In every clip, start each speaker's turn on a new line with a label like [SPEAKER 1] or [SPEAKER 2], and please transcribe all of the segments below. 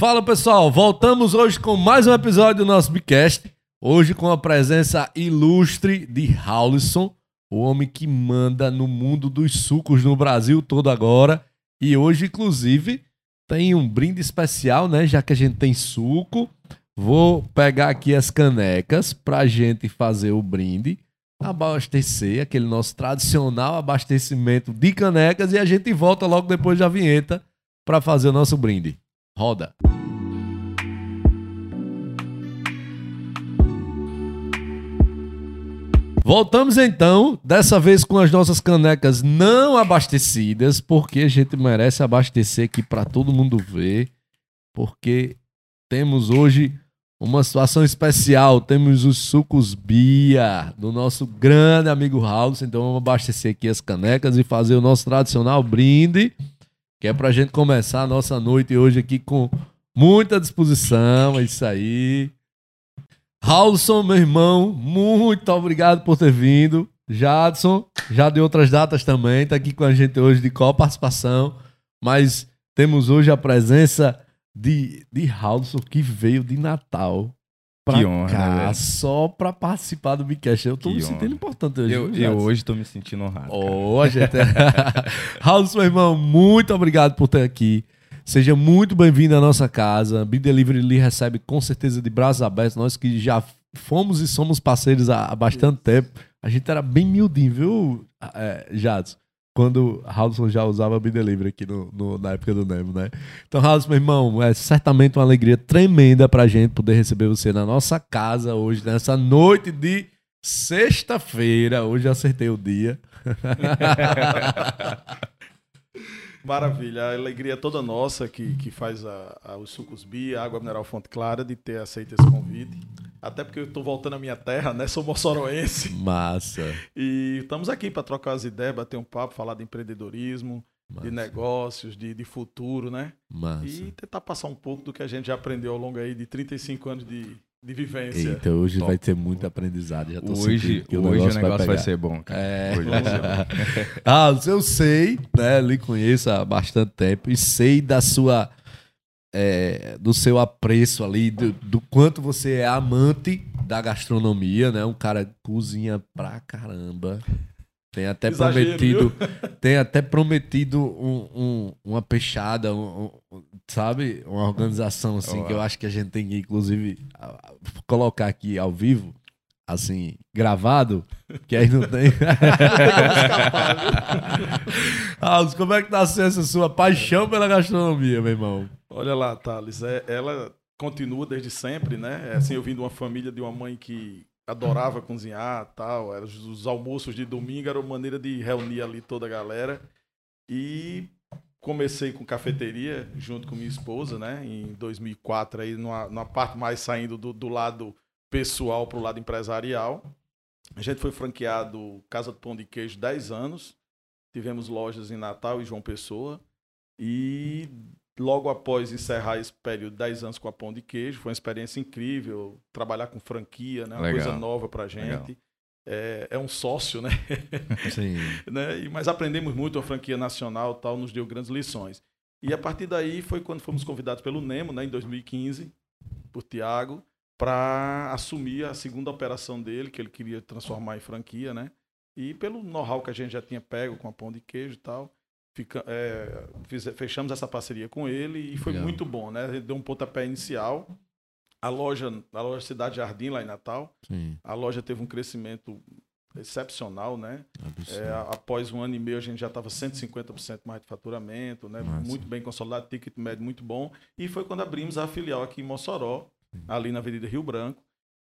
[SPEAKER 1] Fala pessoal, voltamos hoje com mais um episódio do nosso Bicast. Hoje com a presença ilustre de Howlison, o homem que manda no mundo dos sucos no Brasil todo agora. E hoje, inclusive, tem um brinde especial, né? Já que a gente tem suco. Vou pegar aqui as canecas pra gente fazer o brinde, abastecer aquele nosso tradicional abastecimento de canecas e a gente volta logo depois da vinheta para fazer o nosso brinde. Roda. Voltamos então, dessa vez com as nossas canecas não abastecidas, porque a gente merece abastecer aqui para todo mundo ver, porque temos hoje uma situação especial, temos os sucos Bia do nosso grande amigo Raul, então vamos abastecer aqui as canecas e fazer o nosso tradicional brinde, que é para a gente começar a nossa noite hoje aqui com muita disposição, é isso aí. Raulson, meu irmão, muito obrigado por ter vindo. Jadson, já de outras datas também, está aqui com a gente hoje de qual participação, mas temos hoje a presença de, de Raulson que veio de Natal pra
[SPEAKER 2] Que honra,
[SPEAKER 1] cá,
[SPEAKER 2] né, velho?
[SPEAKER 1] só para participar do Bicast. Eu tô
[SPEAKER 2] Que
[SPEAKER 1] me sentindo
[SPEAKER 2] honra.
[SPEAKER 1] importante hoje.
[SPEAKER 2] Eu, eu hoje tô me sentindo honrado.
[SPEAKER 1] Ô, gente. Raulson, meu irmão, muito obrigado por ter aqui. Seja muito bem-vindo à nossa casa. Be Delivery lhe recebe com certeza de braços abertos. Nós que já fomos e somos parceiros há, há bastante tempo. A gente era bem miudinho, viu, é? Quando Raulson já usava Be Delivery aqui no, no- na época do Nemo, né? Então, Raulson, meu irmão, é certamente uma alegria tremenda pra gente poder receber você na nossa casa hoje, nessa noite de sexta-feira. Hoje eu acertei o dia.
[SPEAKER 3] Maravilha, a alegria é toda nossa que, que faz a, a- os sucos Bia, a Água Mineral Fonte Clara, de ter aceito esse convite. Até porque eu estou voltando à minha terra, né? Sou moçoroense.
[SPEAKER 1] Massa.
[SPEAKER 3] E estamos aqui para trocar as ideias, bater um papo, falar de empreendedorismo,
[SPEAKER 1] Massa.
[SPEAKER 3] de negócios, de, de futuro, né?
[SPEAKER 1] Massa.
[SPEAKER 3] E tentar passar um pouco do que a gente já aprendeu ao longo aí de 35 anos de, de vivência.
[SPEAKER 1] Eita, hoje
[SPEAKER 2] Top.
[SPEAKER 1] vai ter muito aprendizado. Já tô
[SPEAKER 2] Hoje,
[SPEAKER 1] que
[SPEAKER 2] hoje o negócio vai,
[SPEAKER 1] pegar.
[SPEAKER 2] ser bom, cara.
[SPEAKER 1] É.
[SPEAKER 2] Hoje vai ser bom.
[SPEAKER 1] ah, eu sei, né? Lhe conheço há bastante tempo e sei da sua. É, do seu apreço ali, do, do quanto você é amante da gastronomia, né? Um cara cozinha pra caramba. Tem até
[SPEAKER 3] Exagero,
[SPEAKER 1] prometido. Tem até prometido um- um- uma peixada, um- sabe? Uma organização assim que eu acho que a gente tem que, inclusive, colocar aqui ao vivo, assim, gravado, que aí não tem. Alves, como é que tá sendo essa sua paixão pela gastronomia, meu irmão?
[SPEAKER 3] Olha lá, Thales, é, ela continua desde sempre, né? É Assim, eu vim de uma família de uma mãe que adorava cozinhar tal. Era, os, os almoços de domingo era uma maneira de reunir ali toda a galera. E comecei com cafeteria junto com minha esposa, né? Em 2004, aí numa, numa parte mais saindo do, do lado pessoal para o lado empresarial. A gente foi franqueado Casa do Pão de Queijo 10 anos. Tivemos lojas em Natal e João Pessoa. E logo após encerrar esse período, 10 anos com a Pão de Queijo, foi uma experiência incrível. Trabalhar com franquia, né? Uma
[SPEAKER 2] Legal.
[SPEAKER 3] coisa nova
[SPEAKER 2] Legal.
[SPEAKER 3] gente. É, é um sócio, né?
[SPEAKER 1] Sim.
[SPEAKER 3] né? Mas aprendemos muito, a franquia nacional tal, nos deu grandes lições. E a partir daí foi quando fomos convidados pelo Nemo, né, em 2015, por Tiago, para assumir a segunda operação dele, que ele queria transformar em franquia, né? E pelo know-how que a gente já tinha pego com a pão de queijo e tal, fica, é, fechamos essa parceria com ele e foi
[SPEAKER 1] Legal.
[SPEAKER 3] muito bom, né? Ele deu um pontapé inicial. A loja, a loja Cidade Jardim, lá em Natal,
[SPEAKER 1] Sim.
[SPEAKER 3] a loja teve um crescimento excepcional, né? É, após um ano e meio, a gente já estava 150% mais de faturamento, né?
[SPEAKER 1] Massa.
[SPEAKER 3] Muito bem consolidado, ticket médio muito bom. E foi quando abrimos a filial aqui em Mossoró, ali na Avenida Rio Branco.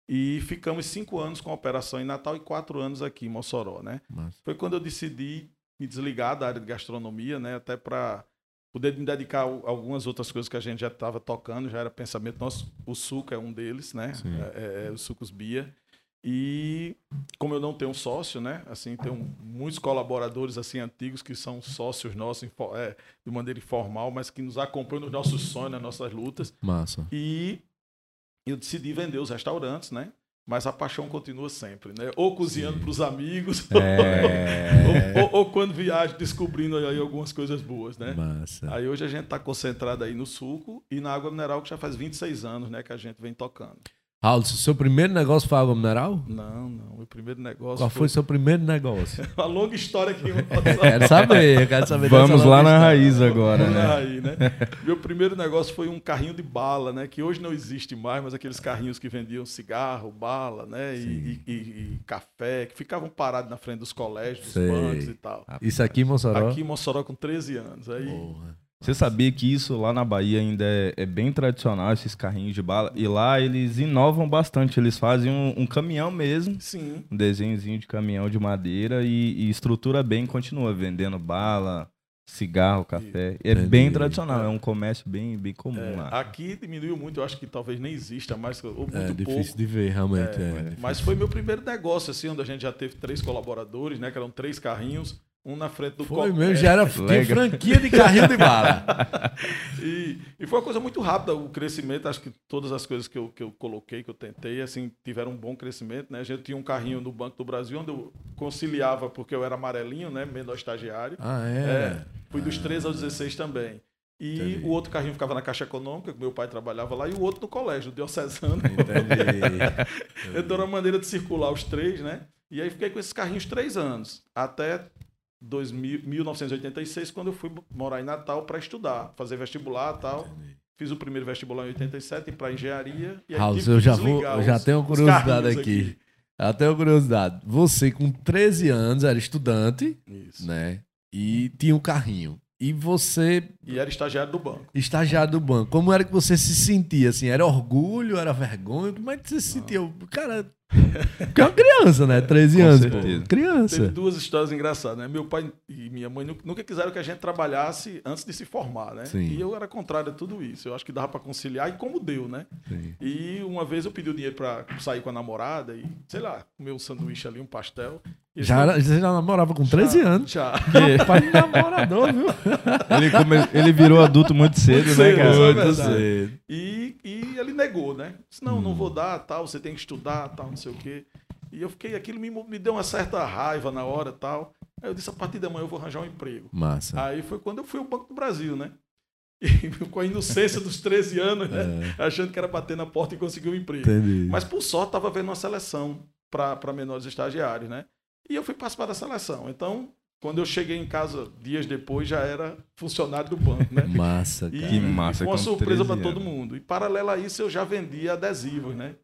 [SPEAKER 3] E ficamos cinco anos com a operação em Natal e quatro anos aqui em Mossoró, né?
[SPEAKER 1] Massa.
[SPEAKER 3] Foi quando eu decidi me desligar da área de gastronomia, né? Até para poder me dedicar a algumas outras coisas que a gente já estava tocando, já era pensamento nosso. O suco é um deles, né? É, é, é os sucos Bia. E como eu não tenho sócio, né? Assim, tenho muitos colaboradores assim antigos que são sócios nossos é, de maneira informal, mas que nos acompanham nos nossos sonhos, nas nossas lutas.
[SPEAKER 1] Massa.
[SPEAKER 3] E eu decidi vender os restaurantes, né? Mas a paixão continua sempre, né? Ou cozinhando para os amigos,
[SPEAKER 2] É.
[SPEAKER 3] ou, ou- ou quando viaja descobrindo aí algumas coisas boas, né?
[SPEAKER 1] Massa.
[SPEAKER 3] Aí hoje a gente está concentrado aí no suco e na água mineral, que já faz 26 anos, né, que a gente vem tocando.
[SPEAKER 1] Raul, o seu primeiro negócio foi água mineral?
[SPEAKER 3] Não, não. Meu primeiro negócio
[SPEAKER 1] Qual foi o seu primeiro negócio?
[SPEAKER 3] uma longa história aqui.
[SPEAKER 1] quero saber, quero saber
[SPEAKER 2] Vamos lá na
[SPEAKER 1] história.
[SPEAKER 2] raiz agora,
[SPEAKER 3] Vamos
[SPEAKER 2] né?
[SPEAKER 3] aí, né? Meu primeiro negócio foi um carrinho de bala, né? Que hoje não existe mais, mas aqueles carrinhos que vendiam cigarro, bala, né? E, e- e- e café, que ficavam parados na frente dos colégios, dos
[SPEAKER 1] Sei.
[SPEAKER 3] bancos e tal.
[SPEAKER 1] Isso aqui em Mossoró?
[SPEAKER 3] Aqui em Mossoró com 13 anos. Aí,
[SPEAKER 1] Porra.
[SPEAKER 2] Você sabia que isso lá na Bahia ainda é, é bem tradicional, esses carrinhos de bala? E lá eles inovam bastante. Eles fazem um, um caminhão mesmo,
[SPEAKER 3] sim.
[SPEAKER 2] um desenhozinho de caminhão de madeira e, e estrutura bem, continua vendendo bala, cigarro, café. É
[SPEAKER 1] Entendi.
[SPEAKER 2] bem tradicional, é um comércio bem, bem comum
[SPEAKER 3] É,
[SPEAKER 2] lá.
[SPEAKER 3] aqui diminuiu muito, eu acho que talvez nem exista mais, ou muito
[SPEAKER 1] É difícil
[SPEAKER 3] pouco.
[SPEAKER 1] de ver, realmente.
[SPEAKER 3] É,
[SPEAKER 1] é.
[SPEAKER 3] Mas foi meu primeiro negócio, assim, onde a gente já teve três colaboradores, né? Que eram três carrinhos, um na frente do
[SPEAKER 1] Foi mesmo,
[SPEAKER 3] é,
[SPEAKER 1] já era tinha franquia de carrinho de bala.
[SPEAKER 3] E, e foi uma coisa muito rápida o crescimento. Acho que todas as coisas que eu, que eu coloquei, que eu tentei, assim, tiveram um bom crescimento. Né? A gente tinha um carrinho no Banco do Brasil onde eu conciliava, porque eu era amarelinho, né? menor estagiário.
[SPEAKER 1] Ah,
[SPEAKER 3] É,
[SPEAKER 1] é?
[SPEAKER 3] fui dos 13 aos 16 também. E
[SPEAKER 1] Entendi.
[SPEAKER 3] o outro carrinho ficava na Caixa Econômica, que meu pai trabalhava lá, e o outro no colégio, no Diocesano.
[SPEAKER 1] Entendi.
[SPEAKER 3] Eu dei uma maneira de circular os três, né? E aí fiquei com esses carrinhos três anos, até 2000, 1986, quando eu fui morar em Natal para estudar, fazer vestibular e tal. Fiz o primeiro vestibular em 87 para engenharia. E tive
[SPEAKER 1] eu já vou, eu já
[SPEAKER 3] os-
[SPEAKER 1] tenho curiosidade
[SPEAKER 3] carrinhos
[SPEAKER 1] aqui. Eu tenho uma curiosidade. Você com 13 anos era estudante,
[SPEAKER 3] Isso.
[SPEAKER 1] né? E tinha um carrinho. E você,
[SPEAKER 3] E era estagiário do banco.
[SPEAKER 1] estagiário do banco, como era que você se sentia? Assim, era orgulho, era vergonha? Como é que você se sentia? Cara, porque é uma criança, né? 13
[SPEAKER 2] Com
[SPEAKER 1] anos,
[SPEAKER 2] certeza.
[SPEAKER 1] pô.
[SPEAKER 3] Teve
[SPEAKER 1] Criança.
[SPEAKER 3] duas histórias engraçadas, né? Meu pai e minha mãe nu- nunca quiseram que a gente trabalhasse antes de se formar, né?
[SPEAKER 1] Sim.
[SPEAKER 3] E eu era contrário a tudo isso. Eu acho que dava para conciliar e como deu, né?
[SPEAKER 1] Sim.
[SPEAKER 3] E uma vez eu pedi o dinheiro para sair com a namorada e, sei lá, comer um sanduíche ali, um pastel. Eles
[SPEAKER 1] Já, era- você já namorava com 13
[SPEAKER 3] "Já,
[SPEAKER 1] anos.
[SPEAKER 3] Já.
[SPEAKER 1] Pai de namorador, viu?
[SPEAKER 2] Ele, come- ele virou adulto muito cedo,
[SPEAKER 3] Muito
[SPEAKER 2] né, cara?
[SPEAKER 3] é
[SPEAKER 1] Muito cedo.
[SPEAKER 3] E, e ele negou, né? Disse, não, não vou dar, tal, você tem que estudar, tal, não sei o quê. E eu fiquei, aquilo me, me deu uma certa raiva na hora, tal. Aí eu disse, a partir da manhã eu vou arranjar um emprego.
[SPEAKER 1] Massa.
[SPEAKER 3] Aí foi quando eu fui ao Banco do Brasil, né? E com a inocência dos 13 anos, né? Achando que era bater na porta e conseguir um emprego.
[SPEAKER 1] Entendi.
[SPEAKER 3] Mas por sorte estava vendo uma seleção para menores estagiários, né? E eu fui participar da seleção. Então, quando eu cheguei em casa dias depois, já era funcionário do banco, né?
[SPEAKER 1] Massa,
[SPEAKER 3] E,
[SPEAKER 1] cara.
[SPEAKER 2] Que massa,
[SPEAKER 3] e foi uma
[SPEAKER 2] com
[SPEAKER 3] surpresa
[SPEAKER 2] 13
[SPEAKER 3] para todo mundo. E paralelo a isso, eu já vendia adesivos, né?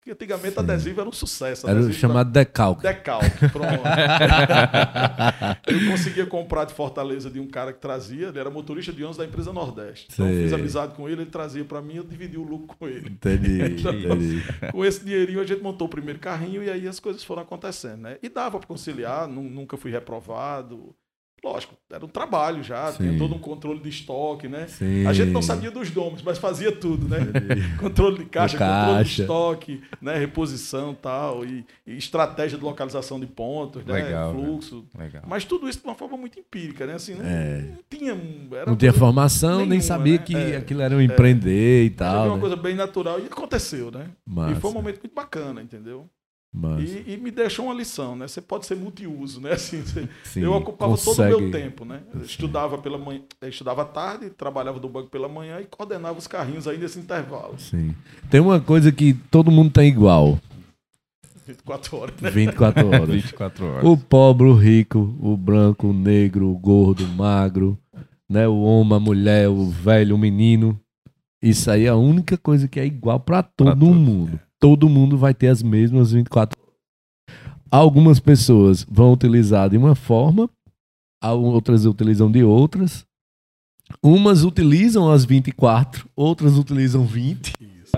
[SPEAKER 3] Porque antigamente
[SPEAKER 1] Sim.
[SPEAKER 3] adesivo era um sucesso.
[SPEAKER 1] Era o chamado decalque.
[SPEAKER 3] Decalque, pronto. eu conseguia comprar de Fortaleza de um cara que trazia, ele era motorista de ônibus da empresa Nordeste. Então fiz amizade com ele, ele trazia para mim, eu dividi o lucro com ele.
[SPEAKER 1] Entendi,
[SPEAKER 3] Então,
[SPEAKER 1] entendi.
[SPEAKER 3] Com esse dinheirinho a gente montou o primeiro carrinho e aí as coisas foram acontecendo, né? E dava para conciliar, nu- nunca fui reprovado. Lógico, era um trabalho já,
[SPEAKER 1] Sim.
[SPEAKER 3] tinha todo um controle de estoque, né?
[SPEAKER 1] Sim.
[SPEAKER 3] A gente não sabia dos nomes, mas fazia tudo, né? controle de caixa,
[SPEAKER 1] Do
[SPEAKER 3] controle de
[SPEAKER 1] caixa.
[SPEAKER 3] estoque, né? reposição tal, e, e estratégia de localização de pontos, né?
[SPEAKER 2] Legal, né?
[SPEAKER 3] fluxo.
[SPEAKER 2] Legal.
[SPEAKER 3] Mas tudo isso de uma forma muito empírica, né? Assim, não,
[SPEAKER 1] É.
[SPEAKER 3] não tinha. Era
[SPEAKER 1] Não tinha formação, nem
[SPEAKER 3] nenhuma,
[SPEAKER 1] sabia
[SPEAKER 3] né?
[SPEAKER 1] que
[SPEAKER 3] É.
[SPEAKER 1] aquilo era um empreender e tal.
[SPEAKER 3] uma
[SPEAKER 1] né?
[SPEAKER 3] coisa bem natural e aconteceu, né?
[SPEAKER 1] Massa,
[SPEAKER 3] E foi um momento muito bacana, entendeu?
[SPEAKER 1] Massa.
[SPEAKER 3] E, e me deixou uma lição, né? Você pode ser multiuso, né? Assim, você-
[SPEAKER 1] Sim,
[SPEAKER 3] eu ocupava todo o meu
[SPEAKER 1] consegue-
[SPEAKER 3] tempo, né? Eu estudava pela manhã, eu estudava à tarde, trabalhava do banco pela manhã e coordenava os carrinhos aí nesse intervalo.
[SPEAKER 1] Sim. Tem uma coisa que todo mundo tem igual:
[SPEAKER 3] 24 horas, né?
[SPEAKER 1] 24 horas.
[SPEAKER 2] 24 horas.
[SPEAKER 1] O pobre, o rico, o branco, o negro, o gordo, o magro, né? O homem, a mulher, o velho, o menino. Isso aí é a única coisa que é igual para todo
[SPEAKER 2] Pra todos,
[SPEAKER 1] mundo. Todo mundo vai ter as mesmas 24 horas. Algumas pessoas vão utilizar de uma forma, outras utilizam de outras. Umas utilizam as 24, outras utilizam 20.
[SPEAKER 3] Isso.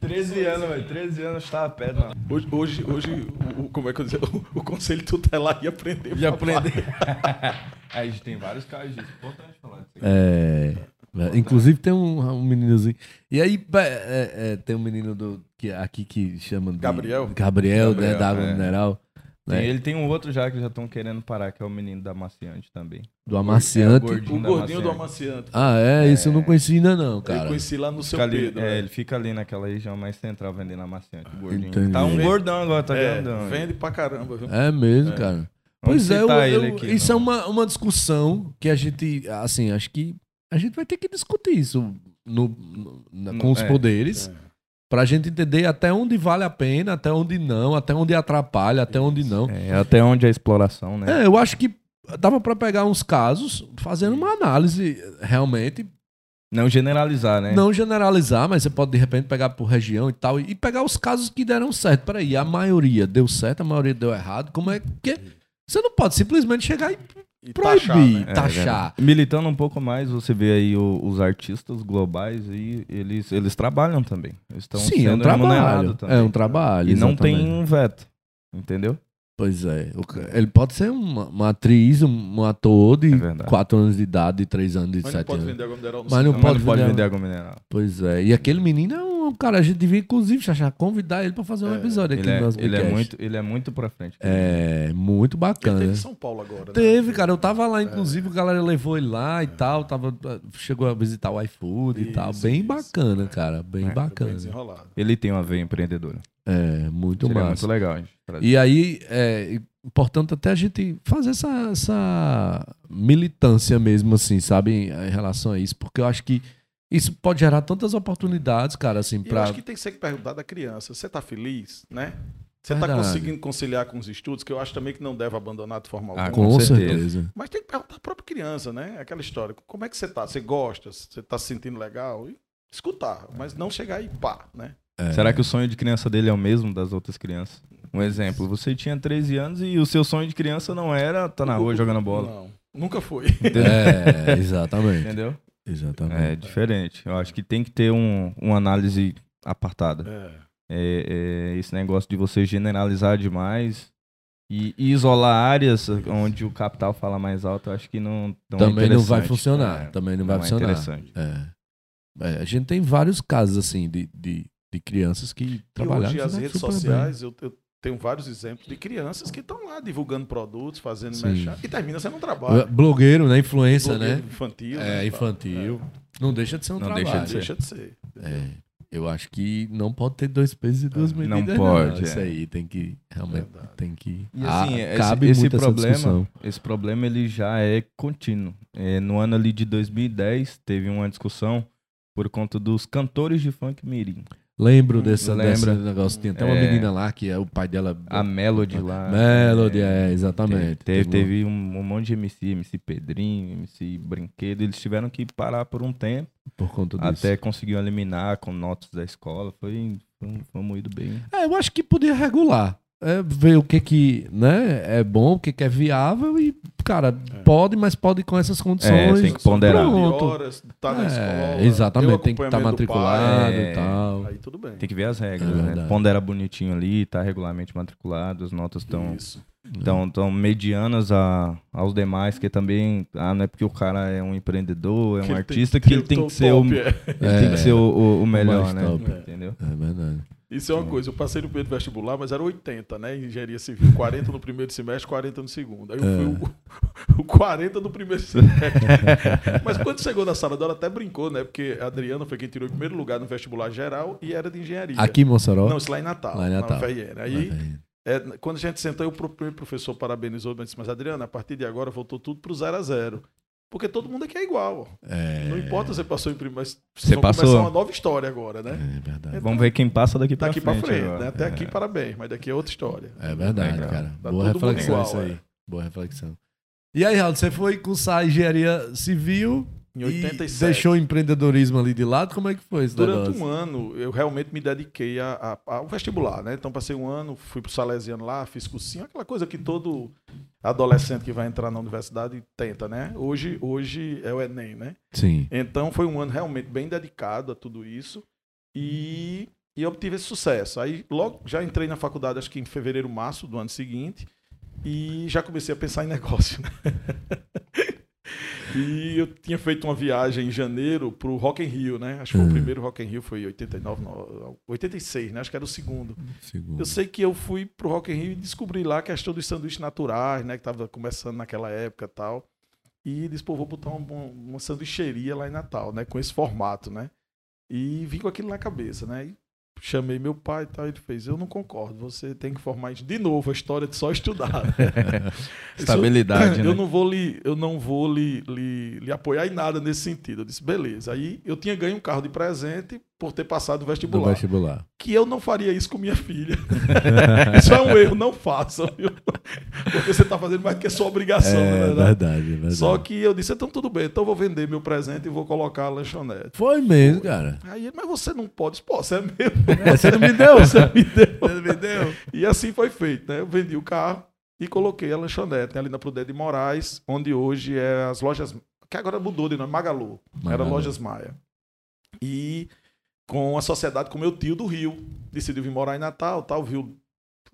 [SPEAKER 2] 13 anos, velho. 13 anos tá a pé, não.
[SPEAKER 3] Hoje, hoje, hoje o, como é que eu dizer? O, o conselho tutelar ia aprender.
[SPEAKER 2] E
[SPEAKER 3] papai.
[SPEAKER 2] aprender. Aí a gente tem vários casos disso. Importante falar disso aqui.
[SPEAKER 1] É, é, inclusive tem um, um meninozinho. E aí é, é, é, tem um menino do, que, aqui que chama de
[SPEAKER 3] Gabriel.
[SPEAKER 1] Gabriel, né,
[SPEAKER 2] Gabriel,
[SPEAKER 1] da água
[SPEAKER 2] é.
[SPEAKER 1] mineral. né?
[SPEAKER 2] Tem- ele tem um outro já que já estão querendo parar, que é o menino da Maciante também.
[SPEAKER 1] Do amaciante.
[SPEAKER 2] É, o gordinho
[SPEAKER 3] O gordinho do
[SPEAKER 2] Amaciante.
[SPEAKER 3] amaciante.
[SPEAKER 1] Ah, é? Isso eu não conheci ainda não,
[SPEAKER 3] Eu
[SPEAKER 1] cara.
[SPEAKER 3] conheci lá no seu
[SPEAKER 2] Fica ali,
[SPEAKER 3] Pedro.
[SPEAKER 2] é,
[SPEAKER 3] né?
[SPEAKER 2] ele fica ali naquela região mais central vendendo amaciante, o gordinho.
[SPEAKER 1] Entendi.
[SPEAKER 2] Tá um gordão agora, tá
[SPEAKER 3] É,
[SPEAKER 2] grandão.
[SPEAKER 3] vende pra caramba, viu?
[SPEAKER 1] É mesmo,
[SPEAKER 3] É.
[SPEAKER 1] cara. Pois é, eu- eu-
[SPEAKER 2] aqui,
[SPEAKER 1] isso é
[SPEAKER 2] não.
[SPEAKER 1] uma, uma discussão que a gente, assim, acho que a gente vai ter que discutir isso no, no- na- com os
[SPEAKER 2] é,
[SPEAKER 1] poderes,
[SPEAKER 3] É.
[SPEAKER 1] pra gente entender até onde vale a pena, até onde não, até onde atrapalha, até onde não.
[SPEAKER 2] É, até onde é a exploração, né?
[SPEAKER 1] É, eu acho que dava pra pegar uns casos, fazendo uma análise realmente,
[SPEAKER 2] Não generalizar, né?
[SPEAKER 1] não generalizar, mas você pode de repente pegar por região e tal, e pegar os casos que deram certo. Peraí, a maioria deu certo, a maioria deu errado, como é que... Você não pode simplesmente chegar e
[SPEAKER 3] E
[SPEAKER 1] proibir,
[SPEAKER 3] taxar, né?
[SPEAKER 2] É,
[SPEAKER 1] taxar.
[SPEAKER 2] verdade. Militando um pouco mais, você vê aí o- os artistas globais e eles, eles trabalham também. Eles estão
[SPEAKER 1] Sim, é um
[SPEAKER 2] sendo
[SPEAKER 1] trabalho.
[SPEAKER 2] também.
[SPEAKER 1] É um trabalho.
[SPEAKER 2] E não tem um veto, entendeu?
[SPEAKER 1] Pois é. Ele pode ser uma, uma atriz, um, ator de
[SPEAKER 2] É verdade.
[SPEAKER 1] 4 anos de idade, de 3 anos, de
[SPEAKER 3] Mas não
[SPEAKER 1] 7
[SPEAKER 3] pode
[SPEAKER 1] anos.
[SPEAKER 3] vender água mineral
[SPEAKER 1] Mas não pode
[SPEAKER 2] não pode
[SPEAKER 1] vender-
[SPEAKER 2] vender água mineral.
[SPEAKER 1] Pois é. E aquele menino é um cara, a gente devia inclusive, Xaxá, convidar ele pra fazer um
[SPEAKER 3] É,
[SPEAKER 1] episódio aqui
[SPEAKER 2] Ele é,
[SPEAKER 1] no nosso
[SPEAKER 2] ele, é muito, ele é muito pra frente.
[SPEAKER 1] É, muito
[SPEAKER 3] Ele
[SPEAKER 1] bacana.
[SPEAKER 3] teve
[SPEAKER 1] né?
[SPEAKER 3] em São Paulo agora, né?
[SPEAKER 1] Teve, cara. Eu tava lá, inclusive, a galera levou ele lá e tal. Tava, chegou a visitar o iFood e tal.
[SPEAKER 3] Isso,
[SPEAKER 1] Bem
[SPEAKER 3] isso.
[SPEAKER 1] bacana, cara. Bem
[SPEAKER 2] É,
[SPEAKER 3] bem
[SPEAKER 1] bacana.
[SPEAKER 3] desenrolado.
[SPEAKER 2] Ele tem uma veia empreendedora.
[SPEAKER 1] É, muito
[SPEAKER 2] Seria
[SPEAKER 1] massa.
[SPEAKER 2] muito legal, gente.
[SPEAKER 1] E aí, é importante até a gente fazer essa, essa militância mesmo, assim, sabe, em relação a isso, porque eu acho que isso pode gerar tantas oportunidades, cara, assim,
[SPEAKER 3] E eu
[SPEAKER 1] pra.
[SPEAKER 3] acho que tem que ser perguntado da criança. Você tá feliz, né? Você tá
[SPEAKER 1] Verdade.
[SPEAKER 3] conseguindo conciliar com os estudos, que eu acho também que não deve abandonar de forma
[SPEAKER 2] Ah,
[SPEAKER 3] alguma.
[SPEAKER 1] Com,
[SPEAKER 2] com
[SPEAKER 1] certeza.
[SPEAKER 2] certeza.
[SPEAKER 3] Mas tem que perguntar à própria criança, né? Aquela história. Como é que você tá? Você gosta? Você tá se sentindo legal? E escutar, mas não chegar e pá, né?
[SPEAKER 1] É.
[SPEAKER 2] Será que o sonho de criança dele é o mesmo das outras crianças? Um exemplo, você tinha 13 anos e o seu sonho de criança não era estar na rua jogando bola.
[SPEAKER 3] Não, nunca foi.
[SPEAKER 1] É, exatamente.
[SPEAKER 2] Entendeu?
[SPEAKER 1] Exatamente.
[SPEAKER 2] É diferente. Eu acho que tem que ter um, uma análise apartada.
[SPEAKER 3] É.
[SPEAKER 2] É, é, esse negócio de você generalizar demais e, e isolar áreas onde o capital fala mais alto, eu acho que não, não é
[SPEAKER 1] Também não vai funcionar.
[SPEAKER 2] É,
[SPEAKER 1] Também não vai
[SPEAKER 2] é
[SPEAKER 1] funcionar.
[SPEAKER 2] interessante.
[SPEAKER 1] É. É, a gente tem vários casos, assim, de, de, de crianças que
[SPEAKER 3] E
[SPEAKER 1] trabalharam.
[SPEAKER 3] hoje as redes sociais, eu, eu tenho vários exemplos de crianças que estão lá divulgando produtos, fazendo
[SPEAKER 1] Sim.
[SPEAKER 3] merchan, e termina sendo um trabalho.
[SPEAKER 1] Blogueiro, né? Influência,
[SPEAKER 3] Blogueiro
[SPEAKER 1] né?
[SPEAKER 3] Infantil.
[SPEAKER 1] É,
[SPEAKER 3] né,
[SPEAKER 1] infantil. Não deixa de ser um
[SPEAKER 2] Não
[SPEAKER 1] trabalho.
[SPEAKER 2] deixa
[SPEAKER 3] Não
[SPEAKER 2] de ser.
[SPEAKER 3] deixa de ser.
[SPEAKER 1] É, eu acho que não pode ter dois pesos e duas
[SPEAKER 3] É,
[SPEAKER 1] medidas.
[SPEAKER 2] não pode,
[SPEAKER 1] Isso
[SPEAKER 2] é.
[SPEAKER 1] aí tem que realmente
[SPEAKER 3] Verdade.
[SPEAKER 1] tem que.
[SPEAKER 2] E assim,
[SPEAKER 1] Ah,
[SPEAKER 2] esse,
[SPEAKER 1] cabe
[SPEAKER 2] esse
[SPEAKER 1] muito essa
[SPEAKER 2] problema,
[SPEAKER 1] discussão.
[SPEAKER 2] esse problema ele já é contínuo. É, no ano ali de 2010 teve uma discussão por conta dos cantores de funk mirim.
[SPEAKER 1] Lembro
[SPEAKER 3] Hum,
[SPEAKER 1] desse,
[SPEAKER 2] lembra?
[SPEAKER 1] desse negócio. Tinha até uma
[SPEAKER 2] É.
[SPEAKER 1] menina lá que é o pai dela.
[SPEAKER 2] A Melody lá.
[SPEAKER 1] Melody, é, exatamente.
[SPEAKER 2] Teve,
[SPEAKER 1] Teve
[SPEAKER 2] um, um monte de MC, MC Pedrinho, MC Brinquedo. Eles tiveram que parar por um tempo
[SPEAKER 1] Por conta disso.
[SPEAKER 2] até conseguir eliminar com notas da escola. Foi, foi, um- foi moído bem.
[SPEAKER 1] É, eu acho que podia regular. É, ver o que que né, é bom, o que que é viável e, cara, pode, mas pode com essas condições.
[SPEAKER 2] É, tem que ponderar.
[SPEAKER 1] Pronto.
[SPEAKER 3] horas, tá na
[SPEAKER 1] É,
[SPEAKER 3] escola.
[SPEAKER 1] exatamente, tem que estar
[SPEAKER 3] do
[SPEAKER 1] matriculado
[SPEAKER 2] pai.
[SPEAKER 1] e tal.
[SPEAKER 3] Aí tudo bem.
[SPEAKER 2] Tem que ver as regras,
[SPEAKER 1] É
[SPEAKER 2] né? Pondera bonitinho ali, tá regularmente matriculado, as notas estão
[SPEAKER 3] Isso.
[SPEAKER 2] tão, tão medianas a, aos demais, que também, ah, não é porque o cara é um empreendedor, é um
[SPEAKER 3] Que
[SPEAKER 2] artista,
[SPEAKER 3] tem-
[SPEAKER 2] que ele
[SPEAKER 3] o
[SPEAKER 2] tem
[SPEAKER 3] top,
[SPEAKER 2] que ser o,
[SPEAKER 3] é.
[SPEAKER 2] ele
[SPEAKER 1] É.
[SPEAKER 2] tem que ser o, o- o melhor, né?
[SPEAKER 1] top.
[SPEAKER 2] Entendeu?
[SPEAKER 1] É verdade.
[SPEAKER 3] Isso é uma coisa, eu passei no primeiro vestibular, mas era 80, né? Engenharia civil. 40 no primeiro semestre, 40 no segundo. Aí eu fui o, o 40 no primeiro semestre. mas quando chegou na sala dela, até brincou, né? Porque a Adriana foi quem tirou o primeiro lugar no vestibular geral e era de engenharia.
[SPEAKER 1] Aqui em Mossoró?
[SPEAKER 3] Não, isso lá em Natal.
[SPEAKER 1] Lá em Natal.
[SPEAKER 3] Na. Aí,
[SPEAKER 1] É,
[SPEAKER 3] é, quando a gente sentou, o primeiro professor parabenizou, mas disse, mas Adriana, a partir de agora voltou tudo pro zero a zero. Porque todo mundo aqui é igual. ó.
[SPEAKER 1] é,
[SPEAKER 3] Não importa se você passou em primeiro, mas
[SPEAKER 2] Você passou.
[SPEAKER 3] começar uma nova história agora, né?
[SPEAKER 1] É verdade.
[SPEAKER 2] Vamos ver quem passa daqui
[SPEAKER 3] Daqui
[SPEAKER 2] frente.
[SPEAKER 3] pra frente,
[SPEAKER 2] agora.
[SPEAKER 3] né? Até
[SPEAKER 2] É.
[SPEAKER 3] aqui, parabéns, mas daqui é outra história.
[SPEAKER 1] É verdade,
[SPEAKER 2] Legal.
[SPEAKER 1] cara.
[SPEAKER 3] Tá
[SPEAKER 1] Boa reflexão
[SPEAKER 3] igual,
[SPEAKER 1] isso aí.
[SPEAKER 3] é.
[SPEAKER 1] Boa reflexão. E aí, Raul, você foi cursar engenharia civil
[SPEAKER 3] Em
[SPEAKER 1] e
[SPEAKER 3] 87.
[SPEAKER 1] deixou o empreendedorismo ali de lado? Como é que foi esse
[SPEAKER 3] Durante
[SPEAKER 1] negócio?
[SPEAKER 3] um ano, eu realmente me dediquei a- a- ao vestibular, né? Então, passei um ano, fui pro Salesiano lá, fiz cursinho, aquela coisa que todo adolescente que vai entrar na universidade tenta, né? Hoje, hoje é o Enem, né?
[SPEAKER 1] Sim.
[SPEAKER 3] Então, foi um ano realmente bem dedicado a tudo isso e, e obtive esse sucesso. Aí, logo, já entrei na faculdade, acho que em fevereiro, março do ano seguinte, e já comecei a pensar em negócio, né? E eu tinha feito uma viagem em janeiro pro Rock in Rio, né? Acho que foi o primeiro Rock in Rio, foi 89, não, 86, né? Acho que era o segundo.
[SPEAKER 1] Segundo.
[SPEAKER 3] Eu sei que eu fui pro Rock in Rio e descobri lá a questão dos sanduíches naturais, né? Que tava começando naquela época e tal. E disse, pô, vou botar uma, uma sanduicheria lá em Natal, né? Com esse formato, né? E vim com aquilo na cabeça, né? E chamei meu pai e tal, ele fez, eu não concordo, você tem que formar isso de novo, a história de só estudar.
[SPEAKER 2] Estabilidade,
[SPEAKER 3] eu,
[SPEAKER 2] né?
[SPEAKER 3] eu não vou lhe, eu não vou lhe, lhe, lhe apoiar em nada nesse sentido. Eu disse, beleza. Aí eu tinha ganho um carro de presente por ter passado
[SPEAKER 1] Do
[SPEAKER 3] vestibular.
[SPEAKER 1] vestibular.
[SPEAKER 3] Que eu não faria isso com minha filha. isso é um erro, não façam, viu? Porque você está fazendo mais do que a sua obrigação,
[SPEAKER 1] É,
[SPEAKER 3] na verdade.
[SPEAKER 1] verdade, verdade.
[SPEAKER 3] Só que eu disse, então tudo bem, então eu vou vender meu presente e vou colocar a lanchonete.
[SPEAKER 1] Foi mesmo, cara.
[SPEAKER 3] Aí ele, mas você não pode, pô, você é meu.
[SPEAKER 1] É, você não me deu?
[SPEAKER 3] Você me deu.
[SPEAKER 1] Você não me deu?
[SPEAKER 3] E assim foi feito, né? Eu vendi o carro e coloquei a lanchonete né, ali na Prudente de Moraes, onde hoje é as lojas, que agora mudou de nome, Magalu. Era
[SPEAKER 1] Magalu.
[SPEAKER 3] Lojas Maia. E com a sociedade com meu tio do Rio. Decidiu vir morar em Natal, tal, viu?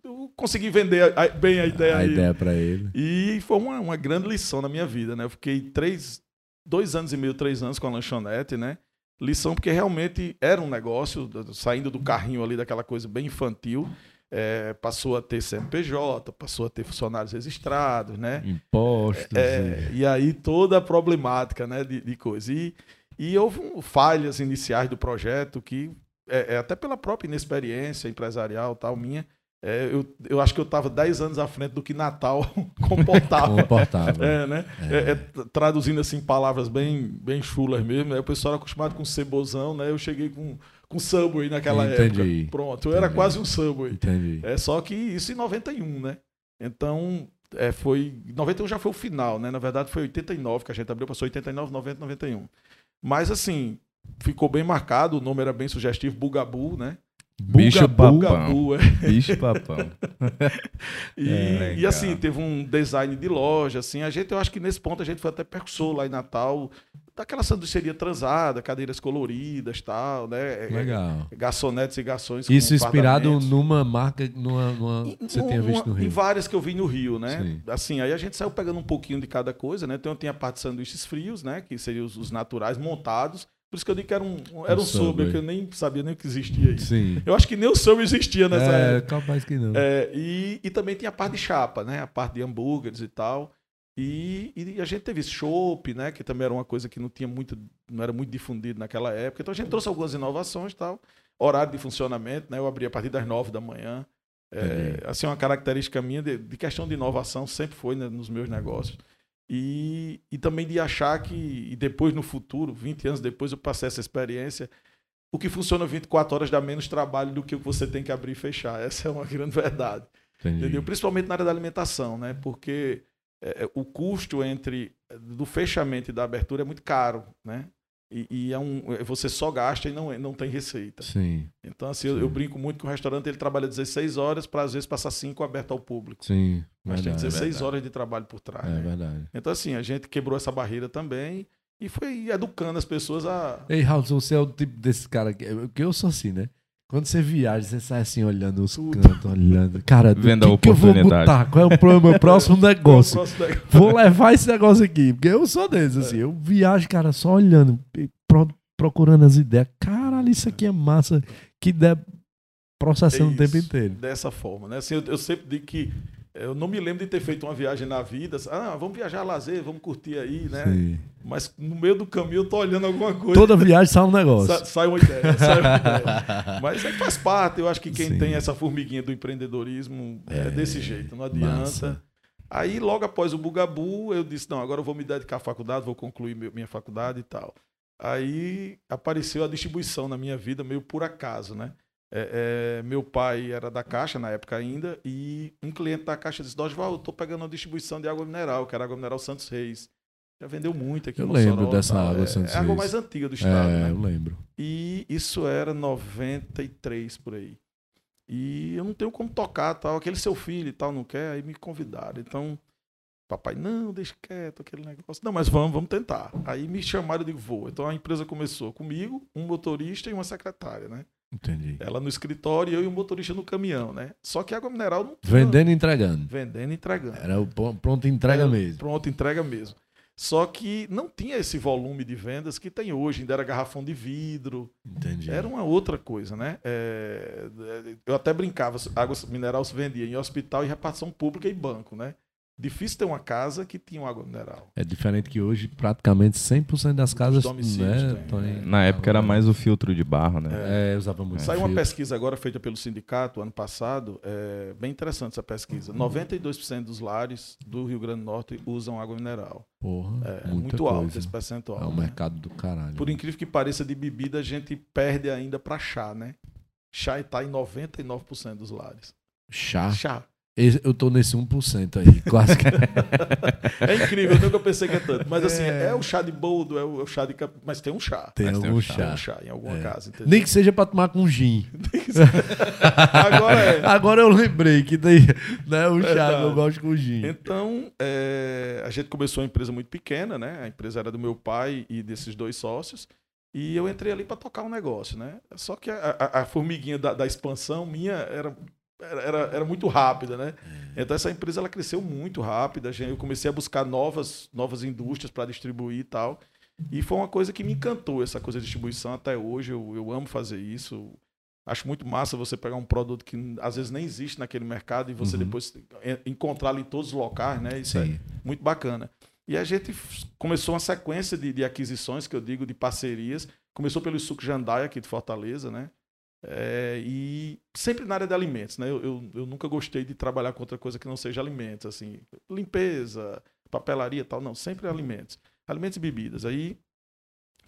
[SPEAKER 3] Eu consegui vender a- bem a ideia
[SPEAKER 1] A
[SPEAKER 3] aí.
[SPEAKER 1] ideia pra ele.
[SPEAKER 3] E foi uma, uma grande lição na minha vida, né? Eu fiquei três, dois anos e meio, três anos com a lanchonete, né? Lição porque realmente era um negócio, do- saindo do carrinho ali, daquela coisa bem infantil, é, passou a ter CNPJ, passou a ter funcionários registrados, né?
[SPEAKER 1] Impostos.
[SPEAKER 3] É, e aí toda a problemática né, de, de coisa. E, e houve um- falhas iniciais do projeto que, é, é, até pela própria inexperiência empresarial tal minha, é, eu, eu acho que eu estava 10 anos à frente do que Natal comportava.
[SPEAKER 1] Comportava.
[SPEAKER 3] É, né? É, é, traduzindo assim palavras bem, bem chulas mesmo, né? o pessoal era acostumado com cebozão, né? Eu cheguei com, com Subway naquela
[SPEAKER 1] Entendi.
[SPEAKER 3] época. Pronto, eu era
[SPEAKER 1] Entendi.
[SPEAKER 3] quase um Subway.
[SPEAKER 1] Entendi.
[SPEAKER 3] É só que isso em 91, né? Então, é, foi. 91 já foi o final, né? Na verdade, foi 89 que a gente abriu, passou 89, 90, 91. Mas assim, ficou bem marcado, o nome era bem sugestivo, Bugabu, né?
[SPEAKER 2] Bicho
[SPEAKER 1] Bugabu.
[SPEAKER 2] papão.
[SPEAKER 3] Bugabu, é.
[SPEAKER 2] Bicho papão.
[SPEAKER 3] E,
[SPEAKER 2] É,
[SPEAKER 3] e assim, teve um design de loja, assim, a gente, eu acho que nesse ponto a gente foi até percussor lá em Natal, daquela sanduicheria transada, cadeiras coloridas tal, né? É,
[SPEAKER 1] Legal.
[SPEAKER 3] é, Garçonetes e garçons
[SPEAKER 1] Isso inspirado numa marca, numa, numa que você tenha visto no
[SPEAKER 3] uma- Em
[SPEAKER 1] Rio.
[SPEAKER 3] várias que eu vi no Rio, né?
[SPEAKER 1] Sim.
[SPEAKER 3] Assim, aí a gente saiu pegando um pouquinho de cada coisa, né? Então tem a parte de sanduíches frios, né? Que seriam os, os naturais montados. Por isso que eu digo que era um, era
[SPEAKER 1] Um
[SPEAKER 3] Subway. que eu nem sabia nem que existia isso.
[SPEAKER 1] Sim.
[SPEAKER 3] Eu acho que nem o Subway existia nessa
[SPEAKER 1] É,
[SPEAKER 3] época.
[SPEAKER 1] capaz que não.
[SPEAKER 3] É, e, e também tinha a parte de chapa, né? A parte de hambúrgueres e tal. E, e a gente teve chopp, né? Que também era uma coisa que não tinha muito, não era muito difundido naquela época. Então a gente trouxe algumas inovações tal. Horário de funcionamento, né? Eu abri a partir das nove da manhã. É, assim, uma característica minha de, de questão de inovação sempre foi né, nos meus negócios. E, e também de achar que, e depois no futuro, 20 anos depois, eu passei essa experiência. O que funciona 24 horas dá menos trabalho do que o que você tem que abrir e fechar. Essa é uma grande verdade.
[SPEAKER 1] Entendi.
[SPEAKER 3] Entendeu? Principalmente na área da alimentação, né? Porque é, é, o custo entre do fechamento e da abertura é muito caro, né? E, e é um, é, você só gasta e não, não tem receita.
[SPEAKER 1] Sim,
[SPEAKER 3] Então, assim, eu,
[SPEAKER 1] Sim.
[SPEAKER 3] eu brinco muito que o restaurante ele trabalha 16 horas para às vezes passar 5 aberto ao público.
[SPEAKER 1] sim.
[SPEAKER 3] Mas tem
[SPEAKER 1] verdade.
[SPEAKER 3] 16
[SPEAKER 2] verdade.
[SPEAKER 3] horas de trabalho por trás.
[SPEAKER 1] É
[SPEAKER 3] né?
[SPEAKER 1] verdade.
[SPEAKER 3] Então, assim, a gente quebrou essa barreira também e foi educando as pessoas a.
[SPEAKER 1] Ei, Raul, você é o tipo desse cara que. Porque eu sou assim, né? Quando você viaja, você sai assim olhando os cantos, olhando. Cara, do
[SPEAKER 2] Vendo a
[SPEAKER 1] que, que eu vou
[SPEAKER 2] oportunidade.
[SPEAKER 1] botar? Qual é o meu próximo negócio?
[SPEAKER 3] Próximo negócio.
[SPEAKER 1] Vou levar esse negócio aqui. Porque eu sou desses, assim. Eu viajo, cara, só olhando, pro- procurando as ideias. Caralho, isso aqui é massa. Que der processando o tempo inteiro.
[SPEAKER 3] Dessa forma, né? Assim, eu, eu sempre digo que eu não me lembro de ter feito uma viagem na vida. Ah, vamos viajar a lazer, vamos curtir aí, né?
[SPEAKER 1] Sim.
[SPEAKER 3] Mas no meio do caminho eu tô olhando alguma coisa.
[SPEAKER 1] Toda viagem sai um negócio.
[SPEAKER 3] Sa- sai uma ideia, sai uma ideia. Mas aí faz parte. Eu acho que quem
[SPEAKER 1] Sim.
[SPEAKER 3] tem essa formiguinha do empreendedorismo é,
[SPEAKER 1] É,
[SPEAKER 3] desse jeito, não adianta.
[SPEAKER 1] massa.
[SPEAKER 3] Aí, logo após o Bugabu, eu disse: não, agora eu vou me dedicar à faculdade, vou concluir minha faculdade e tal. Aí apareceu a distribuição na minha vida, meio por acaso, né? É, é, meu pai era da Caixa na época ainda, e um cliente da Caixa disse: Dosval, eu tô pegando uma distribuição de água mineral, que era água mineral Santos Reis. Já vendeu muito aqui
[SPEAKER 1] Eu
[SPEAKER 3] em
[SPEAKER 1] lembro dessa
[SPEAKER 3] tal.
[SPEAKER 1] água
[SPEAKER 3] é,
[SPEAKER 1] Santos
[SPEAKER 3] É a água
[SPEAKER 1] Reis.
[SPEAKER 3] mais antiga do estado,
[SPEAKER 1] É,
[SPEAKER 3] né?
[SPEAKER 1] eu lembro.
[SPEAKER 3] E isso era 93 por aí. E eu não tenho como tocar, tal. Aquele seu filho e tal não quer, aí me convidaram. Então, papai, não, deixa quieto aquele negócio. Não, mas vamos, vamos tentar. Aí me chamaram, eu digo, vou. Então a empresa começou comigo, um motorista e uma secretária, né?
[SPEAKER 1] Entendi.
[SPEAKER 3] Ela no escritório e eu e o motorista no caminhão, né? Só que água mineral não tinha-
[SPEAKER 1] Vendendo e entregando.
[SPEAKER 3] vendendo e entregando.
[SPEAKER 1] Era o pronto entrega
[SPEAKER 3] Era
[SPEAKER 1] mesmo.
[SPEAKER 3] Pronto, entrega mesmo. Só que não tinha esse volume de vendas que tem hoje, ainda era garrafão de vidro,
[SPEAKER 1] Entendi.
[SPEAKER 3] era uma outra coisa, né? É, eu até brincava, água mineral se vendia em hospital e repartição pública e banco, né? Difícil ter uma casa que tinha água mineral.
[SPEAKER 1] É diferente que hoje praticamente 100% das casas né,
[SPEAKER 3] tem,
[SPEAKER 1] em-
[SPEAKER 2] Na época era mais o filtro de barro, né?
[SPEAKER 1] É, usava muito.
[SPEAKER 3] Saiu uma pesquisa agora feita pelo sindicato ano passado, é bem interessante essa pesquisa. 92% dos lares do Rio Grande do Norte usam água mineral.
[SPEAKER 1] Porra,
[SPEAKER 3] É,
[SPEAKER 1] muita
[SPEAKER 3] muito
[SPEAKER 1] coisa.
[SPEAKER 3] alto esse percentual.
[SPEAKER 1] É um
[SPEAKER 3] né?
[SPEAKER 1] mercado do caralho.
[SPEAKER 3] Por incrível que pareça, de bebida a gente perde ainda para chá, né? Chá está em 99% dos lares.
[SPEAKER 1] Chá.
[SPEAKER 3] Chá.
[SPEAKER 1] Eu tô nesse 1% aí. Quase que.
[SPEAKER 3] É incrível, eu nunca pensei que é tanto. Mas assim, é, o chá de boldo, é o, é chá de. Mas tem um chá.
[SPEAKER 1] Tem
[SPEAKER 2] Mas tem
[SPEAKER 1] algum
[SPEAKER 2] um
[SPEAKER 3] Tem
[SPEAKER 1] chá.
[SPEAKER 3] um chá em alguma
[SPEAKER 1] É.
[SPEAKER 3] casa, entendeu?
[SPEAKER 1] Nem que seja pra tomar com gin.
[SPEAKER 3] Agora é.
[SPEAKER 1] Agora eu lembrei que tem né, o chá que
[SPEAKER 3] Verdade.
[SPEAKER 1] eu gosto com gin.
[SPEAKER 3] Então, é, a gente começou uma empresa muito pequena, né? A empresa era do meu pai e desses dois sócios. E eu entrei ali para tocar um negócio, né? Só que a, a- a formiguinha da, da expansão minha era, era, era, era muito rápida, né? Então essa empresa ela cresceu muito rápida. Eu comecei a buscar novas, novas indústrias para distribuir e tal. E foi uma coisa que me encantou, essa coisa de distribuição até hoje. Eu, eu amo fazer isso. Acho muito massa você pegar um produto que às vezes nem existe naquele mercado e você
[SPEAKER 1] Uhum.
[SPEAKER 3] depois en- encontrar ali em todos os locais, né? Isso é
[SPEAKER 1] Sim.
[SPEAKER 3] muito bacana. E a gente começou uma sequência de, de aquisições, que eu digo, de parcerias. Começou pelo Suco Jandaia, aqui de Fortaleza, né? É, e sempre na área de alimentos, né? Eu, eu, eu nunca gostei de trabalhar com outra coisa que não seja alimentos, assim, limpeza, papelaria tal, não, sempre alimentos. Alimentos e bebidas. Aí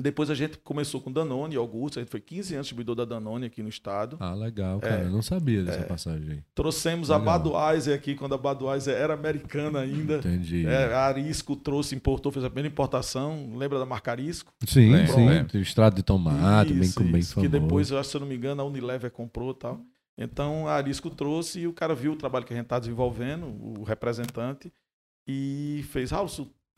[SPEAKER 3] depois a gente começou com Danone e Augusto, a gente foi 15 anos distribuidor da Danone aqui no estado.
[SPEAKER 1] Ah, legal, cara. Eu não sabia dessa passagem aí.
[SPEAKER 3] Trouxemos a
[SPEAKER 1] Legal.
[SPEAKER 3] Budweiser aqui, quando a Budweiser era americana ainda.
[SPEAKER 1] Entendi.
[SPEAKER 3] É, a Arisco trouxe, importou, fez a primeira importação. Lembra da marca Arisco?
[SPEAKER 1] Sim, sim. Tem extrato de tomate, bem,
[SPEAKER 3] Isso,
[SPEAKER 1] bem
[SPEAKER 3] isso,
[SPEAKER 1] famoso.
[SPEAKER 3] Que depois, eu acho, se eu não me engano, a Unilever comprou e tal. Então a Arisco trouxe e o cara viu o trabalho que a gente está desenvolvendo, o representante, e fez, Raul,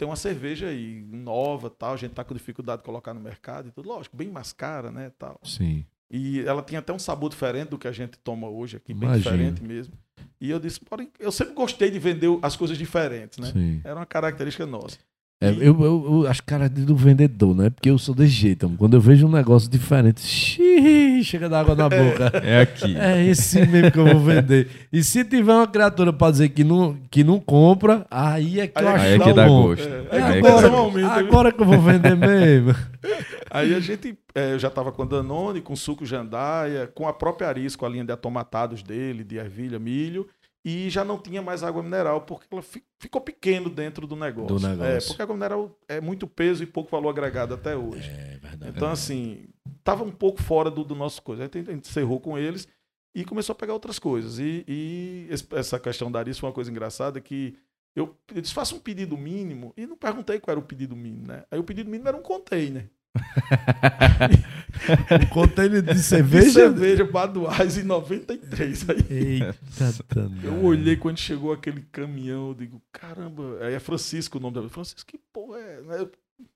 [SPEAKER 3] tem uma cerveja aí nova tal, a gente tá com dificuldade de colocar no mercado e tudo. Lógico, bem mais cara, né? Tal.
[SPEAKER 1] Sim.
[SPEAKER 3] E ela tinha até um sabor diferente do que a gente toma hoje aqui, bem
[SPEAKER 1] Imagino.
[SPEAKER 3] diferente mesmo. E eu disse, "Porém, eu sempre gostei de vender as coisas diferentes, né?
[SPEAKER 1] Sim.
[SPEAKER 3] Era uma característica nossa.
[SPEAKER 1] É, eu, eu, eu acho cara do vendedor, né? Porque eu sou desse jeito. mano. Quando eu vejo um negócio diferente, xiii, chega da água na boca.
[SPEAKER 2] É aqui.
[SPEAKER 1] É esse mesmo que eu vou vender. E se tiver uma criatura pra dizer que não, que não compra, aí é que eu
[SPEAKER 3] Aí é
[SPEAKER 1] acho
[SPEAKER 2] Aí é que dá
[SPEAKER 1] bom.
[SPEAKER 2] gosto.
[SPEAKER 3] É,
[SPEAKER 1] É
[SPEAKER 3] Aí que
[SPEAKER 2] é
[SPEAKER 1] agora que eu vou vender mesmo.
[SPEAKER 3] Aí a gente, é, eu já estava com a Danone, com suco Jandaia, com a própria Arisco, a linha de atomatados dele, de ervilha, milho, e já não tinha mais água mineral, porque ela fi- ficou pequeno dentro do negócio.
[SPEAKER 1] Do negócio.
[SPEAKER 3] É, porque a água mineral é muito peso e pouco valor agregado até hoje.
[SPEAKER 1] É verdade.
[SPEAKER 3] Então, assim, tava um pouco fora do, do nosso coisa. Aí a gente encerrou com eles e começou a pegar outras coisas. E, e essa questão da Arisco foi uma coisa engraçada que eu, eu disse, faça um pedido mínimo, e não perguntei qual era o pedido mínimo, né? Aí o pedido mínimo era um container.
[SPEAKER 1] Um container de
[SPEAKER 3] De
[SPEAKER 1] cerveja.
[SPEAKER 3] cerveja Budweiser em 93. Aí
[SPEAKER 1] Eita,
[SPEAKER 3] eu olhei quando chegou aquele caminhão, eu digo, caramba, aí é Francisco o nome dele. Francisco, que porra é?
[SPEAKER 1] O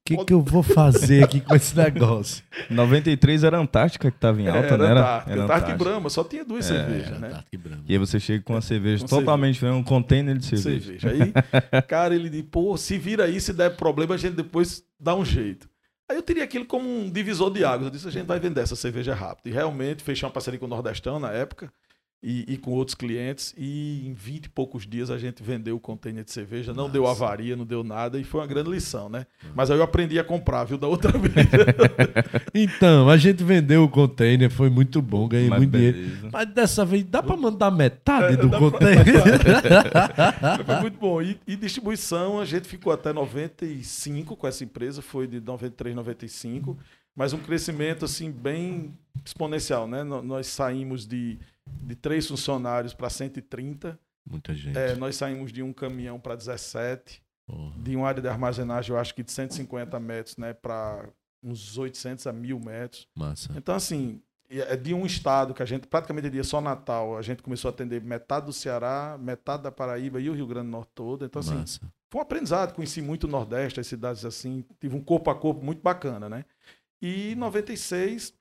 [SPEAKER 1] que, que eu vou fazer aqui com esse negócio?
[SPEAKER 2] 93 era a Antártica que tava em alta,
[SPEAKER 3] era
[SPEAKER 2] né? Era,
[SPEAKER 3] Antártica.
[SPEAKER 2] era
[SPEAKER 3] Antártica e. Brahma, só tinha duas
[SPEAKER 2] É,
[SPEAKER 3] cervejas, né?
[SPEAKER 1] E Brahma.
[SPEAKER 2] E aí você chega com uma cerveja
[SPEAKER 3] Com
[SPEAKER 2] totalmente diferente, um container de cerveja.
[SPEAKER 3] cerveja. Aí, cara, ele disse, pô, se vira aí, se der problema, a gente depois dá um jeito. Aí eu teria aquilo como um divisor de águas. Eu disse, a gente vai vender essa cerveja rápido. E realmente fechei uma parceria com o Nordestão na época e, e com outros clientes. E em 20 e poucos dias a gente vendeu o container de cerveja. Não
[SPEAKER 1] Nossa.
[SPEAKER 3] deu avaria, não deu nada. E foi uma grande lição, né? Mas aí eu aprendi a comprar, viu? Da outra vez.
[SPEAKER 1] Então, a gente vendeu o container, foi muito bom, ganhei
[SPEAKER 2] Mas
[SPEAKER 1] muito dinheiro.
[SPEAKER 2] beleza.
[SPEAKER 1] Mas dessa vez dá pra mandar metade
[SPEAKER 3] É,
[SPEAKER 1] do container?
[SPEAKER 3] Foi muito bom. E, e distribuição, a gente ficou até 95 com essa empresa, foi de 93, 95, mas um crescimento assim bem exponencial, né? Nós saímos de, de três funcionários para 130,
[SPEAKER 1] Muita gente.
[SPEAKER 3] é, nós saímos de um caminhão para 17,
[SPEAKER 1] Porra.
[SPEAKER 3] de uma área de armazenagem, eu acho que de 150 metros, né, para uns 800 a 1000 metros.
[SPEAKER 1] Massa.
[SPEAKER 3] Então, assim, é de um estado que a gente praticamente diria só Natal, a gente começou a atender metade do Ceará, metade da Paraíba e o Rio Grande do Norte todo. Então, assim,
[SPEAKER 1] Massa.
[SPEAKER 3] foi um aprendizado, conheci muito o Nordeste, as cidades assim, tive um corpo a corpo muito bacana, né? E em 96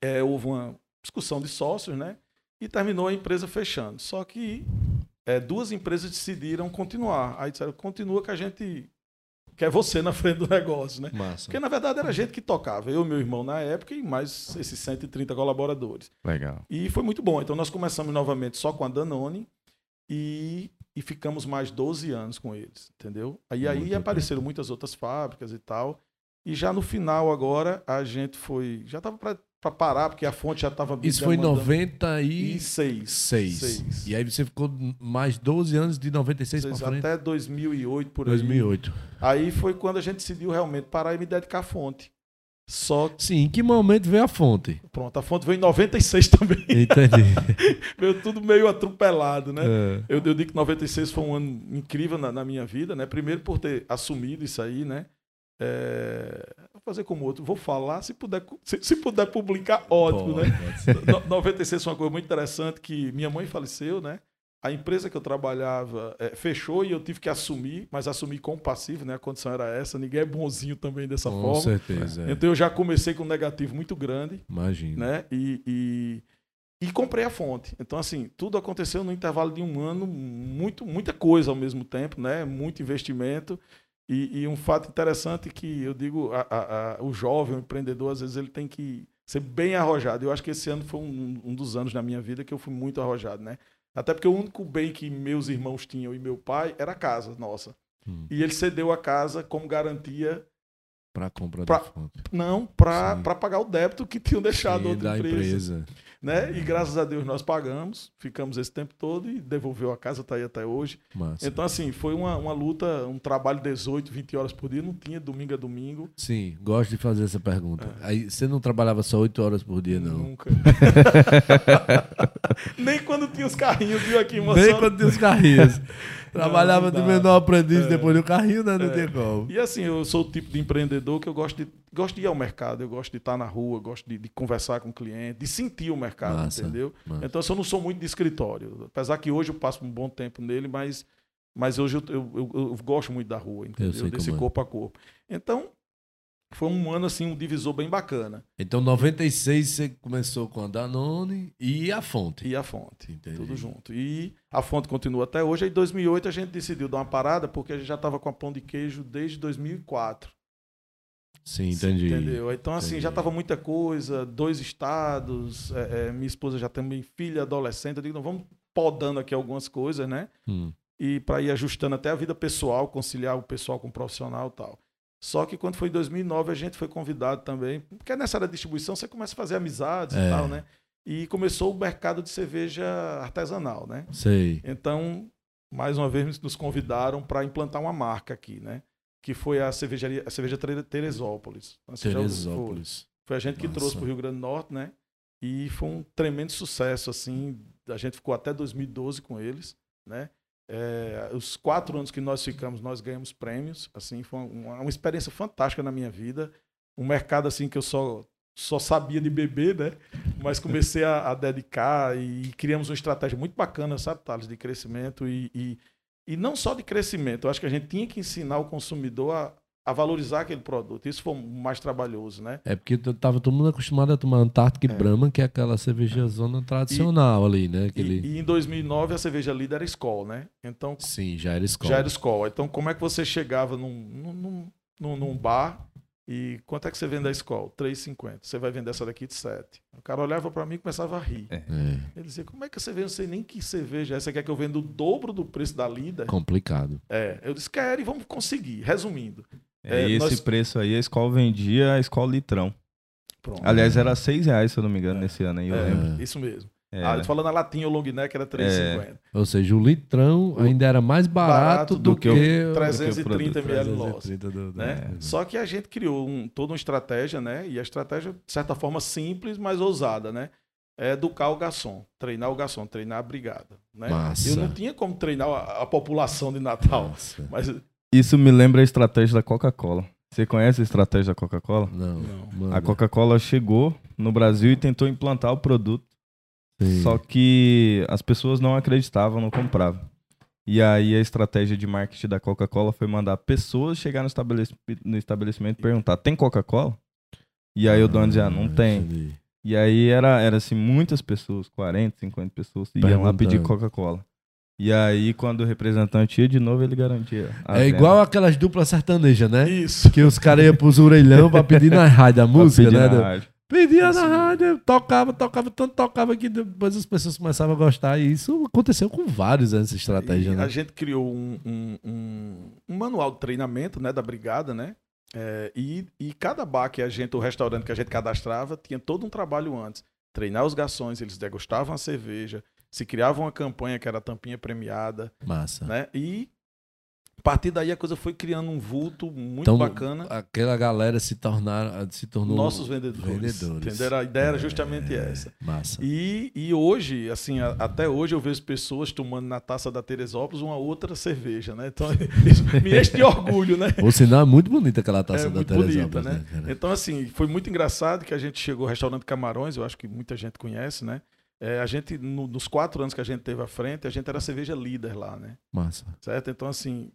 [SPEAKER 3] é, houve uma discussão de sócios, né? E terminou a empresa fechando. Só que é, duas empresas decidiram continuar. Aí disseram, continua que a gente que é você na frente do negócio, né?
[SPEAKER 1] Massa.
[SPEAKER 3] Porque na verdade era a gente que tocava, eu e meu irmão na época e mais esses 130 colaboradores.
[SPEAKER 2] Legal.
[SPEAKER 3] E foi muito bom. Então nós começamos novamente só com a Danone e, e ficamos mais 12 anos com eles, entendeu? Aí, aí
[SPEAKER 1] Muito
[SPEAKER 3] apareceram muitas outras fábricas e tal. E já no final agora a gente foi. Já estava para parar, porque a fonte já estava
[SPEAKER 1] Isso foi em 96.
[SPEAKER 3] 96.
[SPEAKER 1] E aí você ficou mais 12 anos de 96 para frente.
[SPEAKER 3] Até 2008 por aí.
[SPEAKER 1] 2008.
[SPEAKER 3] Aí foi quando a gente decidiu realmente parar e me dedicar à fonte. Só que,
[SPEAKER 1] Sim, em que momento veio a fonte?
[SPEAKER 3] pronto, a fonte veio em 96 também.
[SPEAKER 1] Entendi.
[SPEAKER 3] veio tudo meio atropelado, né?
[SPEAKER 1] É.
[SPEAKER 3] Eu, eu digo que 96 foi um ano incrível na, na minha vida, né? Primeiro por ter assumido isso aí, né? É, fazer como outro, vou falar, se puder, se, se puder publicar, ótimo,
[SPEAKER 1] Pode,
[SPEAKER 3] né? No- 96 foi uma coisa muito interessante que minha mãe faleceu, né? A empresa que eu trabalhava é, fechou e eu tive que assumir, mas assumi com passivo, né? A condição era essa. Ninguém é bonzinho também dessa
[SPEAKER 1] Com
[SPEAKER 3] forma.
[SPEAKER 1] certeza. é.
[SPEAKER 3] Então eu já comecei com um negativo muito grande,
[SPEAKER 1] Imagina.
[SPEAKER 3] né? E, e, e comprei a fonte. Então, assim, tudo aconteceu no intervalo de um ano, muito, muita coisa ao mesmo tempo, né? Muito investimento. E, e um fato interessante que eu digo, a- a- a- o jovem, o empreendedor, às vezes ele tem que ser bem arrojado. Eu acho que esse ano foi um, um dos anos na minha vida que eu fui muito arrojado, né? Até porque o único bem que meus irmãos tinham e meu pai era a casa nossa.
[SPEAKER 1] Hum.
[SPEAKER 3] E ele cedeu a casa como garantia,
[SPEAKER 1] Pra compra
[SPEAKER 3] Pra- não para pagar o débito que tinham deixado
[SPEAKER 1] Sim,
[SPEAKER 3] outra
[SPEAKER 1] da
[SPEAKER 3] empresa.
[SPEAKER 1] empresa.
[SPEAKER 3] Né? E graças a Deus nós pagamos, ficamos esse tempo todo e devolveu a casa, tá aí até hoje.
[SPEAKER 1] Massa.
[SPEAKER 3] Então, assim, foi uma, uma luta, um trabalho 18, 20 horas por dia, não tinha domingo a domingo.
[SPEAKER 1] Sim, gosto de fazer essa pergunta.
[SPEAKER 3] É.
[SPEAKER 1] Aí você não trabalhava só 8 horas por dia, não.
[SPEAKER 3] Nunca. Nem quando tinha os carrinhos, viu aqui, moção?
[SPEAKER 1] Nem quando tinha os carrinhos. Trabalhava
[SPEAKER 3] Não, não
[SPEAKER 1] de menor aprendiz
[SPEAKER 3] É.
[SPEAKER 1] depois do carrinho, né? Não
[SPEAKER 3] É.
[SPEAKER 1] tem como.
[SPEAKER 3] E assim, eu sou o tipo de empreendedor que eu gosto de, gosto de ir ao mercado, eu gosto de estar na rua, gosto de, de conversar com o cliente, de sentir o mercado,
[SPEAKER 1] Massa.
[SPEAKER 3] entendeu?
[SPEAKER 1] Massa.
[SPEAKER 3] Então, assim, eu não sou muito de escritório. Apesar que hoje eu passo um bom tempo nele, mas, mas hoje eu, eu, eu- eu gosto muito da rua, entendeu? Desse
[SPEAKER 1] é.
[SPEAKER 3] corpo a corpo. Então, foi um ano, assim, um divisor bem bacana.
[SPEAKER 1] Então, 96 você começou com a Danone e a fonte.
[SPEAKER 3] E a fonte.
[SPEAKER 1] Entendi.
[SPEAKER 3] Tudo junto. E a fonte continua até hoje. Em 2008, a gente decidiu dar uma parada, porque a gente já estava com a pão de queijo desde 2004.
[SPEAKER 1] Sim, entendi.
[SPEAKER 3] Entendeu? Então, assim,
[SPEAKER 1] Entendi.
[SPEAKER 3] já tava muita coisa, dois estados, é, é, minha esposa já também filha adolescente. Eu digo, não, vamos podando aqui algumas coisas, né?
[SPEAKER 1] Hum.
[SPEAKER 3] E para ir ajustando até a vida pessoal, conciliar o pessoal com o profissional e tal. Só que quando foi em 2009, a gente foi convidado também, porque nessa área de distribuição você começa a fazer amizades
[SPEAKER 1] É.
[SPEAKER 3] e tal, né? E começou o mercado de cerveja artesanal, né?
[SPEAKER 1] Sei.
[SPEAKER 3] Então, mais uma vez, nos convidaram para implantar uma marca aqui, né? Que foi a cervejaria, a cerveja Tere- Teresópolis.
[SPEAKER 1] Teresópolis.
[SPEAKER 3] Foi a gente que
[SPEAKER 1] Massa.
[SPEAKER 3] trouxe para o Rio Grande do Norte, né? E foi um tremendo sucesso, assim. A gente ficou até 2012 com eles, né? É, os quatro anos que nós ficamos, nós ganhamos prêmios, assim, foi uma, uma experiência fantástica na minha vida. Um mercado, assim, que eu só, só sabia de beber, né? Mas comecei a, a dedicar e criamos uma estratégia muito bacana, sabe, Thales, de crescimento e, e, e não só de crescimento. Eu acho que a gente tinha que ensinar o consumidor a, a valorizar aquele produto. Isso foi mais trabalhoso, né?
[SPEAKER 1] É porque t- tava todo mundo acostumado a tomar Antártica e
[SPEAKER 3] É.
[SPEAKER 1] Brahma, que é aquela cerveja zona tradicional ali, né? Aquele...
[SPEAKER 3] E, e em 2009 a cerveja líder era Skol, né? Então
[SPEAKER 1] Sim, já era escola.
[SPEAKER 3] já era Skol. Então como é que você chegava num, num, num, num, bar e quanto é que você vende a Skol? 3,50. Você vai vender essa daqui de 7. O cara olhava pra mim e começava a rir.
[SPEAKER 2] É.
[SPEAKER 1] É,
[SPEAKER 3] Ele dizia, como é que você vende? Eu não sei nem que cerveja é essa. Você quer que eu venda o dobro do preço da líder?
[SPEAKER 1] complicado.
[SPEAKER 3] É, eu disse, quero e vamos conseguir. Resumindo.
[SPEAKER 2] É,
[SPEAKER 3] É,
[SPEAKER 2] e esse
[SPEAKER 3] nós-
[SPEAKER 2] preço aí, a escola vendia a escola litrão.
[SPEAKER 3] Pronto.
[SPEAKER 2] Aliás, era 6 reais, se eu não me engano,
[SPEAKER 3] É.
[SPEAKER 2] nesse ano aí, eu
[SPEAKER 3] É,
[SPEAKER 2] lembro.
[SPEAKER 3] isso mesmo.
[SPEAKER 2] É,
[SPEAKER 3] Ah, falando a latinha, o long neck era 3,50.
[SPEAKER 1] Ou seja, o litrão ainda era mais barato,
[SPEAKER 3] Barato
[SPEAKER 1] do,
[SPEAKER 3] do
[SPEAKER 1] que,
[SPEAKER 3] que
[SPEAKER 1] o
[SPEAKER 3] 330
[SPEAKER 2] produto.
[SPEAKER 3] ml loss.
[SPEAKER 1] 330 do-
[SPEAKER 3] né?
[SPEAKER 1] do-
[SPEAKER 3] Só que a gente criou um- toda uma estratégia, né? E a estratégia, de certa forma, simples, mas ousada, né? É educar o garçom, treinar o garçom, treinar a brigada. Né?
[SPEAKER 1] Massa.
[SPEAKER 3] Eu não tinha como treinar a, a população de Natal,
[SPEAKER 1] Nossa.
[SPEAKER 3] mas
[SPEAKER 2] Isso me lembra a estratégia da Coca-Cola. Você conhece a estratégia da Coca-Cola?
[SPEAKER 1] Não.
[SPEAKER 3] Não.
[SPEAKER 2] A Coca-Cola chegou no Brasil e tentou implantar o produto,
[SPEAKER 1] Sim.
[SPEAKER 2] só que as pessoas não acreditavam, não compravam. E aí a estratégia de marketing da Coca-Cola foi mandar pessoas chegar no, estabelec- no estabelecimento e perguntar: tem Coca-Cola? E aí o dono dizia: ah, não
[SPEAKER 1] Ah,
[SPEAKER 2] tem.
[SPEAKER 1] entendi.
[SPEAKER 2] E aí era, era assim, muitas pessoas, 40, 50 pessoas, iam lá pedir. Coca-Cola. E aí, quando o representante ia de novo, ele garantia. a
[SPEAKER 1] É
[SPEAKER 2] venda.
[SPEAKER 1] igual aquelas duplas sertanejas, né?
[SPEAKER 3] Isso.
[SPEAKER 1] Que os caras iam pros orelhão pra pedir na rádio a música,
[SPEAKER 2] pedir
[SPEAKER 1] né?
[SPEAKER 2] na rádio.
[SPEAKER 1] Pedia
[SPEAKER 3] Isso
[SPEAKER 1] na rádio, tocava, tocava, tanto tocava que depois as pessoas começavam a gostar. E isso aconteceu com vários essa estratégia,
[SPEAKER 3] E
[SPEAKER 1] né?
[SPEAKER 3] A gente criou um, um- um- um manual de treinamento né, da brigada, né? É, e, e cada bar que a gente, o restaurante que a gente cadastrava, tinha todo um trabalho antes. Treinar os garçons, eles degustavam a cerveja, se criava uma campanha que era tampinha premiada,
[SPEAKER 1] Massa.
[SPEAKER 3] né? E a partir daí a coisa foi criando um vulto muito
[SPEAKER 1] Então,
[SPEAKER 3] bacana.
[SPEAKER 1] Aquela galera se tornaram, se tornou
[SPEAKER 3] Nossos vendedores.
[SPEAKER 1] vendedores.
[SPEAKER 3] Entenderam? A ideia era justamente
[SPEAKER 1] É,
[SPEAKER 3] essa.
[SPEAKER 1] Massa.
[SPEAKER 3] E, e hoje, assim, a- até hoje eu vejo pessoas tomando na taça da Teresópolis uma outra cerveja, né? Então, isso me enche de orgulho, né?
[SPEAKER 1] Por sinal, é muito bonita aquela taça
[SPEAKER 3] É
[SPEAKER 1] da
[SPEAKER 3] muito
[SPEAKER 1] Teresópolis,
[SPEAKER 3] bonita,
[SPEAKER 1] né? cara?
[SPEAKER 3] Então, assim, foi muito engraçado que a gente chegou ao restaurante Camarões, eu acho que muita gente conhece, né? É, a gente, no- nos quatro anos que a gente teve à frente, a gente era a cerveja líder lá, né?
[SPEAKER 1] Massa.
[SPEAKER 3] Certo? Então, assim,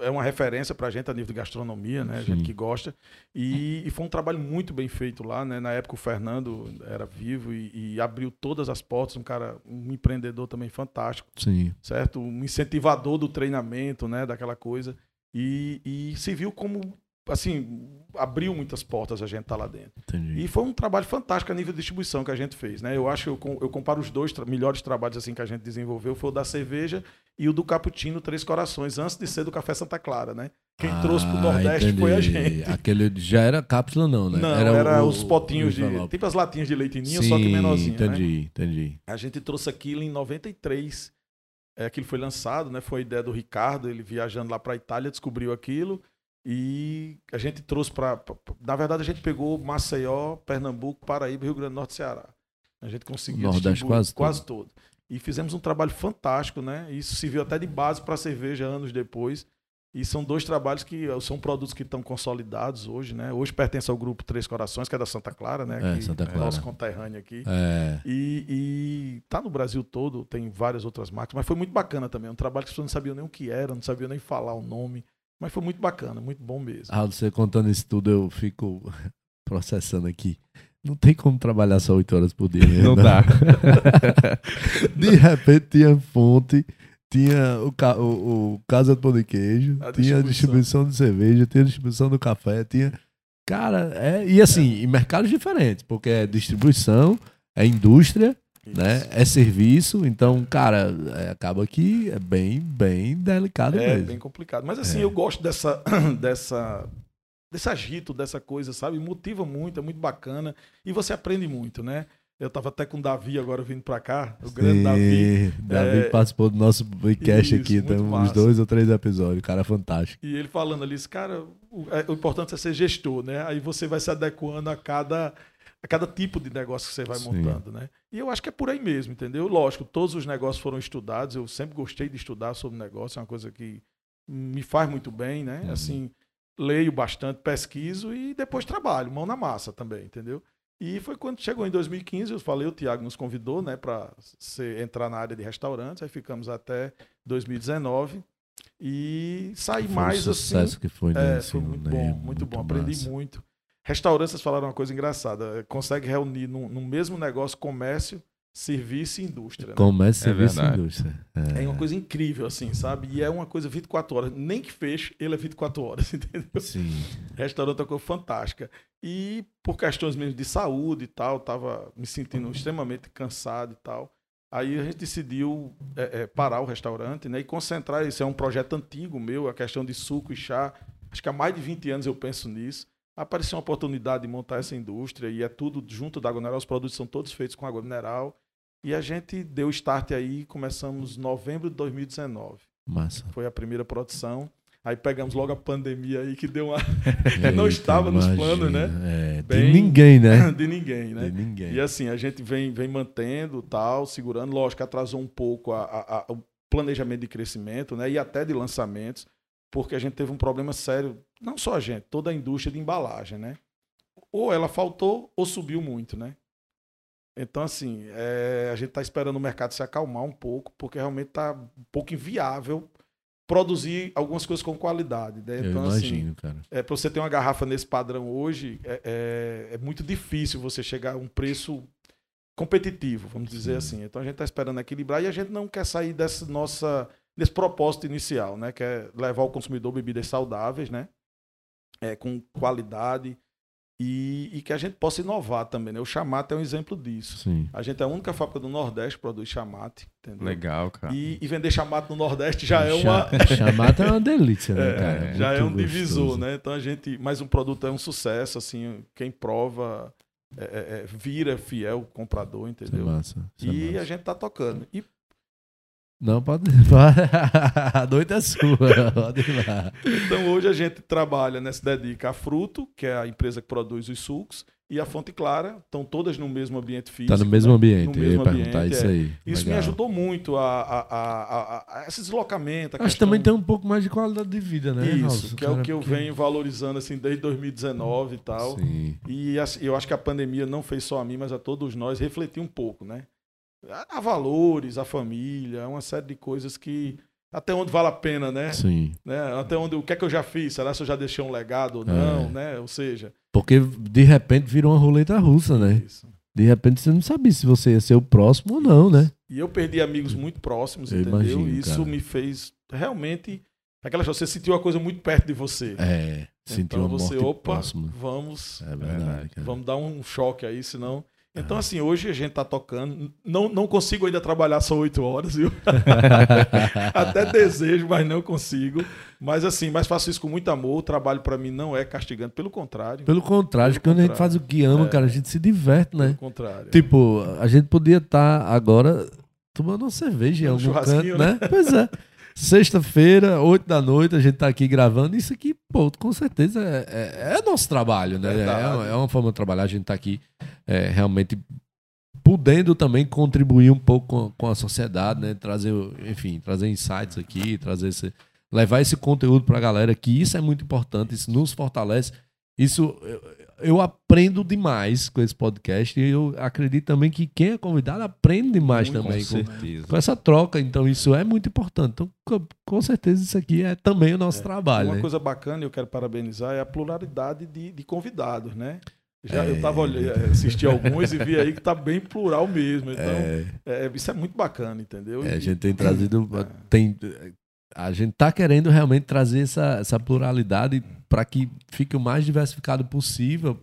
[SPEAKER 3] é uma referência pra gente a nível de gastronomia, né? A
[SPEAKER 1] Sim.
[SPEAKER 3] gente que gosta. E, e foi um trabalho muito bem feito lá, né? Na época o Fernando era vivo e, e abriu todas as portas, um cara, um empreendedor também fantástico,
[SPEAKER 1] Sim.
[SPEAKER 3] certo? Um incentivador do treinamento, né? Daquela coisa. E, e se viu como, assim, abriu muitas portas a gente tá lá dentro.
[SPEAKER 1] Entendi.
[SPEAKER 3] E foi um trabalho fantástico a nível de distribuição que a gente fez, né? Eu acho que eu, eu comparo os dois tra- melhores trabalhos assim que a gente desenvolveu, foi o da cerveja e o do Cappuccino Três Corações, antes de ser do Café Santa Clara, né? Quem trouxe pro
[SPEAKER 1] Ah,
[SPEAKER 3] Nordeste foi a
[SPEAKER 1] entendi.
[SPEAKER 3] gente.
[SPEAKER 1] Aquele já era cápsula, não, né?
[SPEAKER 3] Não, era,
[SPEAKER 1] o-
[SPEAKER 3] os potinhos de.
[SPEAKER 1] envelope.
[SPEAKER 3] Tipo as latinhas de leite ninho,
[SPEAKER 1] Sim,
[SPEAKER 3] só que menorzinho. Né?
[SPEAKER 1] Entendi, entendi.
[SPEAKER 3] A gente trouxe aquilo em 93. É, aquilo foi lançado, né? Foi a ideia do Ricardo, ele viajando lá para Itália, descobriu aquilo. E a gente trouxe para. Na verdade, a gente pegou Maceió, Pernambuco, Paraíba, Rio Grande do Norte e Ceará. A gente conseguiu
[SPEAKER 1] Nordeste quase
[SPEAKER 3] quase todo. E fizemos um trabalho fantástico, né? Isso serviu até de base para a cerveja anos depois. E são dois trabalhos que eh, são produtos que estão consolidados hoje, né? Hoje pertence ao grupo Três Corações, que é da Santa Clara, né?
[SPEAKER 1] É,
[SPEAKER 3] que
[SPEAKER 1] Santa
[SPEAKER 3] é
[SPEAKER 1] Clara.
[SPEAKER 3] nosso conterrâneo aqui.
[SPEAKER 1] É,
[SPEAKER 3] E, e tá no Brasil todo, tem várias outras marcas, mas foi muito bacana também. Um trabalho que as pessoas não sabiam nem o que era, não sabiam nem falar o nome. Mas foi muito bacana, muito bom mesmo.
[SPEAKER 1] Raul, você contando isso tudo, eu fico processando aqui. Não tem como trabalhar só 8 horas por dia. né?
[SPEAKER 2] Não dá.
[SPEAKER 1] De repente tinha fonte, tinha o, ca- o, o Casa do Pão de Queijo,
[SPEAKER 3] A
[SPEAKER 1] tinha a
[SPEAKER 3] distribuição.
[SPEAKER 1] distribuição de cerveja, tinha a distribuição do café, tinha. Cara, é. E assim, em mercados diferentes, porque é distribuição, é indústria, né? É serviço, então, cara, é, acaba que é bem, bem delicado
[SPEAKER 3] É
[SPEAKER 1] mesmo.
[SPEAKER 3] bem complicado. Mas assim,
[SPEAKER 1] É.
[SPEAKER 3] eu gosto dessa, dessa, desse agito, dessa coisa, sabe? Motiva muito, é muito bacana. E você aprende muito, né? Eu tava até com o Davi agora vindo pra cá, o grande Davi.
[SPEAKER 1] Sim, Davi
[SPEAKER 3] É,
[SPEAKER 1] participou do nosso podcast
[SPEAKER 3] isso,
[SPEAKER 1] aqui,
[SPEAKER 3] muito
[SPEAKER 1] tem uns
[SPEAKER 3] massa.
[SPEAKER 1] dois ou três episódios, cara fantástico.
[SPEAKER 3] E ele falando ali, esse cara, o, é- o importante é ser gestor, né? Aí você vai se adequando a cada, a cada tipo de negócio que você vai
[SPEAKER 1] Sim.
[SPEAKER 3] montando, né? E eu acho que é por aí mesmo, entendeu? Lógico, todos os negócios foram estudados, eu sempre gostei de estudar sobre negócio, é uma coisa que me faz muito bem, né?
[SPEAKER 1] Uhum.
[SPEAKER 3] Assim, leio bastante, pesquiso e depois trabalho, mão na massa também, entendeu? E foi quando chegou em 2015, eu falei, o Tiago nos convidou, né, para entrar na área de restaurantes, aí ficamos até 2019 e saí mais
[SPEAKER 1] o
[SPEAKER 3] assim.
[SPEAKER 1] sucesso que foi, né?
[SPEAKER 3] É,
[SPEAKER 1] assim,
[SPEAKER 3] foi muito
[SPEAKER 1] né?
[SPEAKER 3] bom, muito, bom. Aprendi
[SPEAKER 1] massa.
[SPEAKER 3] muito. Restaurantes, falaram uma coisa engraçada. é, Consegue reunir no, no mesmo negócio comércio, serviço e indústria. né?
[SPEAKER 1] Comércio,
[SPEAKER 2] É
[SPEAKER 1] serviço e indústria.
[SPEAKER 3] É uma coisa incrível, assim, sabe? E é uma coisa 24 horas. Nem que feche, ele é 24 horas, entendeu?
[SPEAKER 1] Sim.
[SPEAKER 3] Restaurante é uma coisa fantástica. E por questões mesmo de saúde e tal, tava me sentindo extremamente cansado e tal. Aí a gente decidiu é, é, parar o restaurante né, e concentrar. Isso é um projeto antigo meu, a questão de suco e chá. Acho que há mais de 20 anos eu penso nisso. Apareceu uma oportunidade de montar essa indústria e é tudo junto da água mineral. Os produtos são todos feitos com água mineral. E a gente deu start aí, começamos em novembro de 2019.
[SPEAKER 1] Massa.
[SPEAKER 3] Foi a primeira produção. Aí pegamos logo a pandemia aí que deu uma. Não estava nos planos, né?
[SPEAKER 1] É, de
[SPEAKER 3] Bem-
[SPEAKER 1] ninguém, né?
[SPEAKER 3] de ninguém, né?
[SPEAKER 1] De ninguém.
[SPEAKER 3] E assim, a gente vem, vem mantendo tal, segurando. Lógico, atrasou um pouco a- a- a- o planejamento de crescimento, né? E até de lançamentos, porque a gente teve um problema sério, não só a gente, toda a indústria de embalagem, né? Ou ela faltou ou subiu muito, né? Então, assim, é, a gente está esperando o mercado se acalmar um pouco, porque realmente está um pouco inviável produzir algumas coisas com qualidade. Né?
[SPEAKER 1] Eu
[SPEAKER 3] Então, assim,
[SPEAKER 1] imagino, cara.
[SPEAKER 3] é, para você ter uma garrafa nesse padrão hoje, é, é- é muito difícil você chegar a um preço competitivo, vamos dizer assim. Então a gente está esperando equilibrar e a gente não quer sair dessa nossa desse propósito inicial, né? Que é levar o consumidor bebidas saudáveis, né? É, com qualidade e, e, que a gente possa inovar também, né? O chamate é um exemplo disso.
[SPEAKER 1] Sim.
[SPEAKER 3] A gente é a única fábrica do Nordeste que produz chamate, entendeu?
[SPEAKER 2] Legal, cara.
[SPEAKER 3] E, e vender chamate no Nordeste já é uma
[SPEAKER 1] chamate é uma delícia, né,
[SPEAKER 3] É,
[SPEAKER 1] cara?
[SPEAKER 3] já é um divisor,
[SPEAKER 1] gostoso.
[SPEAKER 3] né? Então a gente, mas um produto é um sucesso, assim, quem prova é, é, é, vira fiel comprador,
[SPEAKER 1] Isso é
[SPEAKER 3] entendeu?
[SPEAKER 1] massa. isso é
[SPEAKER 3] E a
[SPEAKER 1] massa.
[SPEAKER 3] gente tá tocando. E
[SPEAKER 1] Não, pode. A noite é sua. Pode ir lá.
[SPEAKER 3] Então hoje a gente trabalha, né, se dedica a Fruto, que é a empresa que produz os sucos, e a Fonte Clara, estão todas no mesmo ambiente físico.
[SPEAKER 1] Tá no mesmo
[SPEAKER 3] né?
[SPEAKER 1] ambiente.
[SPEAKER 3] No
[SPEAKER 1] eu ia
[SPEAKER 3] mesmo
[SPEAKER 1] perguntar
[SPEAKER 3] ambiente,
[SPEAKER 1] isso
[SPEAKER 3] é.
[SPEAKER 1] aí.
[SPEAKER 3] Isso me
[SPEAKER 1] Legal.
[SPEAKER 3] ajudou muito a, a, a, a- a esse deslocamento.
[SPEAKER 1] Acho que também tem um pouco mais de qualidade de vida, né?
[SPEAKER 3] Isso, que é o que eu
[SPEAKER 1] porque-
[SPEAKER 3] venho valorizando assim desde 2019 e tal.
[SPEAKER 1] Sim.
[SPEAKER 3] E assim, eu acho que a pandemia não fez só a mim, mas a todos nós refletir um pouco, né? A, a valores, a família, uma série de coisas que até onde vale a pena, né?
[SPEAKER 1] Sim.
[SPEAKER 3] né? Até onde o que é que eu já fiz? Será se eu já deixei um legado ou não,
[SPEAKER 1] É.
[SPEAKER 3] né? Ou seja,
[SPEAKER 1] Porque de repente virou uma roleta russa, né?
[SPEAKER 3] isso.
[SPEAKER 1] De repente você não sabia se você ia ser o próximo ou não, né?
[SPEAKER 3] E eu perdi amigos muito próximos,
[SPEAKER 1] Eu
[SPEAKER 3] entendeu?
[SPEAKER 1] imagino,
[SPEAKER 3] e isso
[SPEAKER 1] cara.
[SPEAKER 3] me fez realmente aquela você sentiu uma coisa muito perto de você.
[SPEAKER 1] É. Sentiu
[SPEAKER 3] então
[SPEAKER 1] uma
[SPEAKER 3] você,
[SPEAKER 1] morte
[SPEAKER 3] opa, vamos
[SPEAKER 1] É verdade, cara.
[SPEAKER 3] Vamos dar um choque aí, senão. Então, assim, hoje a gente tá tocando. Não, não consigo ainda trabalhar só oito horas, viu? Até desejo, mas não consigo. Mas, assim, mas faço isso com muito amor. O trabalho para mim não é castigante, pelo contrário.
[SPEAKER 1] Pelo contrário,
[SPEAKER 3] Pelo
[SPEAKER 1] quando a gente
[SPEAKER 3] contrário.
[SPEAKER 1] faz o que ama,
[SPEAKER 3] É.
[SPEAKER 1] cara, a gente se diverte, né?
[SPEAKER 3] Pelo contrário.
[SPEAKER 1] Tipo, a gente podia estar agora tomando uma cerveja em
[SPEAKER 3] Um
[SPEAKER 1] algum
[SPEAKER 3] churrasquinho,
[SPEAKER 1] canto, né? Pois é. Sexta-feira, oito da noite, a gente tá aqui gravando. Isso aqui, pô, com certeza é, é- é nosso trabalho, né? É, é uma forma de trabalhar. A gente tá aqui é, realmente podendo também contribuir um pouco com, com a sociedade, né? Trazer, enfim, trazer insights aqui, trazer esse, levar esse conteúdo pra galera, que isso é muito importante, isso nos fortalece. Isso eu, eu aprendo demais com esse podcast e eu acredito também que quem é convidado aprende demais
[SPEAKER 3] Muito,
[SPEAKER 1] também
[SPEAKER 3] com
[SPEAKER 2] certeza.
[SPEAKER 1] com essa troca. Então isso é muito importante. Então, com, com certeza isso aqui é também o nosso trabalho.
[SPEAKER 3] Uma
[SPEAKER 1] né?
[SPEAKER 3] coisa bacana, e eu quero parabenizar, é a pluralidade de, de convidados, né? Já
[SPEAKER 1] É.
[SPEAKER 3] eu tava olhando, assisti alguns e vi aí que tá bem plural mesmo. Então,
[SPEAKER 1] É,
[SPEAKER 3] é, isso é muito bacana, entendeu?
[SPEAKER 1] é, a gente tem trazido.
[SPEAKER 3] É.
[SPEAKER 1] Tem, a gente tá querendo realmente trazer essa, essa pluralidade para que fique o mais diversificado possível,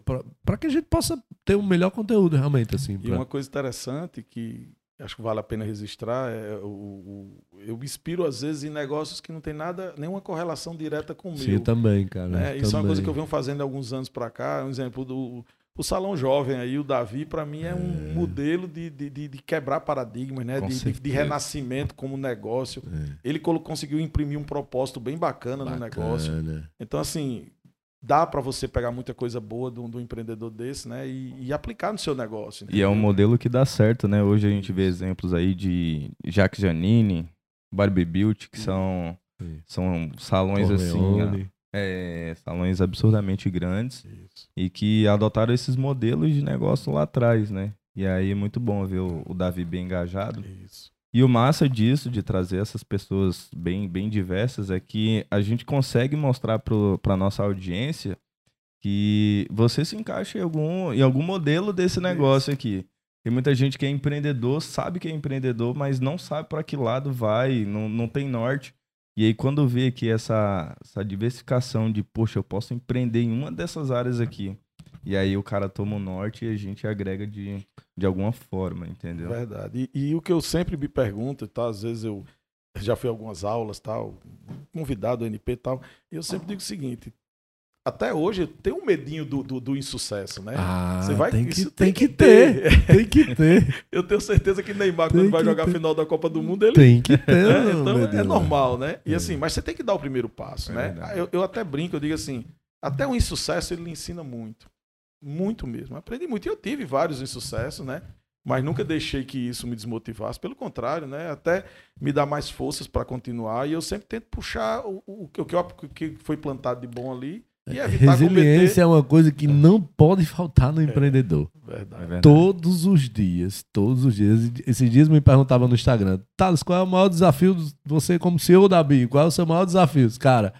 [SPEAKER 1] para que a gente possa ter o melhor conteúdo realmente. Assim,
[SPEAKER 3] E
[SPEAKER 1] pra-
[SPEAKER 3] uma coisa interessante que acho que vale a pena registrar é o, o- eu me inspiro às vezes em negócios que não tem nada, nenhuma correlação direta com o
[SPEAKER 1] Sim,
[SPEAKER 3] meu.
[SPEAKER 1] também, cara.
[SPEAKER 3] né? Isso é uma coisa que eu venho fazendo há alguns anos para cá. Um exemplo do o salão jovem aí, o Davi, para mim é um modelo de, de, de- de quebrar paradigmas, né? De, de, renascimento como negócio.
[SPEAKER 1] É.
[SPEAKER 3] Ele conseguiu imprimir um propósito bem bacana, no negócio.
[SPEAKER 1] Bacana.
[SPEAKER 3] Então, assim, dá para você pegar muita coisa boa de um, de empreendedor desse, né? E, e aplicar no seu negócio.
[SPEAKER 2] E é um
[SPEAKER 3] entendeu?
[SPEAKER 2] modelo que dá certo, né? Hoje a gente vê exemplos aí de Jacques Janine, Barbie Beauty, que são,
[SPEAKER 1] Sim.
[SPEAKER 2] são salões assim,
[SPEAKER 1] Corleone.
[SPEAKER 2] é, salões absurdamente grandes
[SPEAKER 3] Isso.
[SPEAKER 2] E que adotaram esses modelos de negócio lá atrás, né? E aí é muito bom ver o, o Davi bem engajado.
[SPEAKER 3] Isso.
[SPEAKER 2] E o massa disso, de trazer essas pessoas bem, bem diversas, é que a gente consegue mostrar para nossa audiência que você se encaixa em algum, em algum modelo desse negócio aqui. Tem muita gente que é empreendedor, sabe que é empreendedor, mas não sabe para que lado vai, não, não tem norte. E aí, quando vê aqui essa, essa diversificação de, poxa, eu posso empreender em uma dessas áreas aqui. E aí o cara toma o norte e a gente agrega de, de alguma forma, entendeu?
[SPEAKER 3] Verdade. E, e o que eu sempre me pergunto, tá? Às vezes eu já fui a algumas aulas, tal, convidado do NP e tal, e eu sempre digo o seguinte: até hoje eu tenho um medinho do, do, do insucesso, né?
[SPEAKER 1] Ah,
[SPEAKER 3] Você vai-
[SPEAKER 1] tem, que,
[SPEAKER 3] isso
[SPEAKER 1] tem que ter. Tem que ter.
[SPEAKER 3] Eu tenho certeza que Neymar,
[SPEAKER 1] Tem
[SPEAKER 3] quando vai jogar a
[SPEAKER 1] ter.
[SPEAKER 3] final da Copa do Mundo, ele.
[SPEAKER 1] Tem que ter.
[SPEAKER 3] É, então é normal, né? E
[SPEAKER 1] É.
[SPEAKER 3] assim, mas você tem que dar o primeiro passo,
[SPEAKER 2] É
[SPEAKER 3] né?
[SPEAKER 2] verdade.
[SPEAKER 3] Eu, eu até brinco, eu digo assim, até o insucesso ele ensina muito. Muito mesmo. Aprendi muito. E eu tive vários insucessos, né? Mas nunca deixei que isso me desmotivasse. Pelo contrário, né? Até me dá mais forças para continuar. E eu sempre tento puxar o, o, o que o que foi plantado de bom ali e evitar
[SPEAKER 1] Resiliência é uma coisa que não pode faltar no empreendedor.
[SPEAKER 3] cometer... Verdade.
[SPEAKER 2] É verdade.
[SPEAKER 1] Todos os dias, todos os dias. Esses dias me perguntavam no Instagram, Thales, qual é o maior desafio de você como CEO da BI? Qual é o seu maior desafio? Cara,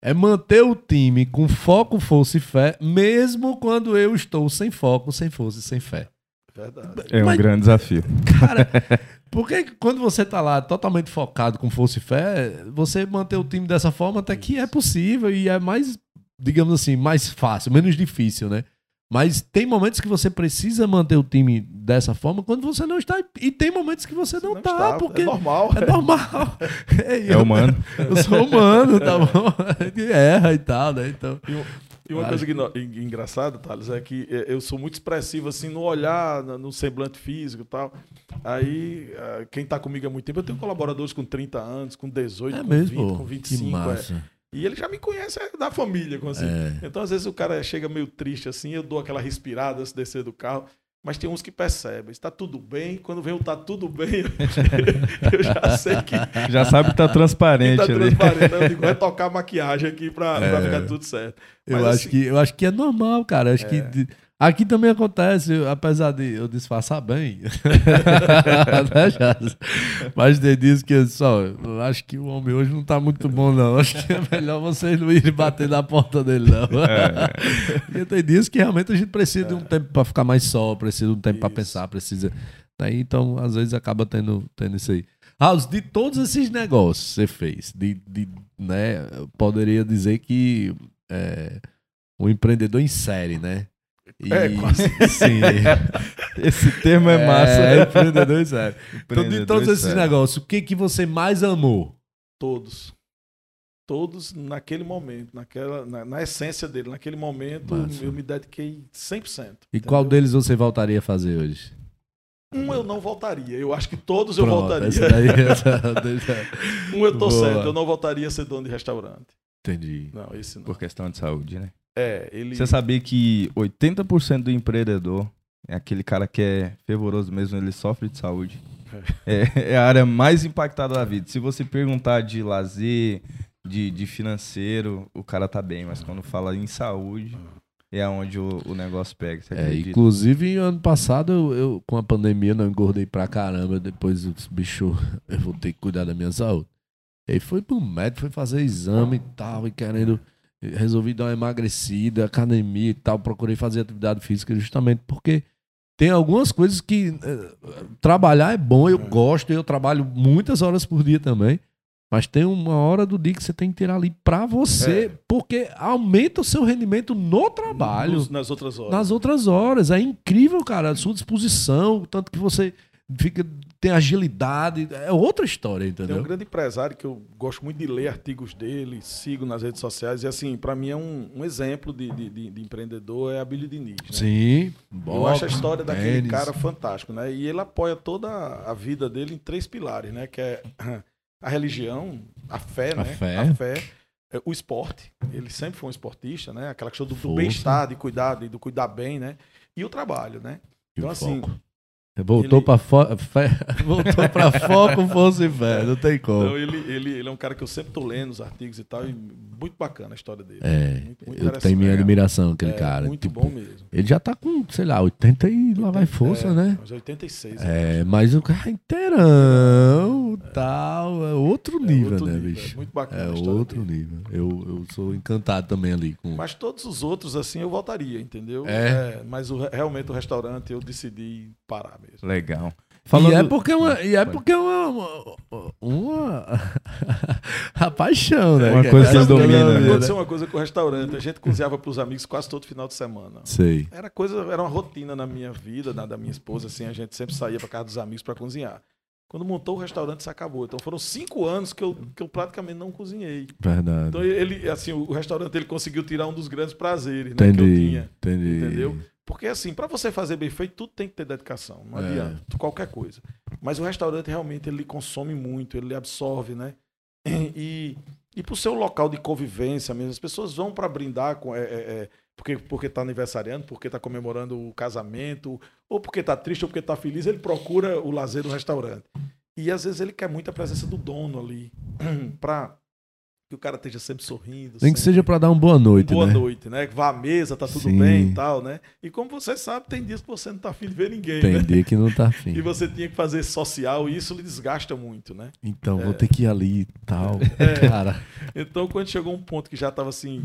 [SPEAKER 1] é manter o time com foco, força e fé, mesmo quando eu estou sem foco, sem força e sem fé.
[SPEAKER 3] Verdade.
[SPEAKER 2] É um
[SPEAKER 1] Mas-
[SPEAKER 2] grande desafio.
[SPEAKER 1] Cara, porque quando você tá lá totalmente focado com força e fé, você manter o time dessa forma até que é possível e é mais, digamos assim, mais fácil, menos difícil, né? Mas tem momentos que você precisa manter o time dessa forma quando você não está. E tem momentos que você não,
[SPEAKER 3] Não
[SPEAKER 1] tá,
[SPEAKER 3] está,
[SPEAKER 1] porque
[SPEAKER 3] É normal.
[SPEAKER 1] é normal.
[SPEAKER 2] É humano.
[SPEAKER 1] Eu sou humano, tá bom? Erra e tal, né? Então.
[SPEAKER 3] E uma coisa que no- engraçada, Thales, é que eh, eu sou muito expressivo assim no olhar, no semblante físico e tal. Aí, ah, quem tá comigo há muito tempo, eu tenho colaboradores com 30 anos, com 18,
[SPEAKER 1] É
[SPEAKER 3] com
[SPEAKER 1] mesmo,
[SPEAKER 3] 20,
[SPEAKER 1] pô.
[SPEAKER 3] com
[SPEAKER 1] Que
[SPEAKER 3] 25. é. E ele já me conhece é da família, assim.
[SPEAKER 1] É.
[SPEAKER 3] Então, às vezes, o cara chega meio triste assim, eu dou aquela respirada de descer do carro. Mas tem uns que percebem, está tudo bem. Quando vem o tá tudo bem, eu já sei que
[SPEAKER 2] Já sabe que tá transparente
[SPEAKER 3] tá
[SPEAKER 2] ali.
[SPEAKER 3] transparente. Eu digo, vai tocar maquiagem aqui pra
[SPEAKER 1] É.
[SPEAKER 3] ficar tudo certo.
[SPEAKER 1] Eu
[SPEAKER 3] Mas,
[SPEAKER 1] acho,
[SPEAKER 3] assim,
[SPEAKER 1] que, eu acho que é normal, cara. Eu acho que de- aqui também acontece, apesar de eu disfarçar bem. Né? Mas tem dias que só, acho que o homem hoje não tá muito bom, não. Acho que é melhor vocês não irem bater na porta dele, não. Porque tem dias que realmente a gente precisa de um tempo pra ficar mais só, precisa de um tempo
[SPEAKER 3] Isso.
[SPEAKER 1] pensar, precisa. Né? Então, às vezes, acaba tendo, tendo isso aí. House, de todos esses negócios que você fez, de, de, né, eu poderia dizer que é, um empreendedor em série, né? E,
[SPEAKER 3] É, quase.
[SPEAKER 1] Sim.
[SPEAKER 2] Esse termo é, massa.
[SPEAKER 1] É, empreendedor em série. Então, de
[SPEAKER 2] Empreendedor
[SPEAKER 1] todos esses negócios, o que, que você mais amou?
[SPEAKER 3] Todos. Todos naquele momento, naquela, na, na essência dele. Naquele momento,
[SPEAKER 1] Massa.
[SPEAKER 3] eu me dediquei 100%.
[SPEAKER 1] E qual
[SPEAKER 3] entendeu?
[SPEAKER 1] deles você voltaria a fazer hoje?
[SPEAKER 3] Um eu não voltaria. Eu acho que todos eu
[SPEAKER 1] Pronto,
[SPEAKER 3] voltaria.
[SPEAKER 1] essa daí- deixa-
[SPEAKER 3] Um eu tô
[SPEAKER 1] Boa.
[SPEAKER 3] certo. Eu não voltaria a ser dono de restaurante.
[SPEAKER 1] Entendi.
[SPEAKER 3] Não, esse não.
[SPEAKER 2] Por questão de saúde, né?
[SPEAKER 3] É, ele.
[SPEAKER 2] Você sabia que 80% do empreendedor é aquele cara que é fervoroso mesmo, ele sofre de saúde. É, é a área mais impactada da vida. Se você perguntar de lazer, de, de financeiro, o cara tá bem, mas quando fala em saúde, é onde o, o negócio pega. Você
[SPEAKER 1] É, inclusive, ano passado, eu, eu, com a pandemia, não engordei pra caramba. Depois, os bicho, eu vou ter que cuidar da minha saúde. E aí foi pro médico, foi fazer exame e tal, e querendo. Resolvi dar uma emagrecida, academia e tal. Procurei fazer atividade física justamente porque tem algumas coisas que. eh, trabalhar é bom, eu
[SPEAKER 3] É.
[SPEAKER 1] gosto, eu trabalho muitas horas por dia também. Mas tem uma hora do dia que você tem que tirar ali pra você,
[SPEAKER 3] É.
[SPEAKER 1] porque aumenta o seu rendimento no trabalho
[SPEAKER 3] nos- nas outras horas.
[SPEAKER 1] nas outras horas. É incrível, cara, a sua disposição, tanto que você fica tem agilidade, é outra história,
[SPEAKER 3] Tem um
[SPEAKER 1] entendeu?
[SPEAKER 3] grande empresário que eu gosto muito de ler artigos dele, sigo nas redes sociais, e assim, para mim é um, um exemplo de, de, de- de empreendedor, é a Billy Diniz. Né?
[SPEAKER 1] Sim,
[SPEAKER 3] Eu acho a história daquele cara fantástico, né? E ele apoia toda a vida dele em três pilares, né? Que é a religião, a fé,
[SPEAKER 1] A
[SPEAKER 3] né?
[SPEAKER 1] fé.
[SPEAKER 3] A fé, é, o esporte. Ele sempre foi um esportista, né? Aquela questão do, do bem-estar, de cuidar, de, do cuidar bem, né? E o trabalho, né?
[SPEAKER 1] E
[SPEAKER 3] Então, assim,
[SPEAKER 1] foco. Voltou
[SPEAKER 3] ele-
[SPEAKER 1] fo... fé... Voltou pra foco, força e fé. Não tem como.
[SPEAKER 3] Então ele, ele, ele é um cara que eu sempre tô lendo os artigos e tal, e muito bacana a história dele.
[SPEAKER 1] É,
[SPEAKER 3] muito, muito
[SPEAKER 1] eu tenho minha admiração, aquele
[SPEAKER 3] É,
[SPEAKER 1] cara.
[SPEAKER 3] Muito
[SPEAKER 1] Tipo,
[SPEAKER 3] bom mesmo.
[SPEAKER 1] Ele já tá com, sei lá, 80 e lá vai força,
[SPEAKER 3] É,
[SPEAKER 1] né?
[SPEAKER 3] Mas 86. eu
[SPEAKER 1] É,
[SPEAKER 3] acho.
[SPEAKER 1] mas o cara é inteirão, tal, é outro
[SPEAKER 3] É
[SPEAKER 1] nível,
[SPEAKER 3] outro
[SPEAKER 1] né,
[SPEAKER 3] nível,
[SPEAKER 1] bicho?
[SPEAKER 3] É muito bacana
[SPEAKER 1] É outro
[SPEAKER 3] dele.
[SPEAKER 1] nível. Eu, eu sou encantado também ali com.
[SPEAKER 3] Mas todos os outros, assim, eu voltaria, entendeu?
[SPEAKER 1] É.
[SPEAKER 3] mas o- realmente o restaurante eu decidi parar mesmo.
[SPEAKER 2] Legal.
[SPEAKER 1] E é porque é uma, e é porque é uma, uma, uma- a paixão, né?
[SPEAKER 2] Uma coisa
[SPEAKER 1] é
[SPEAKER 2] que
[SPEAKER 1] essa
[SPEAKER 2] domina, né?
[SPEAKER 3] Aconteceu uma coisa com o restaurante. A gente cozinhava para os amigos quase todo final de semana.
[SPEAKER 1] Sei.
[SPEAKER 3] Era coisa, era uma rotina na minha vida, na da minha esposa, assim, a gente sempre saía para casa dos amigos para cozinhar. Quando montou o restaurante, isso acabou. Então foram cinco anos que eu, que eu praticamente não cozinhei.
[SPEAKER 1] Verdade.
[SPEAKER 3] Então ele, assim, o restaurante ele conseguiu tirar um dos grandes prazeres né, que eu
[SPEAKER 1] entendi,
[SPEAKER 3] tinha.
[SPEAKER 1] entendi.
[SPEAKER 3] Entendeu? Porque assim, para você fazer bem feito, tudo tem que ter dedicação. Não
[SPEAKER 1] É.
[SPEAKER 3] adianta, qualquer coisa. Mas o restaurante realmente ele consome muito, ele absorve, né? E, e pro seu local de convivência mesmo, as pessoas vão para brindar com. É, é, é, porque, porque tá aniversariando, porque tá comemorando o casamento, ou porque tá triste, ou porque tá feliz, ele procura o lazer no restaurante. E às vezes ele quer muito a presença do dono ali, para que o cara esteja sempre sorrindo.
[SPEAKER 1] Nem que seja pra dar uma boa noite,
[SPEAKER 3] boa
[SPEAKER 1] né?
[SPEAKER 3] noite, né? Que vá à mesa, tá tudo
[SPEAKER 1] Sim.
[SPEAKER 3] bem e tal, né? E como você sabe, tem dias que você não tá afim de ver ninguém,
[SPEAKER 1] Tem
[SPEAKER 3] né?
[SPEAKER 1] dia que não tá afim.
[SPEAKER 3] E você tinha que fazer social e isso lhe desgasta muito, né?
[SPEAKER 1] Então,
[SPEAKER 3] É.
[SPEAKER 1] vou ter que ir ali e tal. Cara,
[SPEAKER 3] Então, quando chegou um ponto que já tava assim,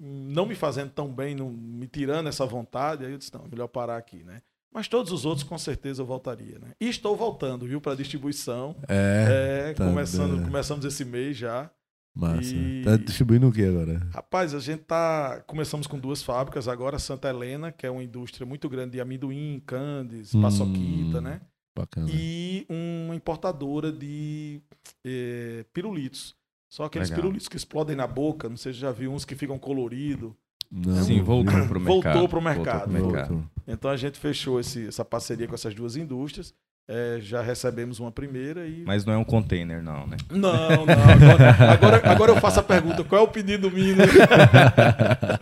[SPEAKER 3] não me fazendo tão bem, não, me tirando essa vontade, aí eu disse, não, é melhor parar aqui, né? Mas todos os outros, com certeza, eu voltaria. Né? E estou voltando, viu, para distribuição.
[SPEAKER 1] É,
[SPEAKER 3] É,
[SPEAKER 1] tá
[SPEAKER 3] começando, começamos esse mês já.
[SPEAKER 1] Massa.
[SPEAKER 3] E-
[SPEAKER 1] Tá distribuindo o que agora?
[SPEAKER 3] Rapaz, a gente tá. Começamos com duas fábricas agora, Santa Helena, que é uma indústria muito grande de amendoim, candes,
[SPEAKER 1] Hum.
[SPEAKER 3] paçoquita, né?
[SPEAKER 1] Bacana.
[SPEAKER 3] E uma importadora de eh, pirulitos. Só aqueles
[SPEAKER 2] Legal.
[SPEAKER 3] pirulitos que explodem na boca, não sei se já viu uns que ficam coloridos.
[SPEAKER 1] Não,
[SPEAKER 2] Sim, voltou pro
[SPEAKER 3] Voltou
[SPEAKER 2] mercado. Voltou pro mercado.
[SPEAKER 1] Voltou.
[SPEAKER 3] Então a gente fechou esse- essa parceria com essas duas indústrias. Eh, já recebemos uma primeira e.
[SPEAKER 2] Mas não é um container, não, né?
[SPEAKER 3] Não, não. Agora, agora, agora eu faço a pergunta: qual é o pedido mínimo?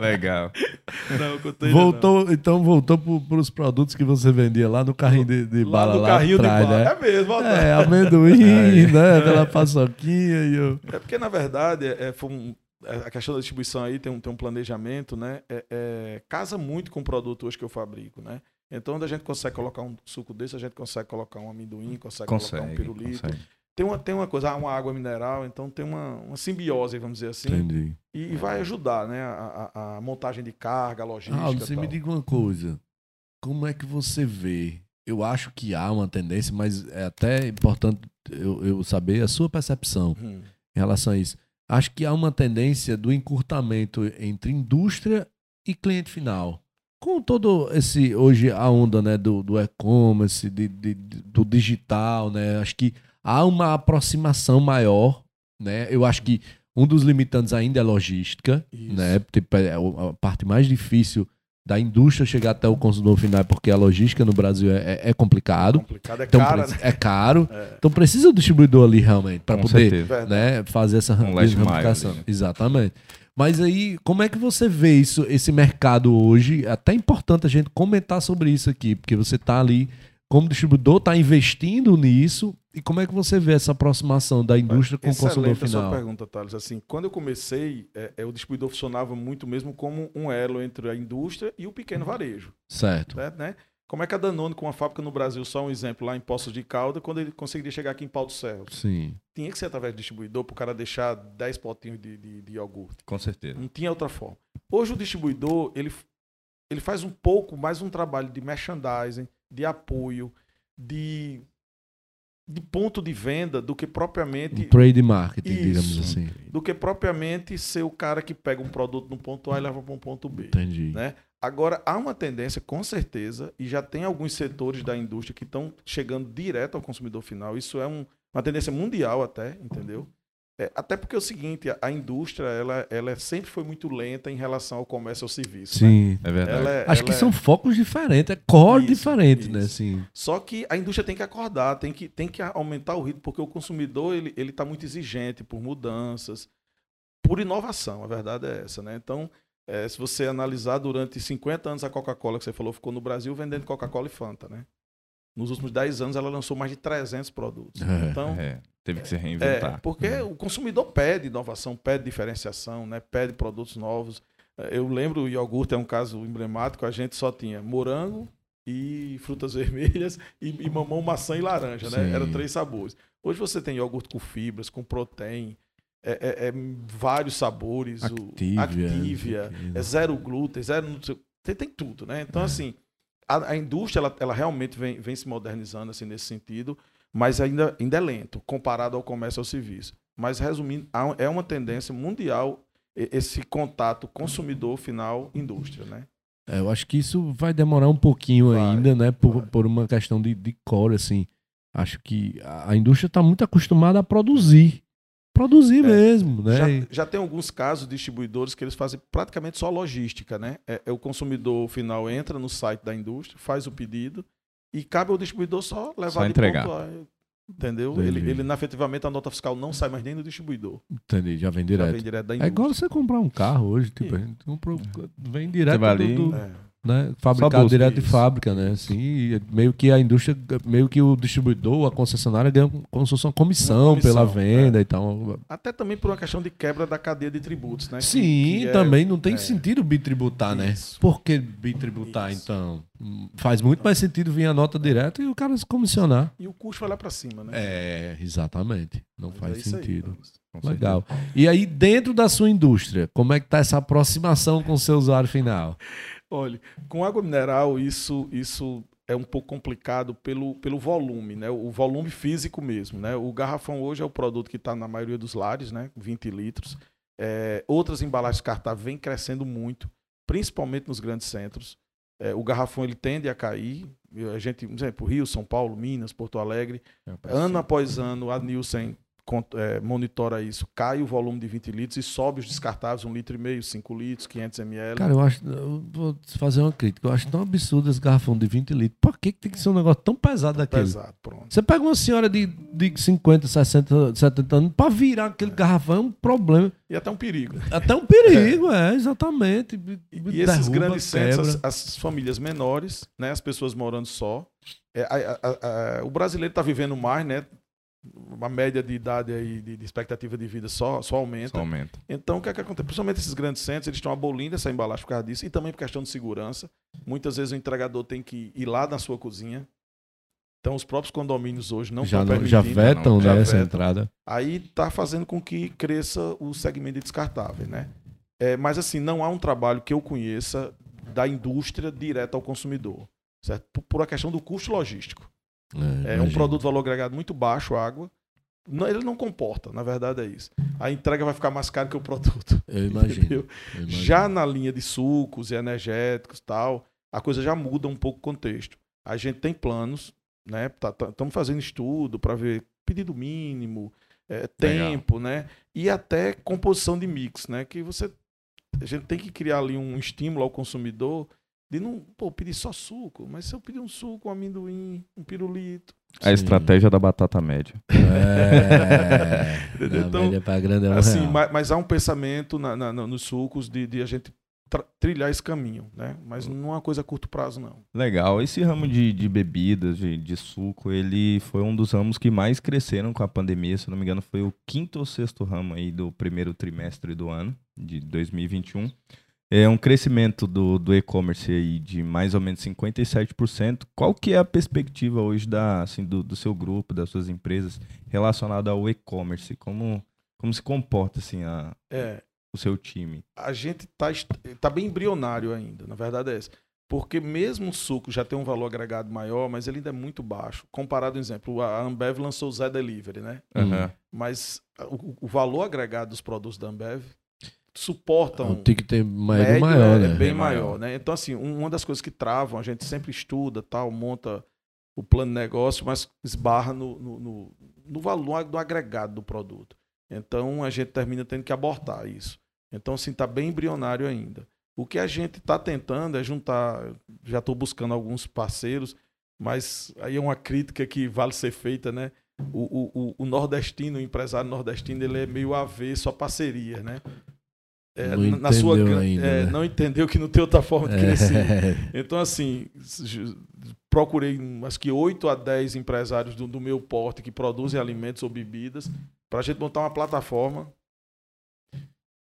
[SPEAKER 2] Legal.
[SPEAKER 3] não, container
[SPEAKER 1] Voltou, então voltou para os produtos que você vendia lá no carrinho de, de
[SPEAKER 3] não.
[SPEAKER 1] bala
[SPEAKER 3] Lá no
[SPEAKER 1] lá
[SPEAKER 3] carrinho
[SPEAKER 1] atrás,
[SPEAKER 3] de bala.
[SPEAKER 1] né?
[SPEAKER 3] É mesmo, ó,
[SPEAKER 1] É, amendoim,
[SPEAKER 2] Aí.
[SPEAKER 1] né? Aquela paçoquinha e eu...
[SPEAKER 3] É porque, na verdade, é, foi um- é, a questão da distribuição aí tem um, tem um planejamento, né? É, é, casa muito com o produto hoje que eu fabrico, né? Então, onde a gente consegue colocar um suco desse, a gente consegue colocar um amendoim, consegue, colocar um
[SPEAKER 2] Consegue,
[SPEAKER 3] pirulito.
[SPEAKER 2] consegue.
[SPEAKER 3] Tem uma, tem uma coisa, uma água mineral, então tem uma, uma simbiose, vamos dizer assim,
[SPEAKER 1] Entendi.
[SPEAKER 3] e, e vai ajudar, né? A, a- a montagem de carga, a logística.
[SPEAKER 1] Ah, você
[SPEAKER 3] tal.
[SPEAKER 1] me diga uma coisa. Como é que você vê? Eu acho que há uma tendência, mas é até importante eu, eu saber a sua percepção
[SPEAKER 3] Hum.
[SPEAKER 1] em relação a isso. Acho que há uma tendência do encurtamento entre indústria e cliente final. Com todo esse hoje a onda né, do, do e-commerce, de- de- do digital, né? Acho que há uma aproximação maior, né? Eu acho que um dos limitantes ainda é logística,
[SPEAKER 3] Isso.
[SPEAKER 1] né? Tipo, é a parte mais difícil da indústria chegar até o consumidor final, porque a logística no Brasil é, é- é complicado.
[SPEAKER 3] complicado, é
[SPEAKER 1] Então,
[SPEAKER 3] cara, né?
[SPEAKER 1] é caro.
[SPEAKER 3] É.
[SPEAKER 1] Então precisa o distribuidor ali realmente para poder
[SPEAKER 2] certeza.
[SPEAKER 1] Né, fazer essa
[SPEAKER 2] Um?
[SPEAKER 1] Exatamente. Mas aí, como é que você vê isso, esse mercado hoje? É até importante a gente comentar sobre isso aqui, porque você está ali como distribuidor, está investindo nisso. E como é que você vê essa aproximação da indústria com o consumidor
[SPEAKER 3] Excelente a sua
[SPEAKER 1] final?
[SPEAKER 3] pergunta, Thales. Assim, quando eu comecei, é, é, o distribuidor funcionava muito mesmo como um elo entre a indústria e o pequeno varejo.
[SPEAKER 1] Certo.
[SPEAKER 3] certo, né? Como é que a Danone, com uma fábrica no Brasil, só um exemplo, lá em Poços de Calda, quando ele conseguiria chegar aqui em Pau do Céu?
[SPEAKER 1] Sim.
[SPEAKER 3] Tinha que ser através do distribuidor para o cara deixar 10 potinhos de, de, de iogurte.
[SPEAKER 2] Com certeza.
[SPEAKER 3] Não tinha outra forma. Hoje o distribuidor, ele, ele faz um pouco mais um trabalho de merchandising, de apoio, de, de ponto de venda do que propriamente
[SPEAKER 1] Um trade marketing,
[SPEAKER 3] Isso.
[SPEAKER 1] digamos assim.
[SPEAKER 3] do que propriamente ser o cara que pega um produto no ponto A e leva para um ponto B.
[SPEAKER 1] Entendi.
[SPEAKER 3] Né? Agora, há uma tendência, com certeza, e já tem alguns setores da indústria que estão chegando direto ao consumidor final. Isso é um- uma tendência mundial até, entendeu? É, até porque é o seguinte, a, a indústria, ela, ela sempre foi muito lenta em relação ao comércio e ao serviço. né?
[SPEAKER 1] Sim.
[SPEAKER 2] É verdade.
[SPEAKER 3] Ela é-
[SPEAKER 1] Acho
[SPEAKER 3] ela
[SPEAKER 1] que
[SPEAKER 3] é-
[SPEAKER 1] são focos diferentes, é core
[SPEAKER 3] Isso,
[SPEAKER 1] diferente, né?
[SPEAKER 3] isso.
[SPEAKER 1] Assim.
[SPEAKER 3] Só que a indústria tem que acordar, tem que, tem que aumentar o ritmo, porque o consumidor ele ele está muito exigente por mudanças, por inovação, a verdade é essa, né? Então, eh, se você analisar durante 50 anos a Coca-Cola que você falou ficou no Brasil vendendo Coca-Cola e Fanta, né? Nos últimos 10 anos ela lançou mais de 300 produtos.
[SPEAKER 1] É,
[SPEAKER 3] então,
[SPEAKER 2] É, teve que se
[SPEAKER 3] é,
[SPEAKER 2] reinventar.
[SPEAKER 3] porque o consumidor pede inovação, pede diferenciação, né? Pede produtos novos. Eu lembro o iogurte é um caso emblemático, a gente só tinha morango e frutas vermelhas e, e mamão, maçã e laranja, né?
[SPEAKER 1] Sim.
[SPEAKER 3] Eram três sabores. Hoje você tem iogurte com fibras, com proteína, é, é- é vários sabores, o-
[SPEAKER 1] Activia.
[SPEAKER 3] Activia, é zero glúten, zero. Tem, tem tudo, né? Então,
[SPEAKER 1] É.
[SPEAKER 3] assim, a, a indústria, ela, ela realmente vem, vem se modernizando assim, nesse sentido, mas ainda, ainda é lento, comparado ao comércio e ao serviço. Mas, resumindo, é uma tendência mundial esse contato consumidor final indústria, né?
[SPEAKER 1] É, eu acho que isso vai demorar um pouquinho
[SPEAKER 3] Vai,
[SPEAKER 1] ainda, né? Por,
[SPEAKER 3] vai.
[SPEAKER 1] por uma questão de, de core, assim. Acho que a, a indústria está muito acostumada a produzir. Produzir
[SPEAKER 3] É,
[SPEAKER 1] mesmo, né?
[SPEAKER 3] Já, já tem alguns casos de distribuidores que eles fazem praticamente só logística, né? É, é o consumidor final entra no site da indústria, faz o pedido e cabe ao distribuidor só levar
[SPEAKER 2] Só
[SPEAKER 3] de
[SPEAKER 2] entregar.
[SPEAKER 3] ponto A, Entendeu?
[SPEAKER 1] Entendi.
[SPEAKER 3] Ele, ele, na- efetivamente, a nota fiscal não sai mais nem do distribuidor.
[SPEAKER 1] Entendi, já vem
[SPEAKER 3] Já
[SPEAKER 1] direto.
[SPEAKER 3] vem direto da
[SPEAKER 1] É igual você comprar um carro hoje, tipo, a gente comprou, vem direto
[SPEAKER 2] Você vai
[SPEAKER 1] do-
[SPEAKER 2] ali-
[SPEAKER 1] do,
[SPEAKER 3] É.
[SPEAKER 1] né, fabricado direto de
[SPEAKER 3] isso.
[SPEAKER 1] fábrica, né? Assim, meio que a indústria, meio que o distribuidor, a concessionária ganha como se fosse uma comissão,
[SPEAKER 3] Uma comissão,
[SPEAKER 1] pela venda e tal.
[SPEAKER 3] Até também por uma questão de quebra da cadeia de tributos, né? Que-
[SPEAKER 1] Sim,
[SPEAKER 3] que é-
[SPEAKER 1] também não tem
[SPEAKER 3] é.
[SPEAKER 1] sentido bitributar, né?
[SPEAKER 3] Isso.
[SPEAKER 1] Por que bitributar,
[SPEAKER 3] Isso.
[SPEAKER 1] então? Faz muito mais sentido vir a nota direta e o cara se comissionar.
[SPEAKER 3] E o custo vai lá pra cima, né?
[SPEAKER 1] É, exatamente. Não
[SPEAKER 3] Mas
[SPEAKER 1] faz
[SPEAKER 3] é aí,
[SPEAKER 1] sentido.
[SPEAKER 2] Com
[SPEAKER 1] Legal. E aí, dentro da sua indústria, como é que tá essa aproximação com o seu usuário final?
[SPEAKER 3] Olha, com água mineral, isso, isso é um pouco complicado pelo, pelo volume, né? O volume físico mesmo, né? O garrafão hoje é o produto que está na maioria dos lares, né? 20 litros. É, outras embalagens descartáveis vêm crescendo muito, principalmente nos grandes centros. É, o garrafão ele tende a cair. A gente, por exemplo, Rio, São Paulo, Minas, Porto Alegre, ano após ano, a Nielsen é, monitora isso, cai o volume de 20 litros e sobe os descartáveis, 1,5 litro, e meio, 5 litros, 500 ml.
[SPEAKER 1] Cara, eu acho, eu vou fazer uma crítica, eu acho tão absurdo esse garrafão de 20 litros. Por que, que tem que ser um negócio tão pesado daquele?
[SPEAKER 3] Pesado, pronto.
[SPEAKER 1] Você pega uma senhora de, de 50, 60, 70 anos, pra virar aquele garrafão é um problema.
[SPEAKER 3] E até um perigo.
[SPEAKER 1] Até um perigo, é, é exatamente.
[SPEAKER 3] E, e esses grandes centros, as, as, famílias menores, né, as pessoas morando só, é, a, a, a, o brasileiro está vivendo mais, né? Uma média de idade aí, de, de, expectativa de vida só, só aumenta.
[SPEAKER 2] Só aumenta.
[SPEAKER 3] Então, o que, é que acontece? Principalmente esses grandes centros, eles estão abolindo essa embalagem por causa disso e também por questão de segurança. Muitas vezes o entregador tem que ir lá na sua cozinha. Então, os próprios condomínios hoje não
[SPEAKER 1] já, não, já vetam né, essa entrada.
[SPEAKER 3] Aí está fazendo com que cresça o segmento de descartável, né? É, mas, assim, não há um trabalho que eu conheça da indústria direto ao consumidor, certo? Por, por a questão do custo logístico. É, é um produto de valor agregado muito baixo, água. Não, ele não comporta, na verdade é isso. A entrega vai ficar mais cara que o produto.
[SPEAKER 1] Eu imagino, eu
[SPEAKER 3] imagino. Já na linha de sucos e energéticos tal, a coisa já muda um pouco o contexto. A gente tem planos, né? Estamos tá, tá, fazendo estudo para ver pedido mínimo, é, tempo, né? E até composição de mix, né? Que você a gente tem que criar ali um estímulo ao consumidor de não pô, pedir só suco, mas se eu pedir um suco, um amendoim, um pirulito.
[SPEAKER 2] A Sim. estratégia da batata média.
[SPEAKER 1] É, então, grande é
[SPEAKER 3] assim, mas, mas, há um pensamento na, na, nos sucos de, de a gente trilhar esse caminho, né? Mas não é uma coisa a curto prazo, não.
[SPEAKER 2] Legal. Esse ramo de, de bebidas, de, de suco, ele foi um dos ramos que mais cresceram com a pandemia. Se não me engano, foi o quinto ou sexto ramo aí do primeiro trimestre do ano, de 2021. É um crescimento do, do e-commerce aí de mais ou menos 57%. Qual que é a perspectiva hoje da, assim, do, do seu grupo, das suas empresas, relacionada ao e-commerce? Como, como se comporta assim, a, é, o seu time?
[SPEAKER 3] A gente está tá bem embrionário ainda, na verdade é essa. Porque mesmo o suco já tem um valor agregado maior, mas ele ainda é muito baixo. Comparado, por exemplo, a Ambev lançou o Zé Delivery, né?
[SPEAKER 2] Uhum.
[SPEAKER 3] Mas o, o valor agregado dos produtos da Ambev suportam.
[SPEAKER 1] O ticket maior, maior,
[SPEAKER 3] é,
[SPEAKER 1] né?
[SPEAKER 3] É bem maior, né? Então, assim, uma das coisas que travam, a gente sempre estuda, tal, monta o plano de negócio, mas esbarra no, no, no, no valor do agregado do produto. Então, a gente termina tendo que abortar isso. Então, assim, está bem embrionário ainda. O que a gente está tentando é juntar, já estou buscando alguns parceiros, mas aí é uma crítica que vale ser feita, né? O, o, o, nordestino, o empresário nordestino, ele é meio avesso a parceria, né? É, na sua ainda, é, né? não entendeu que não tem outra forma de crescer. É. Então, assim, procurei acho que 8 a 10 empresários do, do meu porte que produzem alimentos ou bebidas para a gente montar uma plataforma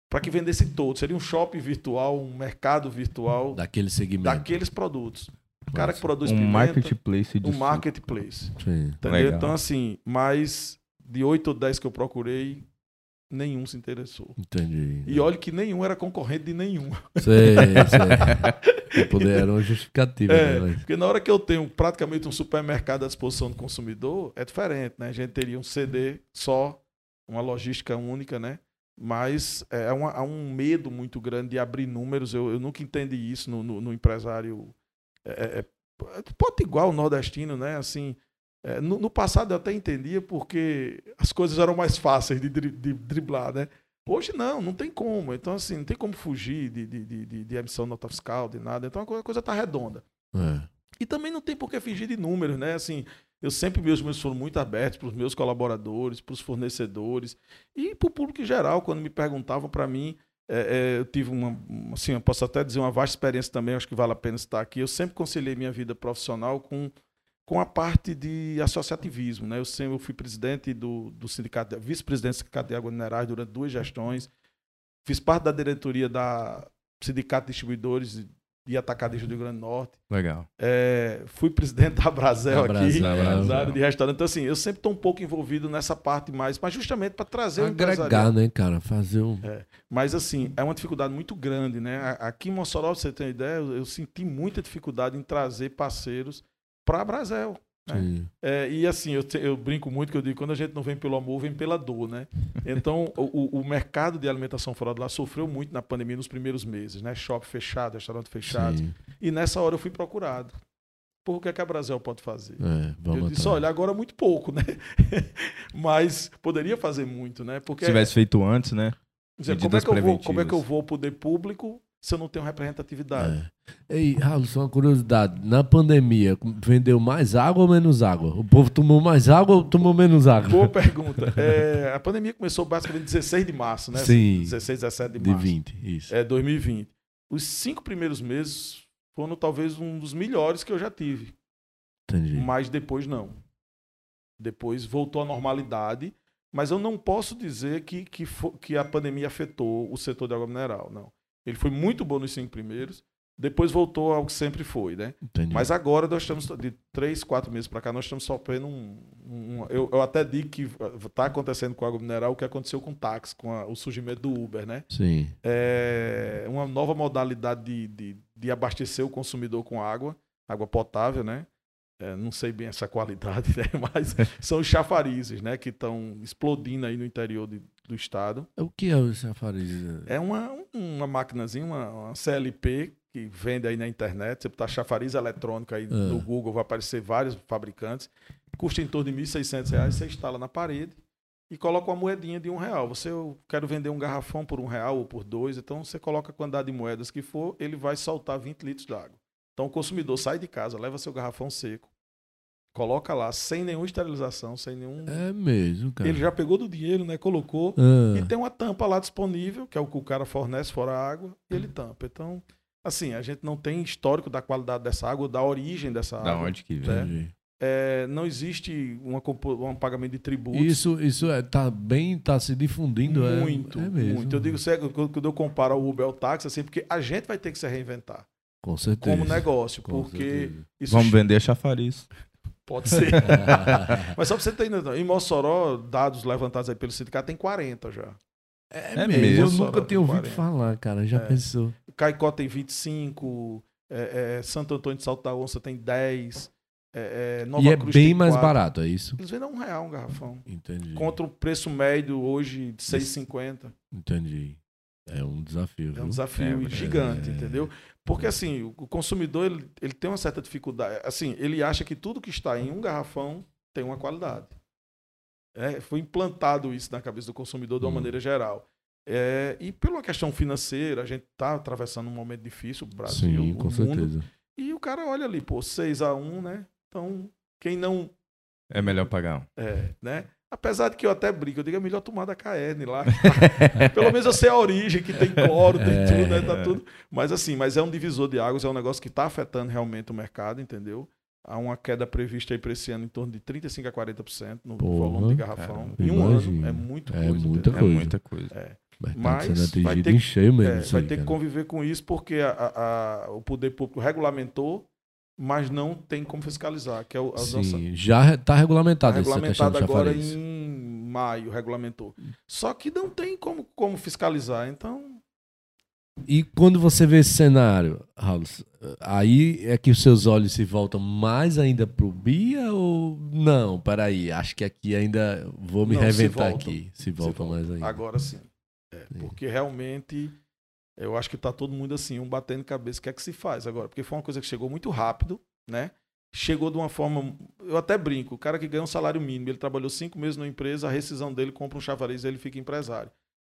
[SPEAKER 3] para que vendesse todo. Seria um shopping virtual, um mercado virtual
[SPEAKER 1] daquele segmento,
[SPEAKER 3] daqueles produtos. O cara que produz
[SPEAKER 2] um
[SPEAKER 3] pimenta,
[SPEAKER 2] marketplace
[SPEAKER 3] de um marketplace. Sim. Entendeu? Então assim, mais de 8 ou 10 que eu procurei, nenhum se interessou.
[SPEAKER 1] Entendi.
[SPEAKER 3] E olha que nenhum era concorrente de nenhum.
[SPEAKER 1] Sei, sei. Poder, era uma justificativa.
[SPEAKER 3] É, né? Porque na hora que eu tenho praticamente um supermercado à disposição do consumidor, é diferente, né? A gente teria um CD só, uma logística única, né? Mas é, uma, há um medo muito grande de abrir números. Eu, eu nunca entendi isso no, no, no empresário. É, é, é pode igual o nordestino, né? Assim, é, no, no, passado eu até entendia porque as coisas eram mais fáceis de, de driblar, né? Hoje não, não tem como. Então, assim, não tem como fugir de, de, de, de emissão de nota fiscal, de nada. Então a coisa está redonda.
[SPEAKER 1] É.
[SPEAKER 3] E também não tem por que fingir de números, né? Assim, eu sempre, meus meus foram muito abertos para os meus colaboradores, para os fornecedores e para o público em geral, quando me perguntavam para mim. É, é, eu tive uma, assim, eu posso até dizer uma vasta experiência também, acho que vale a pena estar aqui. Eu sempre conciliei minha vida profissional com com a parte de associativismo. Né? Eu sempre eu fui presidente do, do sindicato, vice-presidente do Sindicato de Água Minerais durante duas gestões. Fiz parte da diretoria da Sindicato de Distribuidores e Atacadistas do Rio Grande do Norte.
[SPEAKER 2] Legal.
[SPEAKER 3] É, fui presidente da Brasel aqui, área de restaurante. Então, assim, eu sempre estou um pouco envolvido nessa parte mais, mas justamente para trazer
[SPEAKER 1] Agregar, né, cara? Fazer um...
[SPEAKER 3] É, mas, assim, é uma dificuldade muito grande, né? Aqui em Mossoró, pra você ter uma ideia, eu, eu senti muita dificuldade em trazer parceiros para Brasel.
[SPEAKER 1] Sim.
[SPEAKER 3] É, e assim, eu, eu brinco muito que eu digo, quando a gente não vem pelo amor, vem pela dor, né? Então, o, o- mercado de alimentação fora de lá sofreu muito na pandemia nos primeiros meses, né? Shopping fechado, restaurante fechado.
[SPEAKER 1] Sim.
[SPEAKER 3] E nessa hora eu fui procurado. Por o que, é que a Brasel pode fazer?
[SPEAKER 1] É,
[SPEAKER 3] eu disse,
[SPEAKER 1] atrás.
[SPEAKER 3] olha, agora muito pouco, né? Mas poderia fazer muito, né? Porque
[SPEAKER 2] Se tivesse feito antes, né?
[SPEAKER 3] Dizer, como, é que eu vou, como é que eu vou poder público se eu não tenho representatividade?
[SPEAKER 1] É. Ei, Raul, só uma curiosidade. Na pandemia, vendeu mais água ou menos água? O povo tomou mais água ou tomou menos água?
[SPEAKER 3] Boa pergunta. É, a pandemia começou basicamente 16 de março, né?
[SPEAKER 1] Sim.
[SPEAKER 3] 16, 17 de
[SPEAKER 1] De
[SPEAKER 3] março.
[SPEAKER 1] 20, isso.
[SPEAKER 3] É 2020. Os cinco primeiros meses foram talvez um dos melhores que eu já tive.
[SPEAKER 1] Entendi.
[SPEAKER 3] Mas depois não. Depois voltou à normalidade. Mas eu não posso dizer que, que, que a pandemia afetou o setor de água mineral, não. Ele foi muito bom nos cinco primeiros. Depois voltou ao que sempre foi, né?
[SPEAKER 1] Entendi.
[SPEAKER 3] Mas agora nós estamos, de três, quatro meses para cá, nós estamos sofrendo um. um- eu, eu até digo que está acontecendo com a água mineral o que aconteceu com o táxi, com a- o surgimento do Uber, né?
[SPEAKER 1] Sim.
[SPEAKER 3] É uma nova modalidade de, de, de abastecer o consumidor com água, água potável, né? É, não sei bem essa qualidade, né? Mas são os chafarizes, né? Que estão explodindo aí no interior de- do estado.
[SPEAKER 1] O que é o chafariz?
[SPEAKER 3] É uma, uma maquinazinha, uma, uma CLP que vende aí na internet. Você botar chafariz eletrônico aí no Google, vai aparecer vários fabricantes. Custa em torno de 1.600 reais. Você instala na parede e coloca uma moedinha de um real. Você, eu quero vender um garrafão por um real ou por dois. Então você coloca a quantidade de moedas que for, ele vai soltar 20 litros d'água. Então o consumidor sai de casa, leva seu garrafão seco, coloca lá sem nenhuma esterilização, sem nenhum.
[SPEAKER 1] É mesmo, cara.
[SPEAKER 3] Ele já pegou do dinheiro, né? Colocou.
[SPEAKER 1] Ah,
[SPEAKER 3] E tem uma tampa lá disponível, que é o que o cara fornece fora a água, e ele tampa. Então, assim, a gente não tem histórico da qualidade dessa água, da origem dessa
[SPEAKER 2] Da
[SPEAKER 3] água.
[SPEAKER 2] onde que vem?
[SPEAKER 1] entendi.
[SPEAKER 3] É, não existe uma, um pagamento de tributos.
[SPEAKER 1] Isso, isso é, tá bem, tá se difundindo. é-
[SPEAKER 3] muito,
[SPEAKER 1] é, mesmo.
[SPEAKER 3] muito. Eu digo sério, quando quando eu comparo o Uber ao táxi, assim, porque a gente vai ter que se reinventar
[SPEAKER 1] Com certeza.
[SPEAKER 3] como negócio,
[SPEAKER 1] Com
[SPEAKER 3] porque
[SPEAKER 2] Vamos vender chafariz.
[SPEAKER 3] pode ser. Mas só pra você ter noção, em Mossoró, dados levantados aí pelo sindicato, tem 40 já.
[SPEAKER 1] É,
[SPEAKER 2] É
[SPEAKER 1] mesmo.
[SPEAKER 2] mesmo,
[SPEAKER 1] Eu nunca tinha ouvido
[SPEAKER 3] 40.
[SPEAKER 1] falar, cara. Já
[SPEAKER 3] É.
[SPEAKER 1] pensou?
[SPEAKER 3] Caicó tem 25, é, é, Santo Antônio de Salto da Onça tem 10, é, é, Nova
[SPEAKER 1] e é
[SPEAKER 3] Cruz
[SPEAKER 1] bem mais
[SPEAKER 3] 4.
[SPEAKER 1] barato, é isso?
[SPEAKER 3] Eles vendem um real um garrafão.
[SPEAKER 1] Entendi.
[SPEAKER 3] Contra o preço médio hoje de 6,50.
[SPEAKER 1] Entendi. É um desafio.
[SPEAKER 3] É um desafio
[SPEAKER 2] É,
[SPEAKER 3] gigante,
[SPEAKER 1] é.
[SPEAKER 3] entendeu? Porque assim, o consumidor ele, ele tem uma certa dificuldade. Assim, ele acha que tudo que está em um garrafão tem uma qualidade. É, foi implantado isso na cabeça do consumidor de uma
[SPEAKER 1] Hum.
[SPEAKER 3] maneira geral. É, e por uma questão financeira, a gente está atravessando um momento difícil, o Brasil,
[SPEAKER 1] Sim,
[SPEAKER 3] o
[SPEAKER 1] com
[SPEAKER 3] mundo,
[SPEAKER 1] certeza.
[SPEAKER 3] E o cara olha ali, pô, 6 a 1 né? Então, quem não.
[SPEAKER 2] É melhor pagar um.
[SPEAKER 3] É, né? Apesar de que eu até brinco, eu digo é melhor tomar da KN lá. Pelo menos eu sei a origem, que tem cloro, tem
[SPEAKER 1] É.
[SPEAKER 3] tudo, né? Tá tudo. Mas assim, mas é um divisor de águas, é um negócio que está afetando realmente o mercado, entendeu? Há uma queda prevista aí para esse ano em torno de 35% a 40% no
[SPEAKER 1] Porra,
[SPEAKER 3] volume de garrafão.
[SPEAKER 2] caramba.
[SPEAKER 3] em um
[SPEAKER 1] Imagina.
[SPEAKER 3] ano. É muito
[SPEAKER 1] É
[SPEAKER 3] coisa.
[SPEAKER 1] muita
[SPEAKER 3] entendeu?
[SPEAKER 2] É
[SPEAKER 1] coisa.
[SPEAKER 2] muita coisa.
[SPEAKER 1] Mas,
[SPEAKER 3] Mas
[SPEAKER 1] tá sendo
[SPEAKER 3] vai
[SPEAKER 1] atingido
[SPEAKER 3] ter
[SPEAKER 1] em cheio mesmo.
[SPEAKER 3] É,
[SPEAKER 1] isso
[SPEAKER 3] vai
[SPEAKER 1] aí,
[SPEAKER 3] ter que
[SPEAKER 1] cara.
[SPEAKER 3] conviver com isso porque a- a- a- o poder público regulamentou, mas não tem como fiscalizar, que é o, a nossa,
[SPEAKER 1] Sim, já está regulamentado
[SPEAKER 3] Tá regulamentado
[SPEAKER 1] do
[SPEAKER 3] agora em maio, regulamentou. Só que não tem como, como fiscalizar, então.
[SPEAKER 1] E quando você vê esse cenário, Raul, aí é que os seus olhos se voltam mais ainda pro Bia ou não? Peraí, acho que aqui ainda vou me
[SPEAKER 3] Não, se
[SPEAKER 1] reventar
[SPEAKER 3] voltam.
[SPEAKER 1] aqui. Se voltam
[SPEAKER 3] voltam.
[SPEAKER 1] mais ainda.
[SPEAKER 3] Agora sim. É,
[SPEAKER 1] Sim.
[SPEAKER 3] porque realmente eu acho que tá todo mundo assim, um batendo cabeça. O que é que se faz agora? Porque foi uma coisa que chegou muito rápido, né? Chegou de uma forma. Eu até brinco, o cara que ganha um salário mínimo, ele trabalhou cinco meses numa empresa, a rescisão dele compra um chavariz e ele fica empresário.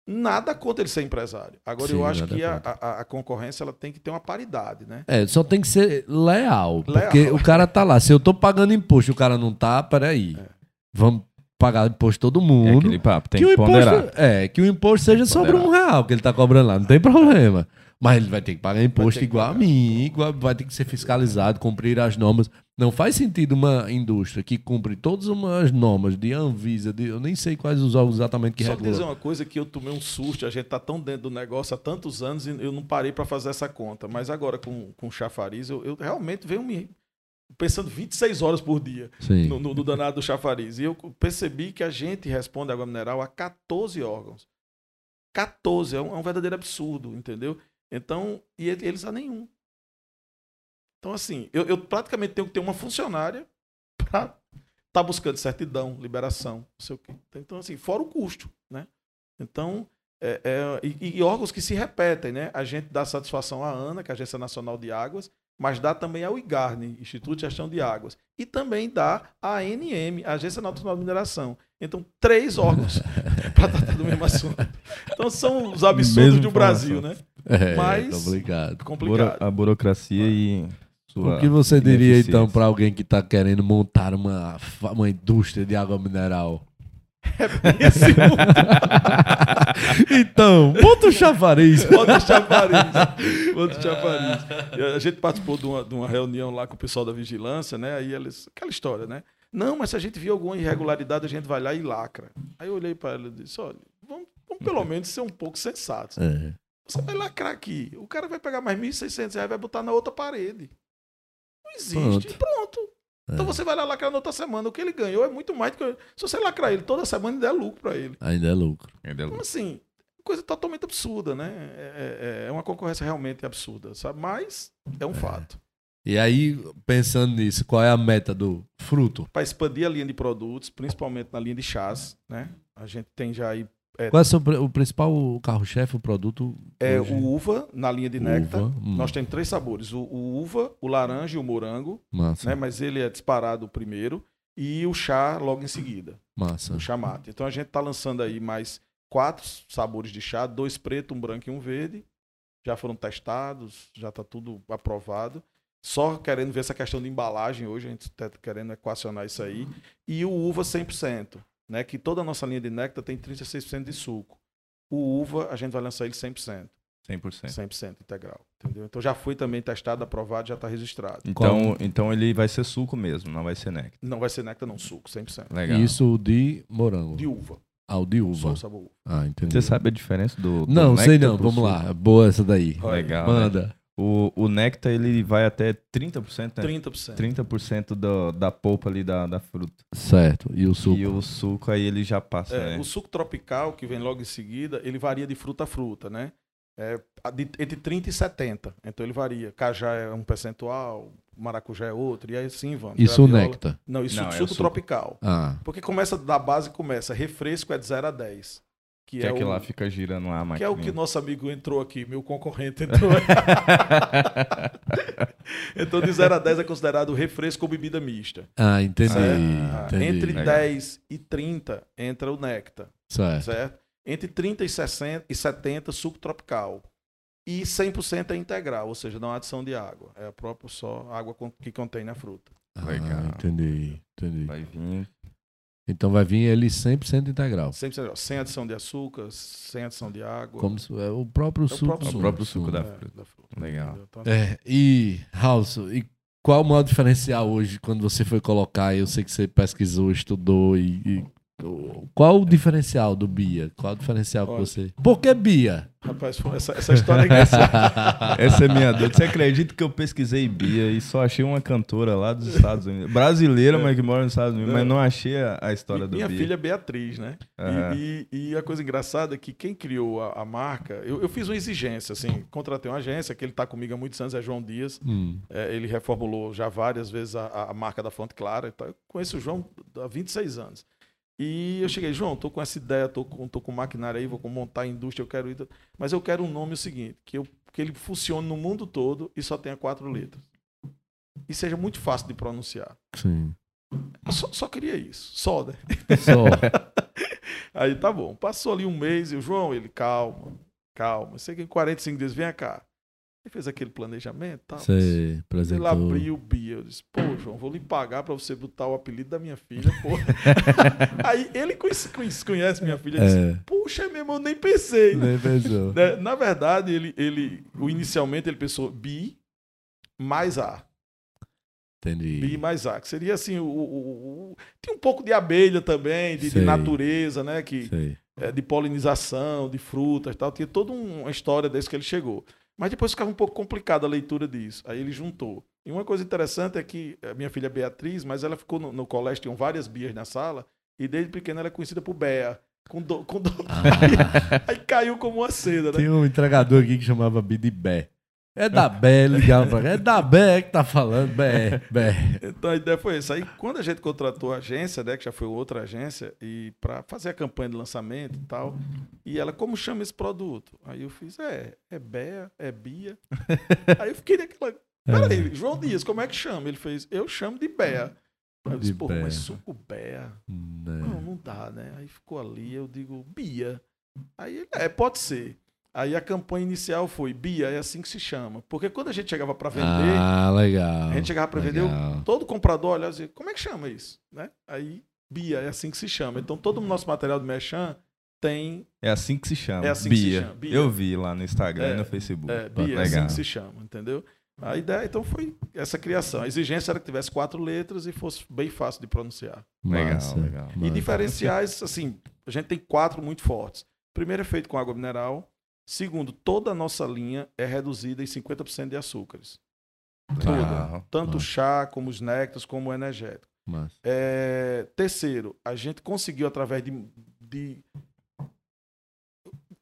[SPEAKER 3] Nada contra ele ser empresário. Agora
[SPEAKER 1] Sim,
[SPEAKER 3] eu acho que a, a- a concorrência ela tem que ter uma paridade, né?
[SPEAKER 1] É, só tem que ser leal.
[SPEAKER 3] Leal.
[SPEAKER 1] Porque o cara tá lá. Se eu tô pagando imposto e o cara não tá, peraí.
[SPEAKER 3] É.
[SPEAKER 1] Vamos pagar imposto todo
[SPEAKER 2] É
[SPEAKER 1] mundo.
[SPEAKER 2] aquele papo, tem
[SPEAKER 1] que
[SPEAKER 2] que,
[SPEAKER 1] o
[SPEAKER 2] ponderar.
[SPEAKER 1] imposto, é, que o imposto seja sobre um real que ele tá cobrando lá, não tem problema. Mas ele vai ter que pagar imposto
[SPEAKER 3] que
[SPEAKER 1] igual a
[SPEAKER 3] pagar.
[SPEAKER 1] mim, igual, vai ter que ser fiscalizado, cumprir as normas. Não faz sentido uma indústria que cumpre todas as normas de Anvisa, de, eu nem sei quais os órgãos exatamente que
[SPEAKER 3] Só
[SPEAKER 1] regulam.
[SPEAKER 3] dizer uma coisa que eu tomei um susto, a gente tá tão dentro do negócio há tantos anos e eu não parei para fazer essa conta. Mas agora com, com chafariz, eu, eu realmente venho me pensando 26 horas por dia no, no, no danado do chafariz. E eu percebi que a gente responde água mineral a 14 órgãos. 14, é um, é um verdadeiro absurdo, entendeu? Então, e ele- eles a nenhum. Então, assim, eu, eu praticamente tenho que ter uma funcionária para estar tá buscando certidão, liberação, não sei o quê. Então, assim, fora o custo, né? Então, é, é, e, e, órgãos que se repetem, né? A gente dá satisfação à ANA, que é a Agência Nacional de Águas, mas dá também ao IGARNE, Instituto de Gestão de Águas, e também dá à ANM, Agência Nacional de Mineração. Então, três órgãos para tratar do mesmo assunto. Então, são os absurdos mesmo do Brasil, né?
[SPEAKER 1] É, mas complicado.
[SPEAKER 2] complicado. a burocracia e
[SPEAKER 1] o que você diria então para alguém que está querendo montar uma, uma indústria de água mineral?
[SPEAKER 3] É esse
[SPEAKER 1] então, bota o chafariz.
[SPEAKER 3] Bota o chafariz. Bota o. A gente participou de uma, de uma, reunião lá com o pessoal da vigilância, né? Aí eles. Aquela história, né? Não, mas se a gente viu alguma irregularidade, a gente vai lá e lacra. Aí eu olhei para ela e disse: olha, vamos, vamos, pelo menos ser um pouco sensatos. É. Você vai lacrar aqui. O cara vai pegar mais R$ 1.600 e vai botar na outra parede. Não existe. Pronto. Pronto. Então é. você vai lá lacrar na outra semana. O que ele ganhou é muito mais do que. Se você lacrar ele toda semana, ainda é lucro para ele.
[SPEAKER 1] Ainda é lucro.
[SPEAKER 3] Ainda é lucro. Então, assim, coisa totalmente absurda, né? É, é, é, uma concorrência realmente absurda, sabe? Mas é um é. fato.
[SPEAKER 1] E aí, pensando nisso, qual é a meta do fruto?
[SPEAKER 3] Para expandir a linha de produtos, principalmente na linha de chás, né? A gente tem já aí
[SPEAKER 1] é, Qual é o, principal carro-chefe, o produto?
[SPEAKER 3] É hoje? o uva, na linha de néctar. Hum. Nós temos três sabores: o, o, uva, o laranja e o morango. Massa. Né? Mas ele é disparado primeiro. E o chá logo em seguida.
[SPEAKER 1] Massa.
[SPEAKER 3] O chá mate. Então a gente está lançando aí mais quatro sabores de chá: dois preto, um branco e um verde. Já foram testados, já está tudo aprovado. Só querendo ver essa questão de embalagem hoje, a gente está querendo equacionar isso aí. E o uva 100% né, que toda a nossa linha de néctar tem 36% de suco. O uva, a gente vai lançar ele 100%.
[SPEAKER 2] 100%.
[SPEAKER 3] 100% integral. Entendeu? Então já foi também testado, aprovado, já está registrado.
[SPEAKER 2] Então, então ele vai ser suco mesmo, não vai ser néctar.
[SPEAKER 3] Não vai ser néctar, não, suco, 100%.
[SPEAKER 1] Legal. Isso de morango.
[SPEAKER 3] De uva.
[SPEAKER 1] Ah, o de uva. Só
[SPEAKER 3] sabor uva.
[SPEAKER 1] Ah, entendi.
[SPEAKER 2] Você sabe a diferença do. do
[SPEAKER 1] não, sei não. Vamos suco? lá. Boa essa daí.
[SPEAKER 2] Legal.
[SPEAKER 1] Manda. Né?
[SPEAKER 2] O, o néctar ele vai até 30%, né?
[SPEAKER 3] 30%.
[SPEAKER 2] 30% do, da polpa ali da, da fruta.
[SPEAKER 1] Certo. E o suco?
[SPEAKER 2] E o suco aí ele já passa,
[SPEAKER 3] é,
[SPEAKER 2] né?
[SPEAKER 3] O suco tropical, que vem logo em seguida, ele varia de fruta a fruta, né? É, de, entre 30 e 70. Então ele varia. Cajá é um percentual, maracujá é outro, e aí assim vamos.
[SPEAKER 1] Isso o néctar?
[SPEAKER 3] Não, isso Não, é suco, suco tropical.
[SPEAKER 1] Ah.
[SPEAKER 3] Porque começa da base, começa refresco é de 0 a 10.
[SPEAKER 2] Que, que é, que o, lá fica girando lá a
[SPEAKER 3] Que é o que nosso amigo entrou aqui, meu concorrente entrou. então, de 0 a 10 é considerado refresco ou bebida mista.
[SPEAKER 1] Ah, entendi. Ah, entendi.
[SPEAKER 3] Entre Legal. 10 e 30 entra o néctar.
[SPEAKER 1] Certo.
[SPEAKER 3] certo? Entre 30 e, 60, e 70, suco tropical. E 100% é integral, ou seja, não há adição de água. É a própria só água que contém na fruta.
[SPEAKER 1] Ah, Legal. Entendi, entendi.
[SPEAKER 2] Vai vir
[SPEAKER 1] então vai vir ele 100% integral.
[SPEAKER 3] 100% integral. Sem adição de açúcar, sem adição de água.
[SPEAKER 1] Como se, é o próprio é suco. O próprio
[SPEAKER 2] suco, o próprio suco da, é, fruta. da, fruta. Legal.
[SPEAKER 1] Então, é, e, House, e qual o maior diferencial hoje quando você foi colocar? Eu sei que você pesquisou, estudou e, e qual o diferencial do Bia? Qual o diferencial Olha, que você. Por que Bia?
[SPEAKER 3] Rapaz, essa, essa história é engraçada.
[SPEAKER 2] essa é minha dúvida. Você acredita que eu pesquisei Bia e só achei uma cantora lá dos Estados Unidos? Brasileira, é. mas que mora nos Estados Unidos, mas não achei a, a história e, do
[SPEAKER 3] minha
[SPEAKER 2] Bia.
[SPEAKER 3] Minha filha é Beatriz, né? Uhum. E, e, e, a coisa engraçada é que quem criou a, a marca, eu, eu, fiz uma exigência, assim, contratei uma agência, que ele está comigo há muitos anos, é João Dias. Hum. É, ele reformulou já várias vezes a, a marca da Fonte Clara. Então, eu conheço o João há 26 anos. E eu cheguei, João, tô com essa ideia, tô com, tô com maquinário aí, vou montar a indústria, eu quero ir. Mas eu quero um nome o seguinte, que, eu, que ele funcione no mundo todo e só tenha quatro letras. E seja muito fácil de pronunciar.
[SPEAKER 1] Sim.
[SPEAKER 3] Eu só, só queria isso. Só, né?
[SPEAKER 1] Só.
[SPEAKER 3] aí tá bom. Passou ali um mês e o João, ele, calma, calma. Sei que em 45 dias, vem cá. Ele fez aquele planejamento tal.
[SPEAKER 1] Você
[SPEAKER 3] Ele abriu o Bia. Eu disse, pô, João, vou lhe pagar pra você botar o apelido da minha filha, pô. Aí ele conhece, conhece minha filha e disse, é. puxa, meu irmão, nem pensei.
[SPEAKER 1] Nem pensou.
[SPEAKER 3] Né, na verdade, ele, ele, inicialmente ele pensou Bi mais A.
[SPEAKER 1] Entendi.
[SPEAKER 3] Bi mais A, que seria assim, o, o, o, tem um pouco de abelha também, de, de natureza, né? Que, é, de polinização, de frutas e tal. Tinha toda uma história desde que ele chegou. Mas depois ficava um pouco complicada a leitura disso. Aí ele juntou. E uma coisa interessante é que a minha filha é Beatriz, mas ela ficou no, no colégio, tinham várias Bias na sala, e desde pequena ela é conhecida por Bea. Com do, com do... Ah. aí, aí, caiu como uma seda, né?
[SPEAKER 1] Tem um entregador aqui que chamava Bidibé. É da Bé, ligava pra. É da Bé que tá falando. Bé, Bé.
[SPEAKER 3] Então a ideia foi essa. Aí quando a gente contratou a agência, né, que já foi outra agência, e para fazer a campanha de lançamento e tal, e ela, como chama esse produto? Aí eu fiz, é, é Bea, é Bia. Aí eu fiquei naquela. Peraí, João Dias, como é que chama? Ele fez, eu chamo de Bea. Aí eu disse, pô, mas suco Bea.
[SPEAKER 1] Né.
[SPEAKER 3] Não, não dá, né? Aí ficou ali, eu digo, Bia. Aí ele, é, pode ser. Aí a campanha inicial foi Bia, é assim que se chama. Porque quando a gente chegava para vender,
[SPEAKER 1] Ah, legal.
[SPEAKER 3] a gente chegava para vender,
[SPEAKER 1] legal.
[SPEAKER 3] todo comprador olhava e dizia, como é que chama isso? Né? Aí, Bia, é assim que se chama. Então todo o nosso material de Merchan tem
[SPEAKER 2] É assim que se chama.
[SPEAKER 3] É assim que se
[SPEAKER 2] Bia.
[SPEAKER 3] chama, Bia.
[SPEAKER 2] Eu vi lá no Instagram
[SPEAKER 3] É,
[SPEAKER 2] e no Facebook.
[SPEAKER 3] é, Bia, é assim
[SPEAKER 2] Legal.
[SPEAKER 3] que se chama, entendeu? A ideia, então, foi essa criação. A exigência era que tivesse quatro letras e fosse bem fácil de pronunciar.
[SPEAKER 2] Legal,
[SPEAKER 1] Massa,
[SPEAKER 2] legal.
[SPEAKER 3] E diferenciais, assim, a gente tem quatro muito fortes. Primeiro é feito com água mineral. Segundo, toda a nossa linha é reduzida em 50% de açúcares. Toda.
[SPEAKER 2] Legal.
[SPEAKER 3] Tanto o
[SPEAKER 1] Massa.
[SPEAKER 3] chá, como os néctares, como o energético.
[SPEAKER 1] Massa.
[SPEAKER 3] É, terceiro, a gente conseguiu através de, de-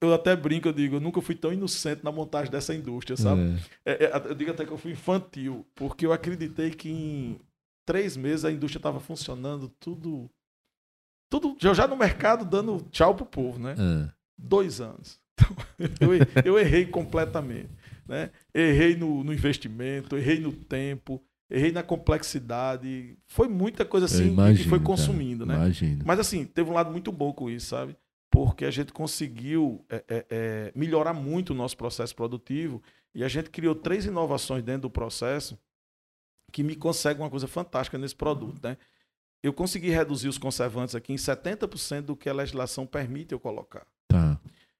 [SPEAKER 3] Eu até brinco, eu digo, eu nunca fui tão inocente na montagem dessa indústria, sabe?
[SPEAKER 1] É.
[SPEAKER 3] É, é, eu digo até que eu fui infantil, porque eu acreditei que em três meses a indústria estava funcionando tudo. Tudo já no mercado dando tchau pro povo, né?
[SPEAKER 1] É.
[SPEAKER 3] Dois anos. Então, eu, eu errei completamente. Né? Errei no, no investimento, errei no tempo, errei na complexidade. Foi muita coisa assim que
[SPEAKER 1] imagino,
[SPEAKER 3] foi
[SPEAKER 1] cara.
[SPEAKER 3] consumindo, né?
[SPEAKER 1] Imagino.
[SPEAKER 3] Mas assim, teve um lado muito bom com isso, sabe? Porque a gente conseguiu é, é, é, melhorar muito o nosso processo produtivo e a gente criou três inovações dentro do processo que me conseguem uma coisa fantástica nesse produto, né? Eu consegui reduzir os conservantes aqui em 70% do que a legislação permite eu colocar.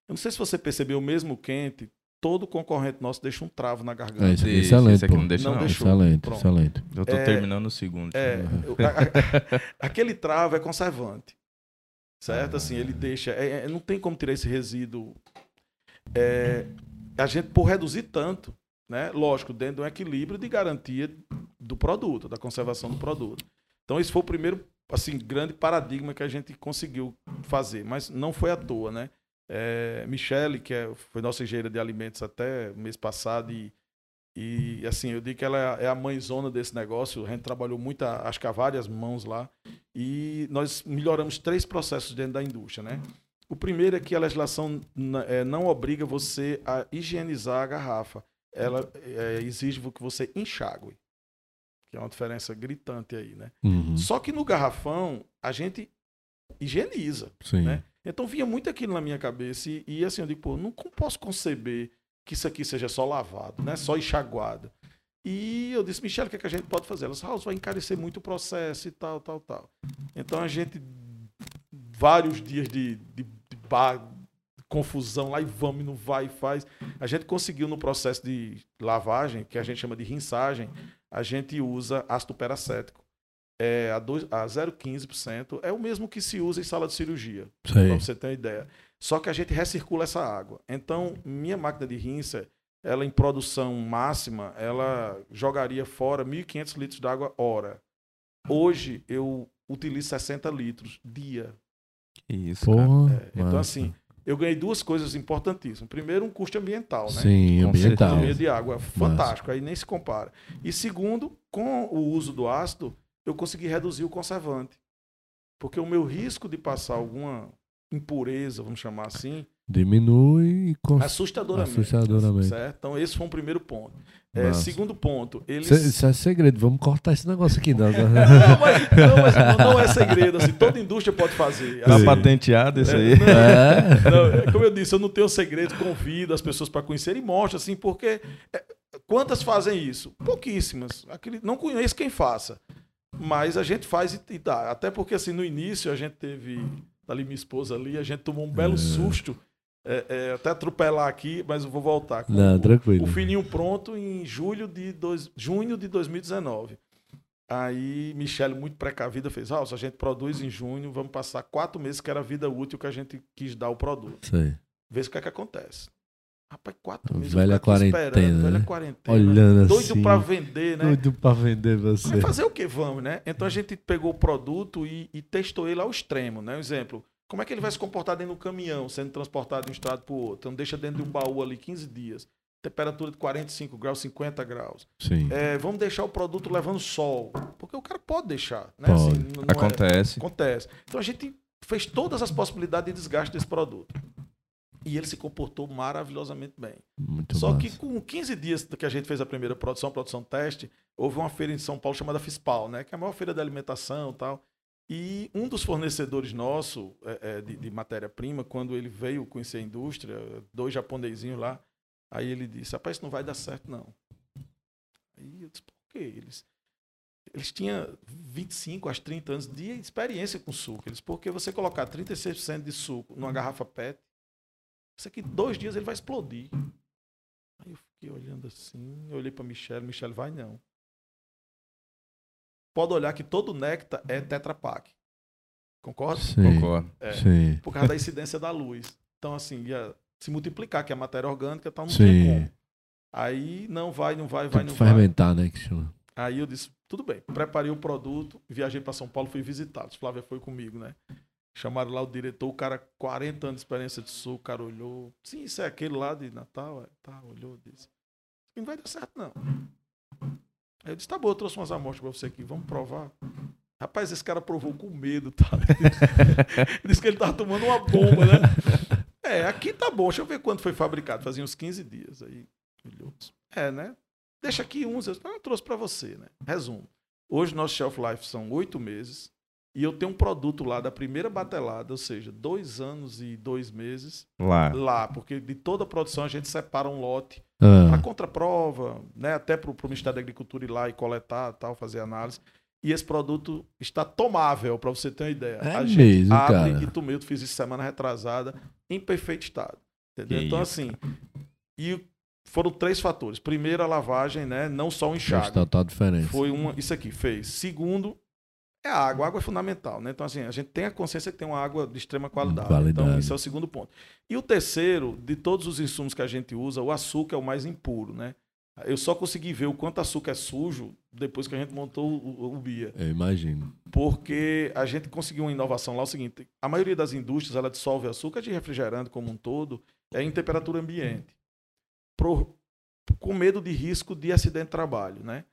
[SPEAKER 1] Tá.
[SPEAKER 3] Eu não sei se você percebeu, mesmo quente, todo concorrente nosso deixa um travo na garganta.
[SPEAKER 1] É, isso aqui é
[SPEAKER 2] Esse-
[SPEAKER 1] excelente,
[SPEAKER 2] esse aqui não deixa,
[SPEAKER 3] Não
[SPEAKER 2] não.
[SPEAKER 3] deixou.
[SPEAKER 1] Excelente,
[SPEAKER 3] Pronto.
[SPEAKER 1] excelente.
[SPEAKER 2] Eu tô
[SPEAKER 3] É-
[SPEAKER 2] terminando o segundo.
[SPEAKER 3] É, a- a- aquele travo é conservante. Certo? Assim, ele deixa. é- é- não tem como tirar esse resíduo. É, a gente, por reduzir tanto, né? Lógico, dentro de um equilíbrio de garantia do produto, da conservação do produto. Então, esse foi o primeiro, assim, grande paradigma que a gente conseguiu fazer. Mas não foi à toa, né? É, Michele, que é, foi nossa engenheira de alimentos até mês passado, e, e assim, eu digo que ela é a mãezona desse negócio. A gente trabalhou muito, a- acho que há várias mãos lá. E nós melhoramos três processos dentro da indústria, né? O primeiro é que a legislação eh, não obriga você a higienizar a garrafa. Ela eh, exige que você enxague. Que é uma diferença gritante aí, né?
[SPEAKER 1] Uhum.
[SPEAKER 3] Só que no garrafão, a gente higieniza.
[SPEAKER 1] Sim.
[SPEAKER 3] né? Então vinha muito aquilo na minha cabeça. E, e assim, eu digo, pô, não posso conceber que isso aqui seja só lavado, né? Só enxaguado. E eu disse, Michele, o que, é que a gente pode fazer? Ela disse, Raul, vai encarecer muito o processo e tal, tal, tal. Então a gente, vários dias de, de, de bar- confusão lá e vamos não vai faz. A gente conseguiu no processo de lavagem, que a gente chama de rinçagem, a gente usa ácido peracético. É, a, dois- a 0,15% é o mesmo que se usa em sala de cirurgia para você ter uma ideia. Só que a gente recircula essa água. Então, minha máquina de rinça, ela em produção máxima, ela jogaria fora 1.500 litros de água hora. Hoje, eu utilizo 60 litros dia.
[SPEAKER 2] Isso, cara.
[SPEAKER 1] Porra.
[SPEAKER 3] É, então,
[SPEAKER 1] massa.
[SPEAKER 3] assim, eu ganhei duas coisas importantíssimas. Primeiro, um custo ambiental, né?
[SPEAKER 1] Sim,
[SPEAKER 2] Com
[SPEAKER 1] ambiental.
[SPEAKER 3] Economia de água, fantástico, aí nem se compara. E segundo, com o uso do ácido, eu consegui reduzir o conservante. Porque o meu risco de passar alguma impureza, vamos chamar assim,
[SPEAKER 1] Diminui e cons...
[SPEAKER 3] assustadoramente.
[SPEAKER 1] Assustadoramente.
[SPEAKER 3] Certo? Então, esse foi um primeiro ponto. É, segundo ponto, eles.
[SPEAKER 1] Isso é- segredo, vamos cortar esse negócio aqui. Não,
[SPEAKER 3] Não, mas, não, mas não, não é segredo, assim, toda indústria pode fazer.
[SPEAKER 2] Tá
[SPEAKER 3] Assim,
[SPEAKER 2] patenteado isso
[SPEAKER 3] é,
[SPEAKER 2] aí?
[SPEAKER 3] não,
[SPEAKER 1] É.
[SPEAKER 3] Não, é como eu disse, eu não tenho segredo, convido as pessoas para conhecer e mostro, assim, porque é, quantas fazem isso? Pouquíssimas. Não conheço quem faça. Mas a gente faz e, e dá. Até porque, assim, no início a gente teve, ali minha esposa ali, a gente tomou um belo susto. é, é, até atropelar aqui, mas eu vou voltar. com
[SPEAKER 1] Não,
[SPEAKER 3] o-
[SPEAKER 1] tranquilo.
[SPEAKER 3] o filhinho pronto em julho de dois, junho de 2019. Aí, Michele, muito precavida, fez: ah, se a gente produz em junho, vamos passar quatro meses, que era a vida útil que a gente quis dar o produto.
[SPEAKER 1] Sei.
[SPEAKER 3] Vê o que é que acontece. Rapaz, quatro meses.
[SPEAKER 1] velha
[SPEAKER 3] aqui
[SPEAKER 1] quarentena,
[SPEAKER 3] esperando,
[SPEAKER 1] né?
[SPEAKER 3] Velha quarentena.
[SPEAKER 1] Olhando
[SPEAKER 3] Doido
[SPEAKER 1] assim.
[SPEAKER 3] pra vender, né?
[SPEAKER 1] Doido pra vender você.
[SPEAKER 3] Mas fazer o que vamos, né? Então a gente pegou o produto e, e testou ele ao extremo, né? Um exemplo. Como é que ele vai se comportar dentro do caminhão, sendo transportado de um estado para o outro? Então deixa dentro de um baú ali 15 dias. temperatura de 45 graus, 50 graus.
[SPEAKER 1] Sim.
[SPEAKER 3] É, vamos deixar o produto levando sol, porque o cara pode deixar, né?
[SPEAKER 1] Pode.
[SPEAKER 3] não é-
[SPEAKER 2] Acontece.
[SPEAKER 3] acontece. Então a gente fez todas as possibilidades de desgaste desse produto. E ele se comportou maravilhosamente bem.
[SPEAKER 1] Muito
[SPEAKER 3] Só
[SPEAKER 1] massa.
[SPEAKER 3] que com 15 dias que a gente fez a primeira produção, produção teste, houve uma feira em São Paulo chamada FISPAL, né? Que é a maior feira de alimentação e tal. E um dos fornecedores nosso é, é, de, de matéria-prima, quando ele veio conhecer a indústria, dois japonesinhos lá, aí ele disse, rapaz, isso não vai dar certo, não. Aí eu disse, por quê? Eles, eles tinham 25 a 30 anos de experiência com suco. Eles, porque você colocar 36% de suco numa garrafa PET, isso aqui, dois dias ele vai explodir. Aí eu fiquei olhando assim, eu olhei para Michelle, Michelle vai não. Pode olhar que todo néctar é Tetra Pak. Concorda?
[SPEAKER 1] Sim.
[SPEAKER 2] Concordo.
[SPEAKER 3] É.
[SPEAKER 1] Sim.
[SPEAKER 3] Por causa da incidência da luz. Então, assim, ia se multiplicar, que é matéria orgânica, então não
[SPEAKER 1] Sim.
[SPEAKER 3] Aí não vai, não vai, vai,
[SPEAKER 1] Tem que
[SPEAKER 3] não vai.
[SPEAKER 1] fermentar, né? Que chama.
[SPEAKER 3] Aí eu disse, tudo bem. Preparei o produto, viajei para São Paulo, fui visitá-los. Flávia foi comigo, né? Chamaram lá o diretor, o cara, 40 anos de experiência de suco, o cara olhou. Sim, isso é aquele lá de Natal? É, tá, olhou, disse. Não vai dar certo, não. Aí eu disse, tá bom, eu trouxe umas amostras pra você aqui, vamos provar. Rapaz, esse cara provou com medo, tá? disse que ele tava tomando uma bomba, né? É, aqui tá bom, deixa eu ver quando foi fabricado. Fazia uns 15 dias. Aí, É, né? Deixa aqui uns. Eu, disse, "Não, eu trouxe pra você, né? Resumo. Hoje nosso shelf life são oito meses. E eu tenho um produto lá da primeira batelada, ou seja, dois anos e dois meses
[SPEAKER 2] Lá.
[SPEAKER 3] lá, porque de toda a produção a gente separa um lote para
[SPEAKER 1] Ah,
[SPEAKER 3] contraprova, né, até para o Ministério da Agricultura ir lá e coletar, tal, fazer análise. E esse produto está tomável, para você ter uma ideia.
[SPEAKER 1] É
[SPEAKER 3] a gente
[SPEAKER 1] mesmo,
[SPEAKER 3] abre
[SPEAKER 1] cara.
[SPEAKER 3] e tomei, eu fiz isso semana retrasada, em perfeito estado. Entendeu?
[SPEAKER 2] Que
[SPEAKER 3] então,
[SPEAKER 2] isso,
[SPEAKER 3] assim, e foram três fatores. Primeiro, a lavagem, né, não só o enxágue.
[SPEAKER 1] resultado tá diferente.
[SPEAKER 3] Foi uma, isso aqui fez. Segundo, é a água. A água é fundamental, né? Então, assim, a gente tem a consciência que tem uma água de extrema qualidade.
[SPEAKER 1] Qualidade.
[SPEAKER 3] Então, isso é o segundo ponto. E o terceiro, de todos os insumos que a gente usa, o açúcar é o mais impuro, né? Eu só consegui ver o quanto açúcar é sujo depois que a gente montou o, o, BIA.
[SPEAKER 1] Eu imagino.
[SPEAKER 3] Porque a gente conseguiu uma inovação lá, é o seguinte, a maioria das indústrias, ela dissolve açúcar de refrigerante como um todo, é em temperatura ambiente. Pro- com medo de risco de acidente de trabalho, né?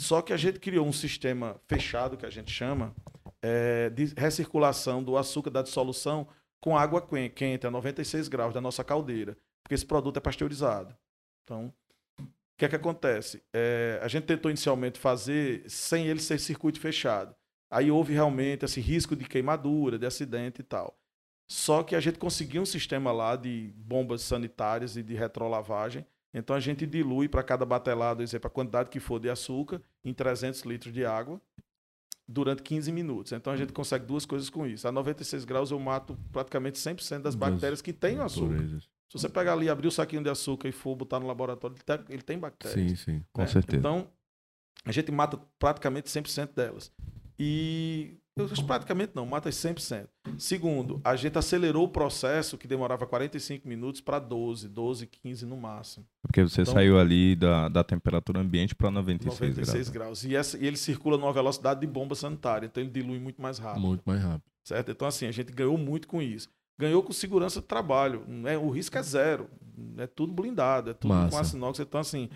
[SPEAKER 3] Só que a gente criou um sistema fechado, que a gente chama, é, de recirculação do açúcar da dissolução com água quen- quente a 96 graus da nossa caldeira, porque esse produto é pasteurizado. Então, o que é que acontece? É, a gente tentou inicialmente fazer sem ele ser circuito fechado. Aí houve realmente esse risco de queimadura, de acidente e tal. Só que a gente conseguiu um sistema lá de bombas sanitárias e de retrolavagem. Então a gente dilui para cada batelada, exemplo, a quantidade que for de açúcar em 300 litros de água durante 15 minutos. Então a gente consegue duas coisas com isso. A 96 graus eu mato praticamente 100% das bactérias que têm o açúcar. Se você pegar ali, abrir o saquinho de açúcar e for botar no laboratório, ele tem, ele tem bactérias.
[SPEAKER 1] Sim, sim.
[SPEAKER 2] Com
[SPEAKER 3] né?
[SPEAKER 2] certeza.
[SPEAKER 3] Então, a gente mata praticamente 100% delas. E praticamente não, mata 100%. Segundo, a gente acelerou o processo que demorava 45 minutos para 12, 12, 15 no máximo.
[SPEAKER 2] Porque você
[SPEAKER 3] Então-
[SPEAKER 2] saiu ali da, da temperatura ambiente para 96,
[SPEAKER 3] 96
[SPEAKER 2] graus.
[SPEAKER 3] graus. E, essa- e ele circula numa velocidade de bomba sanitária, então ele dilui muito mais rápido.
[SPEAKER 1] Muito mais rápido.
[SPEAKER 3] Certo? Então, assim, a gente ganhou muito com isso. Ganhou com segurança de trabalho. Né? O risco é zero. É tudo blindado, é tudo
[SPEAKER 1] Massa.
[SPEAKER 3] com aço inox. Então, assim.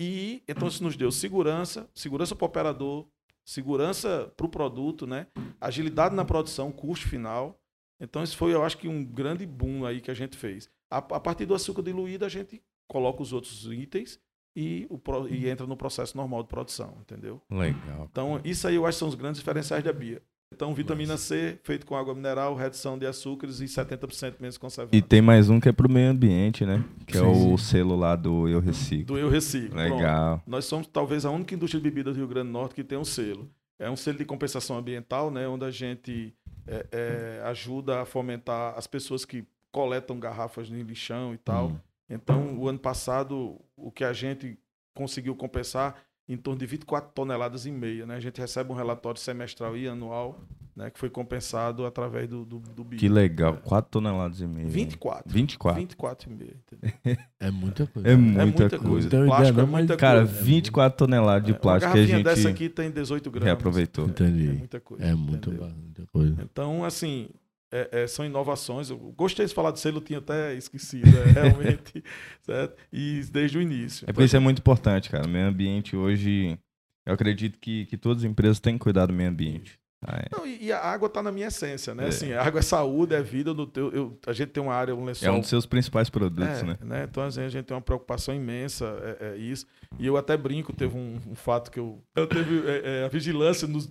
[SPEAKER 3] E então isso nos deu segurança, segurança para o operador, segurança para o produto, né? Agilidade na produção, custo final. Então, isso foi, eu acho que, um grande boom aí que a gente fez. A, a partir do açúcar diluído, a gente coloca os outros itens e, o, e entra no processo normal de produção, entendeu?
[SPEAKER 2] Legal.
[SPEAKER 3] Então, isso aí eu acho que são os grandes diferenciais da Bia. Então, vitamina C, feito com água mineral, redução de açúcares e 70% menos conservante.
[SPEAKER 2] E tem mais um que é pro meio ambiente, né? Que é
[SPEAKER 1] Sim.
[SPEAKER 2] o selo lá do Eu Reciclo.
[SPEAKER 3] Do Eu Reciclo. Pronto.
[SPEAKER 2] Legal.
[SPEAKER 3] Nós somos talvez a única indústria de bebidas do Rio Grande do Norte que tem um selo. É um selo de compensação ambiental, né, onde a gente é, é, ajuda a fomentar as pessoas que coletam garrafas em lixão e tal.
[SPEAKER 1] Hum.
[SPEAKER 3] Então, o ano passado, o que a gente conseguiu compensar em torno de 24 toneladas e meia. Né? A gente recebe um relatório semestral e anual né, que foi compensado através do, do, do BIA.
[SPEAKER 2] Que legal. 4 toneladas e meia.
[SPEAKER 3] 24.
[SPEAKER 2] 24.
[SPEAKER 3] 24 e meia. entendeu?
[SPEAKER 1] É muita coisa.
[SPEAKER 2] É
[SPEAKER 3] É
[SPEAKER 2] muita, coisa.
[SPEAKER 3] coisa.
[SPEAKER 1] Então,
[SPEAKER 3] Plástico
[SPEAKER 1] ideia
[SPEAKER 3] é muita
[SPEAKER 2] Cara,
[SPEAKER 3] coisa.
[SPEAKER 2] 24 toneladas de
[SPEAKER 3] É,
[SPEAKER 2] plástico que a
[SPEAKER 3] garrafinha dessa
[SPEAKER 2] gente
[SPEAKER 3] aqui tem 18 gramas.
[SPEAKER 2] reaproveitou.
[SPEAKER 1] Entendi.
[SPEAKER 3] É muita coisa.
[SPEAKER 1] É muito muita coisa.
[SPEAKER 3] Então, assim, é, é, são inovações. Eu gostei de falar de selo, tinha até esquecido, é, realmente, certo? E desde o início.
[SPEAKER 2] É porque isso é muito importante, cara. O meio ambiente hoje, eu acredito que, que todas as empresas têm que cuidar do meio ambiente. Ah, é.
[SPEAKER 3] Não, e, a água está na minha essência, né?
[SPEAKER 2] É.
[SPEAKER 3] Assim, a água é saúde, é vida. No teu, eu, a gente tem uma área, um lençol
[SPEAKER 2] É um dos seus principais produtos,
[SPEAKER 3] É,
[SPEAKER 2] né?
[SPEAKER 3] Então assim, a gente tem uma preocupação imensa, é, é isso. E eu até brinco, teve um, um fato que eu. Eu teve é, é, a vigilância, nos-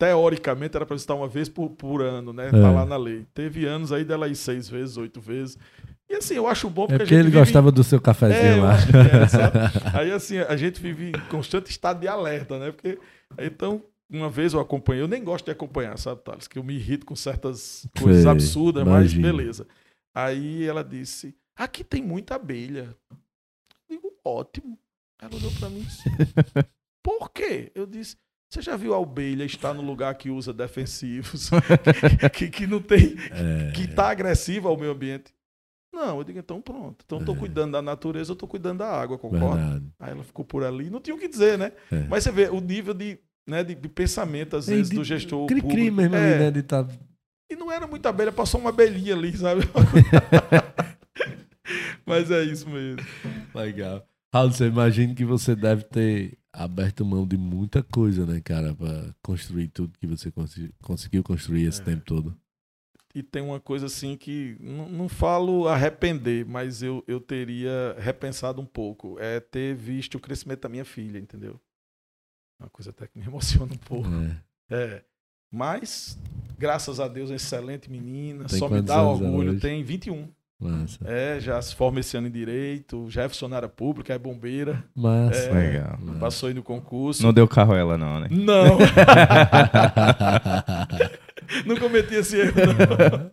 [SPEAKER 3] teoricamente, era para estar uma vez por, por ano, né? Tá
[SPEAKER 1] É.
[SPEAKER 3] lá na lei. Teve anos aí dela ir seis vezes, oito vezes. E assim, eu acho bom
[SPEAKER 1] É
[SPEAKER 3] porque,
[SPEAKER 1] porque
[SPEAKER 3] a gente
[SPEAKER 1] ele
[SPEAKER 3] vive-
[SPEAKER 1] gostava do seu
[SPEAKER 3] É,
[SPEAKER 1] cafezinho
[SPEAKER 3] eu
[SPEAKER 1] lá.
[SPEAKER 3] é? Aí assim, a gente vive em constante estado de alerta, né? Porque então, uma vez eu acompanhei, eu nem gosto de acompanhar, sabe, Thales? Que eu me irrito com certas coisas
[SPEAKER 1] Sei,
[SPEAKER 3] absurdas, mas
[SPEAKER 1] imagino.
[SPEAKER 3] beleza. Aí ela disse: aqui tem muita abelha. Eu digo, ótimo. Ela olhou pra mim e disse: Por quê? Eu disse. Você já viu a abelha estar no lugar que usa defensivos, que, que não tem,
[SPEAKER 1] É,
[SPEAKER 3] que tá agressiva ao meio ambiente? Não, eu digo, então pronto. Então eu tô
[SPEAKER 1] É.
[SPEAKER 3] cuidando da natureza, eu tô cuidando da água, concorda?
[SPEAKER 1] verdade.
[SPEAKER 3] Aí ela ficou por ali, não tinha o que dizer, né?
[SPEAKER 1] É.
[SPEAKER 3] Mas você vê o nível de, né, de, de pensamento, às
[SPEAKER 1] É,
[SPEAKER 3] vezes,
[SPEAKER 1] de-
[SPEAKER 3] do gestor
[SPEAKER 1] Cri-cri
[SPEAKER 3] público.
[SPEAKER 1] mesmo
[SPEAKER 3] É,
[SPEAKER 1] ali, né? De tá...
[SPEAKER 3] E não era muita abelha, passou uma abelhinha ali, sabe? Mas é isso mesmo.
[SPEAKER 1] Legal. Raul, você imagina que você deve ter aberto mão de muita coisa, né, cara, pra construir tudo que você conseguiu construir esse
[SPEAKER 3] É.
[SPEAKER 1] tempo todo.
[SPEAKER 3] E tem uma coisa assim que, não, não falo arrepender, mas eu, eu teria repensado um pouco. É ter visto o crescimento da minha filha, entendeu? Uma coisa até que me emociona um pouco.
[SPEAKER 1] É.
[SPEAKER 3] É. Mas, graças a Deus, é excelente menina.
[SPEAKER 1] Tem
[SPEAKER 3] só me dá orgulho. Tem 21.
[SPEAKER 1] Massa.
[SPEAKER 3] É, já se forma esse ano em Direito, já é funcionária pública, é bombeira.
[SPEAKER 1] Massa.
[SPEAKER 3] É.
[SPEAKER 2] Legal.
[SPEAKER 1] Massa.
[SPEAKER 3] Passou aí no concurso.
[SPEAKER 2] Não deu carro a ela, não, né?
[SPEAKER 3] Não, não cometi esse erro, não.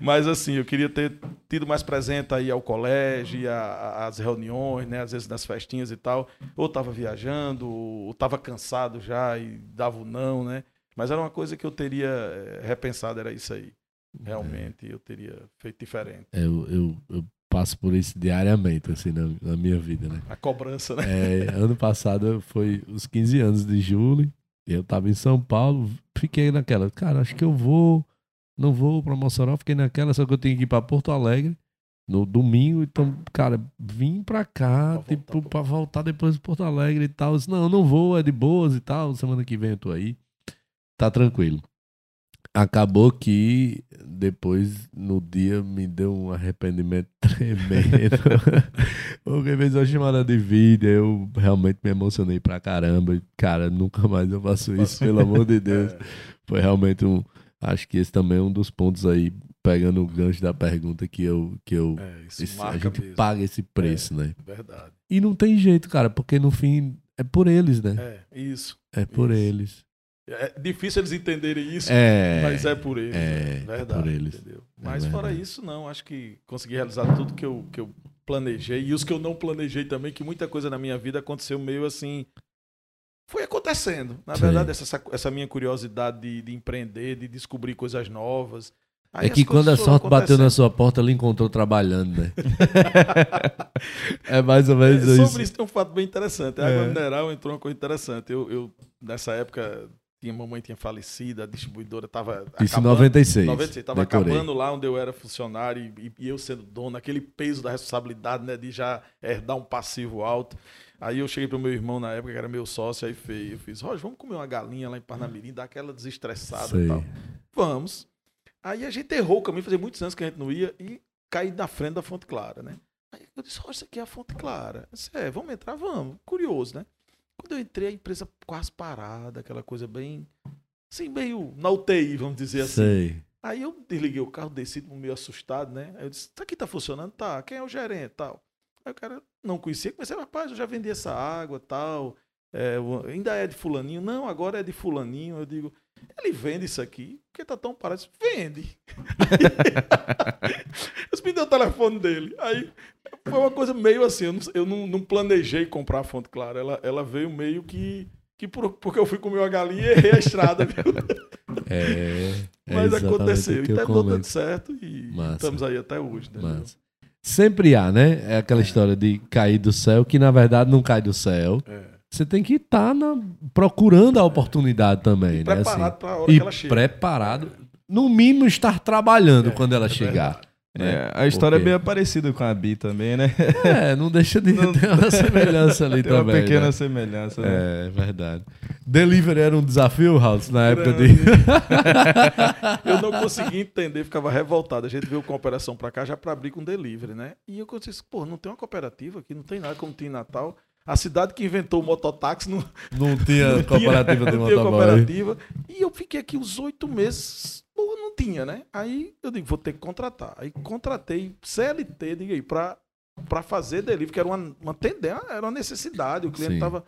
[SPEAKER 3] Mas assim, eu queria ter tido mais presente aí ao colégio, às reuniões, né? Às vezes nas festinhas e tal. Ou tava viajando, ou tava cansado já e dava o não, né? Mas era uma coisa que eu teria eh, repensado, era isso aí. Realmente, eu teria feito diferente.
[SPEAKER 1] eu, eu, eu passo por isso diariamente, assim, na, na minha vida, né?
[SPEAKER 3] A cobrança, né?
[SPEAKER 1] É, ano passado foi os 15 anos de Júlio. Eu tava em São Paulo, fiquei naquela, cara, acho que eu vou, não vou pra Mossoró, fiquei naquela, só que eu tenho que ir pra Porto Alegre no domingo, então, cara, vim pra cá,
[SPEAKER 3] Pra
[SPEAKER 1] tipo,
[SPEAKER 3] voltar
[SPEAKER 1] pra voltar depois de Porto Alegre e tal. Eu disse, não, não vou, é de boas e tal, semana que vem eu tô aí. Tá tranquilo. Acabou que depois, no dia, me deu um arrependimento tremendo. Porque fez uma chamada de vídeo, eu realmente me emocionei pra caramba. Cara, nunca mais eu faço isso, pelo amor de Deus.
[SPEAKER 3] É,
[SPEAKER 1] Foi realmente um. Acho que esse também é um dos pontos aí, pegando o gancho da pergunta que eu. Que eu
[SPEAKER 3] é, isso
[SPEAKER 1] esse- a gente
[SPEAKER 3] mesmo.
[SPEAKER 1] paga esse preço, né?
[SPEAKER 3] Verdade.
[SPEAKER 1] E não tem jeito, cara, porque no fim é por eles, né?
[SPEAKER 3] É, isso.
[SPEAKER 1] É, por
[SPEAKER 3] isso.
[SPEAKER 1] eles.
[SPEAKER 3] É difícil eles entenderem isso,
[SPEAKER 1] É.
[SPEAKER 3] mas é por eles.
[SPEAKER 1] é,
[SPEAKER 3] né?
[SPEAKER 1] é
[SPEAKER 3] verdade.
[SPEAKER 1] por eles.
[SPEAKER 3] Entendeu?
[SPEAKER 1] É
[SPEAKER 3] Mas fora
[SPEAKER 1] verdade.
[SPEAKER 3] isso, não. Acho que consegui realizar tudo que eu, que eu planejei. E os que eu não planejei também, que muita coisa na minha vida aconteceu meio assim. Foi acontecendo. Na verdade, essa, essa minha curiosidade de, de empreender, de descobrir coisas novas. Aí
[SPEAKER 1] É que quando a sorte bateu na sua porta, ela encontrou trabalhando, né? é mais ou menos
[SPEAKER 3] É,
[SPEAKER 1] isso.
[SPEAKER 3] Sobre isso tem um fato bem interessante. A água
[SPEAKER 1] É.
[SPEAKER 3] mineral entrou uma coisa interessante. Eu, eu, nessa época, tinha, mamãe tinha falecido, a distribuidora estava.
[SPEAKER 1] Isso em 96.
[SPEAKER 3] 96, tava
[SPEAKER 1] Decorei.
[SPEAKER 3] acabando lá onde eu era funcionário e, e eu sendo dono, aquele peso da responsabilidade, né, de já herdar um passivo alto. Aí eu cheguei pro meu irmão na época, que era meu sócio, aí fez, eu fiz, Roger, vamos comer uma galinha lá em Parnamirim, dar aquela desestressada
[SPEAKER 1] Sei.
[SPEAKER 3] e tal. Vamos. Aí a gente errou o caminho, fazia muitos anos que a gente não ia e caí na frente da Fonte Clara, né? Aí eu disse, Roger, isso aqui é a Fonte Clara. Eu disse, é, vamos entrar? Vamos. Curioso, né? Quando eu entrei, a empresa quase parada, aquela coisa bem, assim, meio na UTI, vamos dizer assim.
[SPEAKER 1] Sei.
[SPEAKER 3] Aí eu desliguei o carro, desci meio assustado, né? Aí eu disse, tá aqui tá funcionando? Tá. Quem é o gerente e tal? Aí o cara não conhecia, comecei, rapaz, eu já vendi essa água tal. É, ainda é de fulaninho? Não, agora é de fulaninho. Eu digo, ele vende isso aqui? Por que tá tão parado? Vende. eu me deu o telefone dele. Aí foi uma coisa meio assim, eu não, eu não, não planejei comprar a Fonte Clara. Ela, ela veio meio que, que por- porque eu fui comer uma galinha e errei a estrada. viu?
[SPEAKER 1] É. é
[SPEAKER 3] Mas aconteceu. E
[SPEAKER 1] eu
[SPEAKER 3] tá dando certo e
[SPEAKER 1] Massa.
[SPEAKER 3] estamos aí até hoje.
[SPEAKER 1] Mas sempre há, né? É aquela história de cair do céu, que na verdade não cai do céu.
[SPEAKER 3] É.
[SPEAKER 1] Você tem que estar procurando a oportunidade também,
[SPEAKER 3] E
[SPEAKER 1] né?
[SPEAKER 3] preparado
[SPEAKER 1] Assim,
[SPEAKER 3] para a hora que ela chega.
[SPEAKER 1] preparado. no mínimo, estar trabalhando quando ela chegar.
[SPEAKER 2] É, a história
[SPEAKER 1] Porque-
[SPEAKER 2] é bem parecida com a Bi também, né?
[SPEAKER 1] É, não deixa de
[SPEAKER 2] Não-
[SPEAKER 1] ter uma semelhança ali
[SPEAKER 2] Tem uma
[SPEAKER 1] também.
[SPEAKER 2] pequena
[SPEAKER 1] né?
[SPEAKER 2] semelhança. né?
[SPEAKER 1] É, verdade. Delivery era um desafio, House, na época de.
[SPEAKER 3] Eu não consegui entender, ficava revoltado. A gente veio com a operação pra cá já pra abrir com delivery, né? E eu disse, pô, não tem uma cooperativa aqui, não tem nada como tem em Natal. A cidade que inventou o mototáxi não,
[SPEAKER 1] Não tinha cooperativa de
[SPEAKER 3] não tinha
[SPEAKER 1] motoboy.
[SPEAKER 3] cooperativa. E eu fiquei aqui os oito meses, pô, não tinha, né? Aí eu digo, vou ter que contratar. Aí contratei CLT, diga aí, pra fazer delivery, que era uma, uma tendência, era uma necessidade. O cliente
[SPEAKER 1] Sim.
[SPEAKER 3] tava.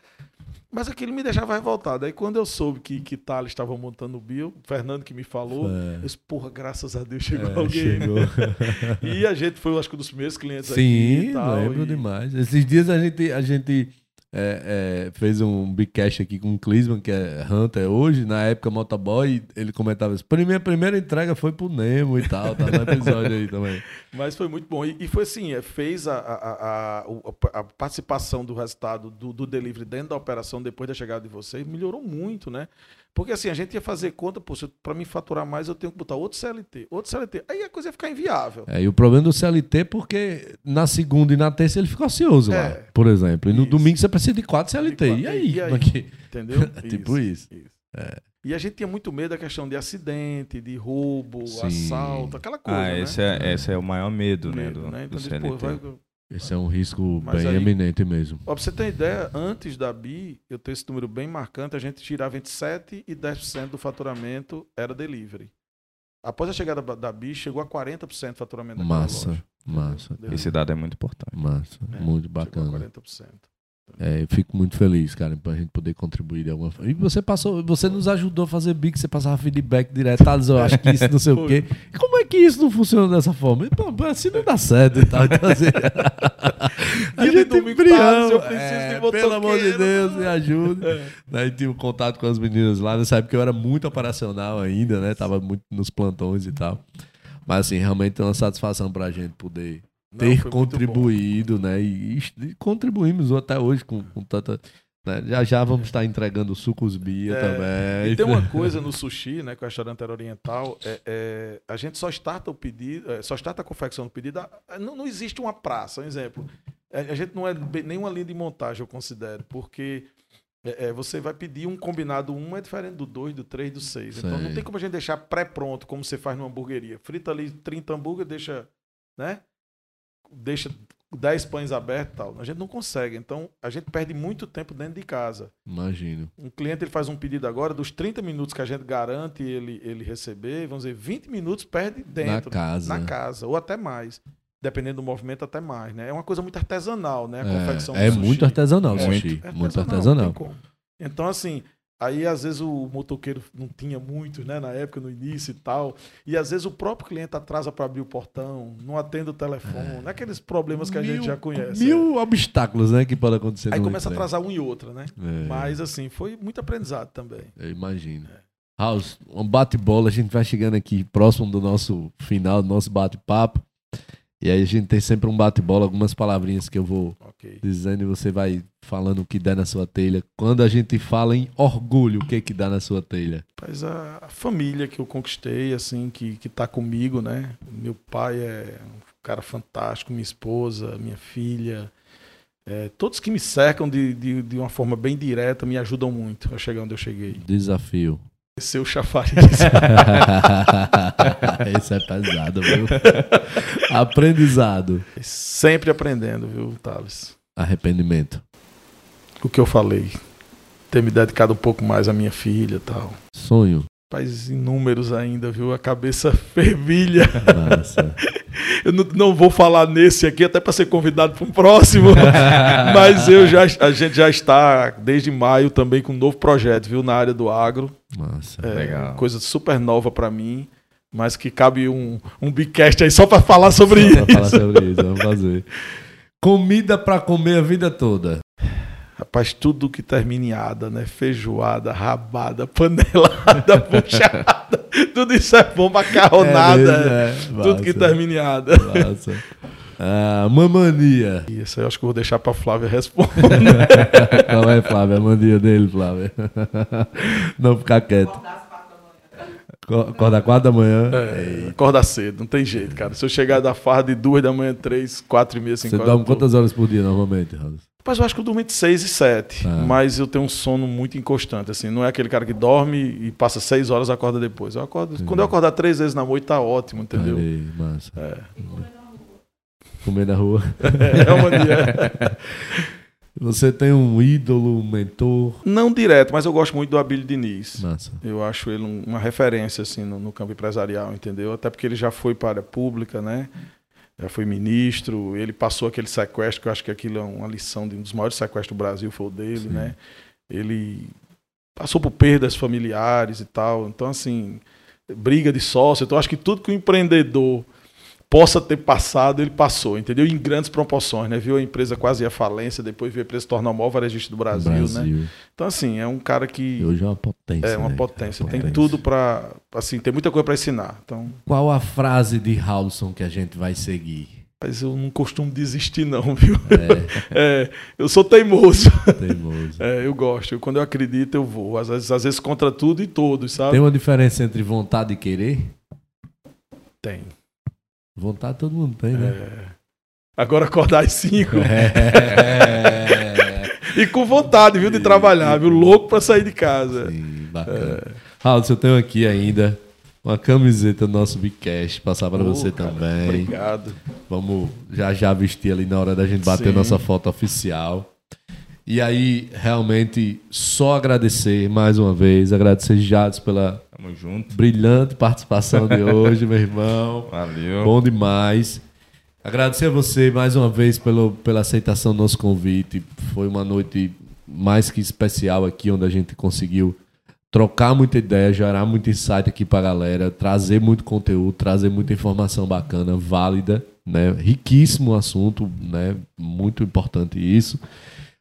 [SPEAKER 3] Mas aquilo me deixava revoltado. Aí quando eu soube que, que Thales estava montando o Bio, o Fernando que me falou,
[SPEAKER 1] É.
[SPEAKER 3] eu disse, porra, graças a Deus chegou
[SPEAKER 1] É,
[SPEAKER 3] alguém.
[SPEAKER 1] chegou.
[SPEAKER 3] E a gente foi, acho que, um dos primeiros clientes aqui
[SPEAKER 1] Sim,
[SPEAKER 3] e tal.
[SPEAKER 1] lembro
[SPEAKER 3] e-
[SPEAKER 1] demais. Esses dias a gente, a gente é, é, fez um big cash aqui com o Clisman, que é Hunter hoje, na época motoboy, ele comentava isso. Minha primeira entrega foi pro Nemo e tal, tá no episódio aí também.
[SPEAKER 3] Mas foi muito bom. E, e foi assim, é, fez a, a, a, a- participação do resultado do, do delivery dentro da operação depois da chegada de vocês, melhorou muito, né? Porque assim, a gente ia fazer conta, pô, se eu- pra mim faturar mais, eu tenho que botar outro CLT, outro CLT. Aí a coisa ia ficar inviável.
[SPEAKER 1] É, e o problema do CLT é porque na segunda e na terça ele fica ocioso lá,
[SPEAKER 3] É.
[SPEAKER 1] por exemplo. E no
[SPEAKER 3] Isso.
[SPEAKER 1] domingo você precisa de quatro CLT.
[SPEAKER 3] quatro.
[SPEAKER 1] E aí?
[SPEAKER 3] E aí?
[SPEAKER 1] Como é que-
[SPEAKER 3] Entendeu?
[SPEAKER 1] tipo isso.
[SPEAKER 3] E a gente tinha muito medo da questão de acidente, de roubo,
[SPEAKER 1] Sim.
[SPEAKER 3] assalto, aquela coisa.
[SPEAKER 2] Ah,
[SPEAKER 3] né?
[SPEAKER 2] esse é, esse é o maior medo, né?
[SPEAKER 3] Medo,
[SPEAKER 2] Do,
[SPEAKER 3] né?
[SPEAKER 2] do
[SPEAKER 3] Então, diz, pô,
[SPEAKER 2] CLT.
[SPEAKER 3] vai-
[SPEAKER 1] Esse é um risco
[SPEAKER 3] Mas
[SPEAKER 1] bem
[SPEAKER 3] aí-
[SPEAKER 1] eminente mesmo.
[SPEAKER 3] Ó, pra você ter ideia, antes da BI, eu tenho esse número bem marcante, a gente tirava entre 7% e 10% do faturamento era delivery. Após a chegada da da BI, chegou a 40% do faturamento daquela
[SPEAKER 1] Massa,
[SPEAKER 3] loja.
[SPEAKER 1] massa,
[SPEAKER 3] Delivery.
[SPEAKER 2] Esse dado é muito importante.
[SPEAKER 1] massa.
[SPEAKER 3] É,
[SPEAKER 1] muito
[SPEAKER 3] Chegou
[SPEAKER 1] bacana.
[SPEAKER 3] a 40%.
[SPEAKER 1] É, eu fico muito feliz, cara, pra gente poder contribuir de alguma forma. E você passou, você nos ajudou a fazer Big, você passava feedback direto, Thales, eu acho que isso não sei o quê. E como é que isso não funciona dessa forma? E, pô, assim não dá certo e tal. Então, assim, a gente
[SPEAKER 3] domingo,
[SPEAKER 1] brião,
[SPEAKER 3] Thales, eu preciso
[SPEAKER 1] é,
[SPEAKER 3] de
[SPEAKER 1] Pelo amor de
[SPEAKER 3] motoqueiro.
[SPEAKER 1] Deus, me ajuda.
[SPEAKER 3] É.
[SPEAKER 1] Daí tive um contato com as meninas lá, nessa época eu era muito operacional ainda, né? Tava muito nos plantões e tal. Mas assim, realmente é uma satisfação pra gente poder ter contribuído, né? E, e contribuímos até hoje com, com tanta. né? Já já vamos estar entregando sucos Bia
[SPEAKER 3] É,
[SPEAKER 1] também.
[SPEAKER 3] E tem uma coisa no sushi, né, o restaurante era oriental, é, é, a gente só starta o pedido, é, só starta a confecção do pedido, não, não existe uma praça, um exemplo. É, A gente não é nenhuma linha de montagem, eu considero, porque é, é, você vai pedir um combinado, um é diferente do dois, do três, do seis. Então não
[SPEAKER 1] Sei.
[SPEAKER 3] tem como a gente deixar pré-pronto, como você faz numa hamburgueria. Frita ali 30 hambúrguer, deixa, né? Deixa 10 pães abertos e tal. A gente não consegue. Então a gente perde muito tempo dentro de casa.
[SPEAKER 1] Imagino.
[SPEAKER 3] Um cliente ele faz um pedido agora, dos 30 minutos que a gente garante ele, ele receber, vamos dizer, 20 minutos perde dentro,
[SPEAKER 1] na casa.
[SPEAKER 3] na casa, ou até mais. Dependendo do movimento, até mais, né? É uma coisa muito artesanal, né? A confecção
[SPEAKER 1] É, é
[SPEAKER 3] do sushi.
[SPEAKER 1] muito artesanal
[SPEAKER 3] É,
[SPEAKER 1] sushi.
[SPEAKER 3] é
[SPEAKER 1] muito artesanal.
[SPEAKER 3] tem como. Então, assim, aí às vezes o motoqueiro não tinha muitos, né? Na época, no início e tal. E às vezes o próprio cliente atrasa para abrir o portão, não atende o telefone, aqueles problemas que a gente
[SPEAKER 1] Mil-
[SPEAKER 3] já conhece. é.
[SPEAKER 1] Mil obstáculos, né? Que pode acontecer
[SPEAKER 3] Aí começa a atrasar um e outro, né?
[SPEAKER 1] É.
[SPEAKER 3] Mas, assim, foi muito aprendizado também.
[SPEAKER 1] Eu imagino. House, um bate-bola, a gente vai chegando aqui próximo do nosso final, do nosso bate-papo. E aí a gente tem sempre um bate-bola, algumas palavrinhas que eu vou
[SPEAKER 3] Ok.
[SPEAKER 1] dizendo e você vai falando o que dá na sua telha. Quando a gente fala em orgulho, o que que dá na sua telha?
[SPEAKER 3] Mas a, a família que eu conquistei, assim, que, que tá comigo, né? Meu pai é um cara fantástico, minha esposa, minha filha. é, todos que me cercam de, de, de uma forma bem direta me ajudam muito a chegar onde eu cheguei.
[SPEAKER 1] Desafio.
[SPEAKER 3] Ser o chafariz.
[SPEAKER 1] Esse é pesado, viu? Aprendizado.
[SPEAKER 3] Sempre aprendendo, viu, Thales?
[SPEAKER 1] Arrependimento.
[SPEAKER 3] O que eu falei. Ter me dedicado um pouco mais à minha filha e tal.
[SPEAKER 1] Sonho.
[SPEAKER 3] Pais inúmeros ainda, viu? A cabeça fervilha.
[SPEAKER 1] Massa.
[SPEAKER 3] Eu não, não vou falar nesse aqui, até para ser convidado para um próximo. Mas eu já, a gente já está, desde maio, também com um novo projeto, viu? Na área do agro.
[SPEAKER 1] Massa.
[SPEAKER 3] É,
[SPEAKER 2] Legal.
[SPEAKER 3] Coisa super nova para mim, mas que cabe um, um Bigcast aí só para falar sobre
[SPEAKER 1] Só pra falar
[SPEAKER 3] isso.
[SPEAKER 1] sobre isso, vamos fazer. Comida pra comer a vida toda.
[SPEAKER 3] Rapaz, tudo que termina em ada, né? Feijoada, rabada, panelada, puxada. tudo isso é bom, macarronada.
[SPEAKER 1] É, mesmo, é.
[SPEAKER 3] tudo que termina em ada.
[SPEAKER 1] Massa. Ah, mamania.
[SPEAKER 3] Isso aí eu acho que eu vou deixar para Flávia responder.
[SPEAKER 1] Qual é, Flávia? A mania dele, Flávia. Não ficar quieto. Co- Acorda quatro da manhã.
[SPEAKER 3] É, acorda cedo, não tem jeito, cara. Se eu chegar da farra de duas da manhã, três, quatro e meia, cinco
[SPEAKER 1] Você
[SPEAKER 3] horas.
[SPEAKER 1] dorme quantas horas por dia normalmente, Raul?
[SPEAKER 3] Mas eu acho que eu durmo entre seis e sete.
[SPEAKER 1] Ah.
[SPEAKER 3] Mas eu tenho um sono muito inconstante, assim. Não é aquele cara que dorme e passa seis horas e acorda depois. Eu acordo. Quando eu acordar três vezes na noite, tá ótimo, entendeu?
[SPEAKER 1] Aí, massa.
[SPEAKER 3] É.
[SPEAKER 1] Comer na rua.
[SPEAKER 3] É uma dia.
[SPEAKER 1] Você tem um ídolo, um mentor.
[SPEAKER 3] Não direto, mas eu gosto muito do Abílio Diniz.
[SPEAKER 1] Massa.
[SPEAKER 3] Eu acho ele um- uma referência assim no, no campo empresarial, entendeu? Até porque ele já foi para a área pública, né? Já foi ministro, ele passou aquele sequestro, que eu acho que aquilo é uma lição de um dos maiores sequestros do Brasil, foi o dele,
[SPEAKER 1] Sim.
[SPEAKER 3] né? Ele passou por perdas familiares e tal. Então, assim, briga de sócio. Então, acho que tudo que o empreendedor possa ter passado, ele passou, entendeu? Em grandes proporções, né? Viu a empresa quase ir à falência, depois viu a empresa se tornar o maior varejista do Brasil, né? Então, assim, é um cara que
[SPEAKER 1] Hoje é uma potência.
[SPEAKER 3] é uma
[SPEAKER 1] né?
[SPEAKER 3] potência.
[SPEAKER 1] É uma
[SPEAKER 3] Tem
[SPEAKER 1] potência.
[SPEAKER 3] tudo pra. Assim, tem muita coisa pra ensinar. Então,
[SPEAKER 1] Qual a frase de Halson que a gente vai seguir?
[SPEAKER 3] mas eu não costumo desistir, não, viu?
[SPEAKER 1] É,
[SPEAKER 3] É, eu sou teimoso.
[SPEAKER 1] teimoso.
[SPEAKER 3] É, eu gosto. Quando eu acredito, eu vou. Às vezes, às vezes contra tudo e todos, sabe?
[SPEAKER 1] Tem uma diferença entre vontade e querer?
[SPEAKER 3] Tem.
[SPEAKER 1] Vontade todo mundo tem, né?
[SPEAKER 3] É. Agora acordar às 5
[SPEAKER 1] É.
[SPEAKER 3] e com vontade, viu, de trabalhar, viu? Louco pra sair de casa.
[SPEAKER 1] Sim, bacana. Raul, eu tenho aqui ainda uma camiseta do nosso Bigcast, passar para
[SPEAKER 3] Ô,
[SPEAKER 1] você
[SPEAKER 3] cara,
[SPEAKER 1] também.
[SPEAKER 3] Obrigado.
[SPEAKER 1] Vamos já já vestir ali na hora da gente bater
[SPEAKER 3] Sim.
[SPEAKER 1] nossa foto oficial. E aí, realmente, só agradecer mais uma vez, agradecer Jades pela
[SPEAKER 2] Tamo junto.
[SPEAKER 1] brilhante participação de hoje, meu irmão.
[SPEAKER 2] Valeu.
[SPEAKER 1] Bom demais. Agradecer a você mais uma vez pelo, pela aceitação do nosso convite. Foi uma noite mais que especial aqui, onde a gente conseguiu trocar muita ideia, gerar muito insight aqui pra galera, trazer muito conteúdo, trazer muita informação bacana, válida, né? Riquíssimo assunto, né? Muito importante isso.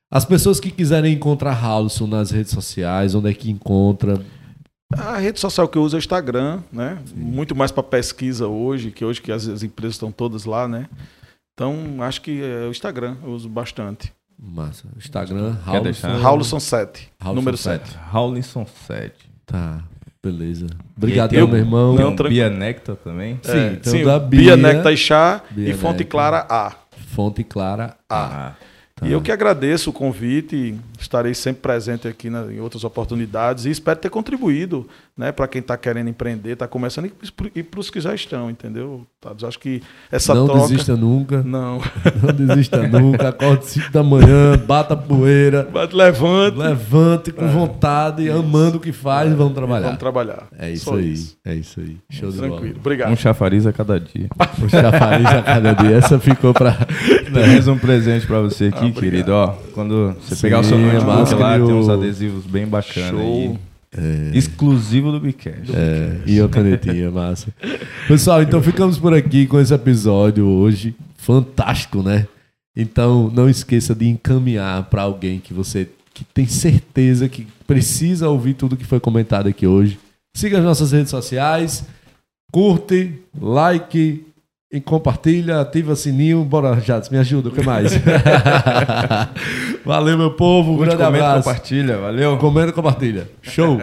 [SPEAKER 1] As pessoas que quiserem encontrar Halson nas redes sociais, onde é que encontra?
[SPEAKER 3] A rede social que eu uso é o Instagram, né? Muito mais para pesquisa hoje, que hoje que as, as empresas estão todas lá, né? Então, acho que é o Instagram, eu uso bastante.
[SPEAKER 1] Massa. Instagram?
[SPEAKER 3] Raulson 7,
[SPEAKER 1] Raulson
[SPEAKER 3] número
[SPEAKER 1] 7.
[SPEAKER 3] 7.
[SPEAKER 2] Raulinson 7.
[SPEAKER 1] Tá, beleza.
[SPEAKER 2] E aí
[SPEAKER 1] Obrigadão,
[SPEAKER 2] tem o-
[SPEAKER 1] meu irmão.
[SPEAKER 2] Tem
[SPEAKER 3] Não, tranquilo.
[SPEAKER 2] Bia Nectar também.
[SPEAKER 1] Sim,
[SPEAKER 3] É,
[SPEAKER 1] então
[SPEAKER 3] sim,
[SPEAKER 1] da
[SPEAKER 3] Bia,
[SPEAKER 1] Bia,
[SPEAKER 3] Nectar e Chá
[SPEAKER 1] Bia
[SPEAKER 3] e Fonte
[SPEAKER 1] Nectar.
[SPEAKER 3] Clara A.
[SPEAKER 1] Fonte Clara A.
[SPEAKER 2] Ah,
[SPEAKER 1] Tá.
[SPEAKER 3] E eu que agradeço o convite, estarei sempre presente aqui na- em outras oportunidades e espero ter contribuído né, para quem está querendo empreender, está começando e para os que já estão, entendeu? Eu acho que essa
[SPEAKER 1] não
[SPEAKER 3] troca.
[SPEAKER 1] desista nunca.
[SPEAKER 3] Não.
[SPEAKER 1] Não desista nunca. Acorde 5 da manhã, bata a poeira,
[SPEAKER 3] Mas levante.
[SPEAKER 1] levante com vontade, amando o que faz e vamos trabalhar.
[SPEAKER 3] Vamos trabalhar.
[SPEAKER 1] É isso
[SPEAKER 3] Só
[SPEAKER 1] aí.
[SPEAKER 3] isso.
[SPEAKER 1] É isso aí. Show de
[SPEAKER 3] Tranquilo.
[SPEAKER 1] bola.
[SPEAKER 3] Obrigado.
[SPEAKER 2] um chafariz a cada dia.
[SPEAKER 1] O chafariz a cada dia. Essa ficou pra. né?
[SPEAKER 2] Mais um presente pra você aqui,
[SPEAKER 3] Ah,
[SPEAKER 2] querido. Ó, quando você
[SPEAKER 1] Sim,
[SPEAKER 2] pegar o seu notebook
[SPEAKER 1] máscara
[SPEAKER 2] lá, tem uns adesivos bem bacanas
[SPEAKER 3] Show.
[SPEAKER 2] aí. Exclusivo do Bicast.
[SPEAKER 1] É, e a canetinha, massa. Pessoal, então ficamos por aqui com esse episódio hoje. Fantástico, né? Então não esqueça de encaminhar para alguém que você que tem certeza que precisa ouvir tudo que foi comentado aqui hoje. Siga as nossas redes sociais, curte, like e compartilha, ativa sininho. Bora, Jades, me ajuda, o que mais? Valeu, meu povo. Um grande
[SPEAKER 2] comenta,
[SPEAKER 1] abraço.
[SPEAKER 2] compartilha. Valeu.
[SPEAKER 1] Comenta e compartilha. Show!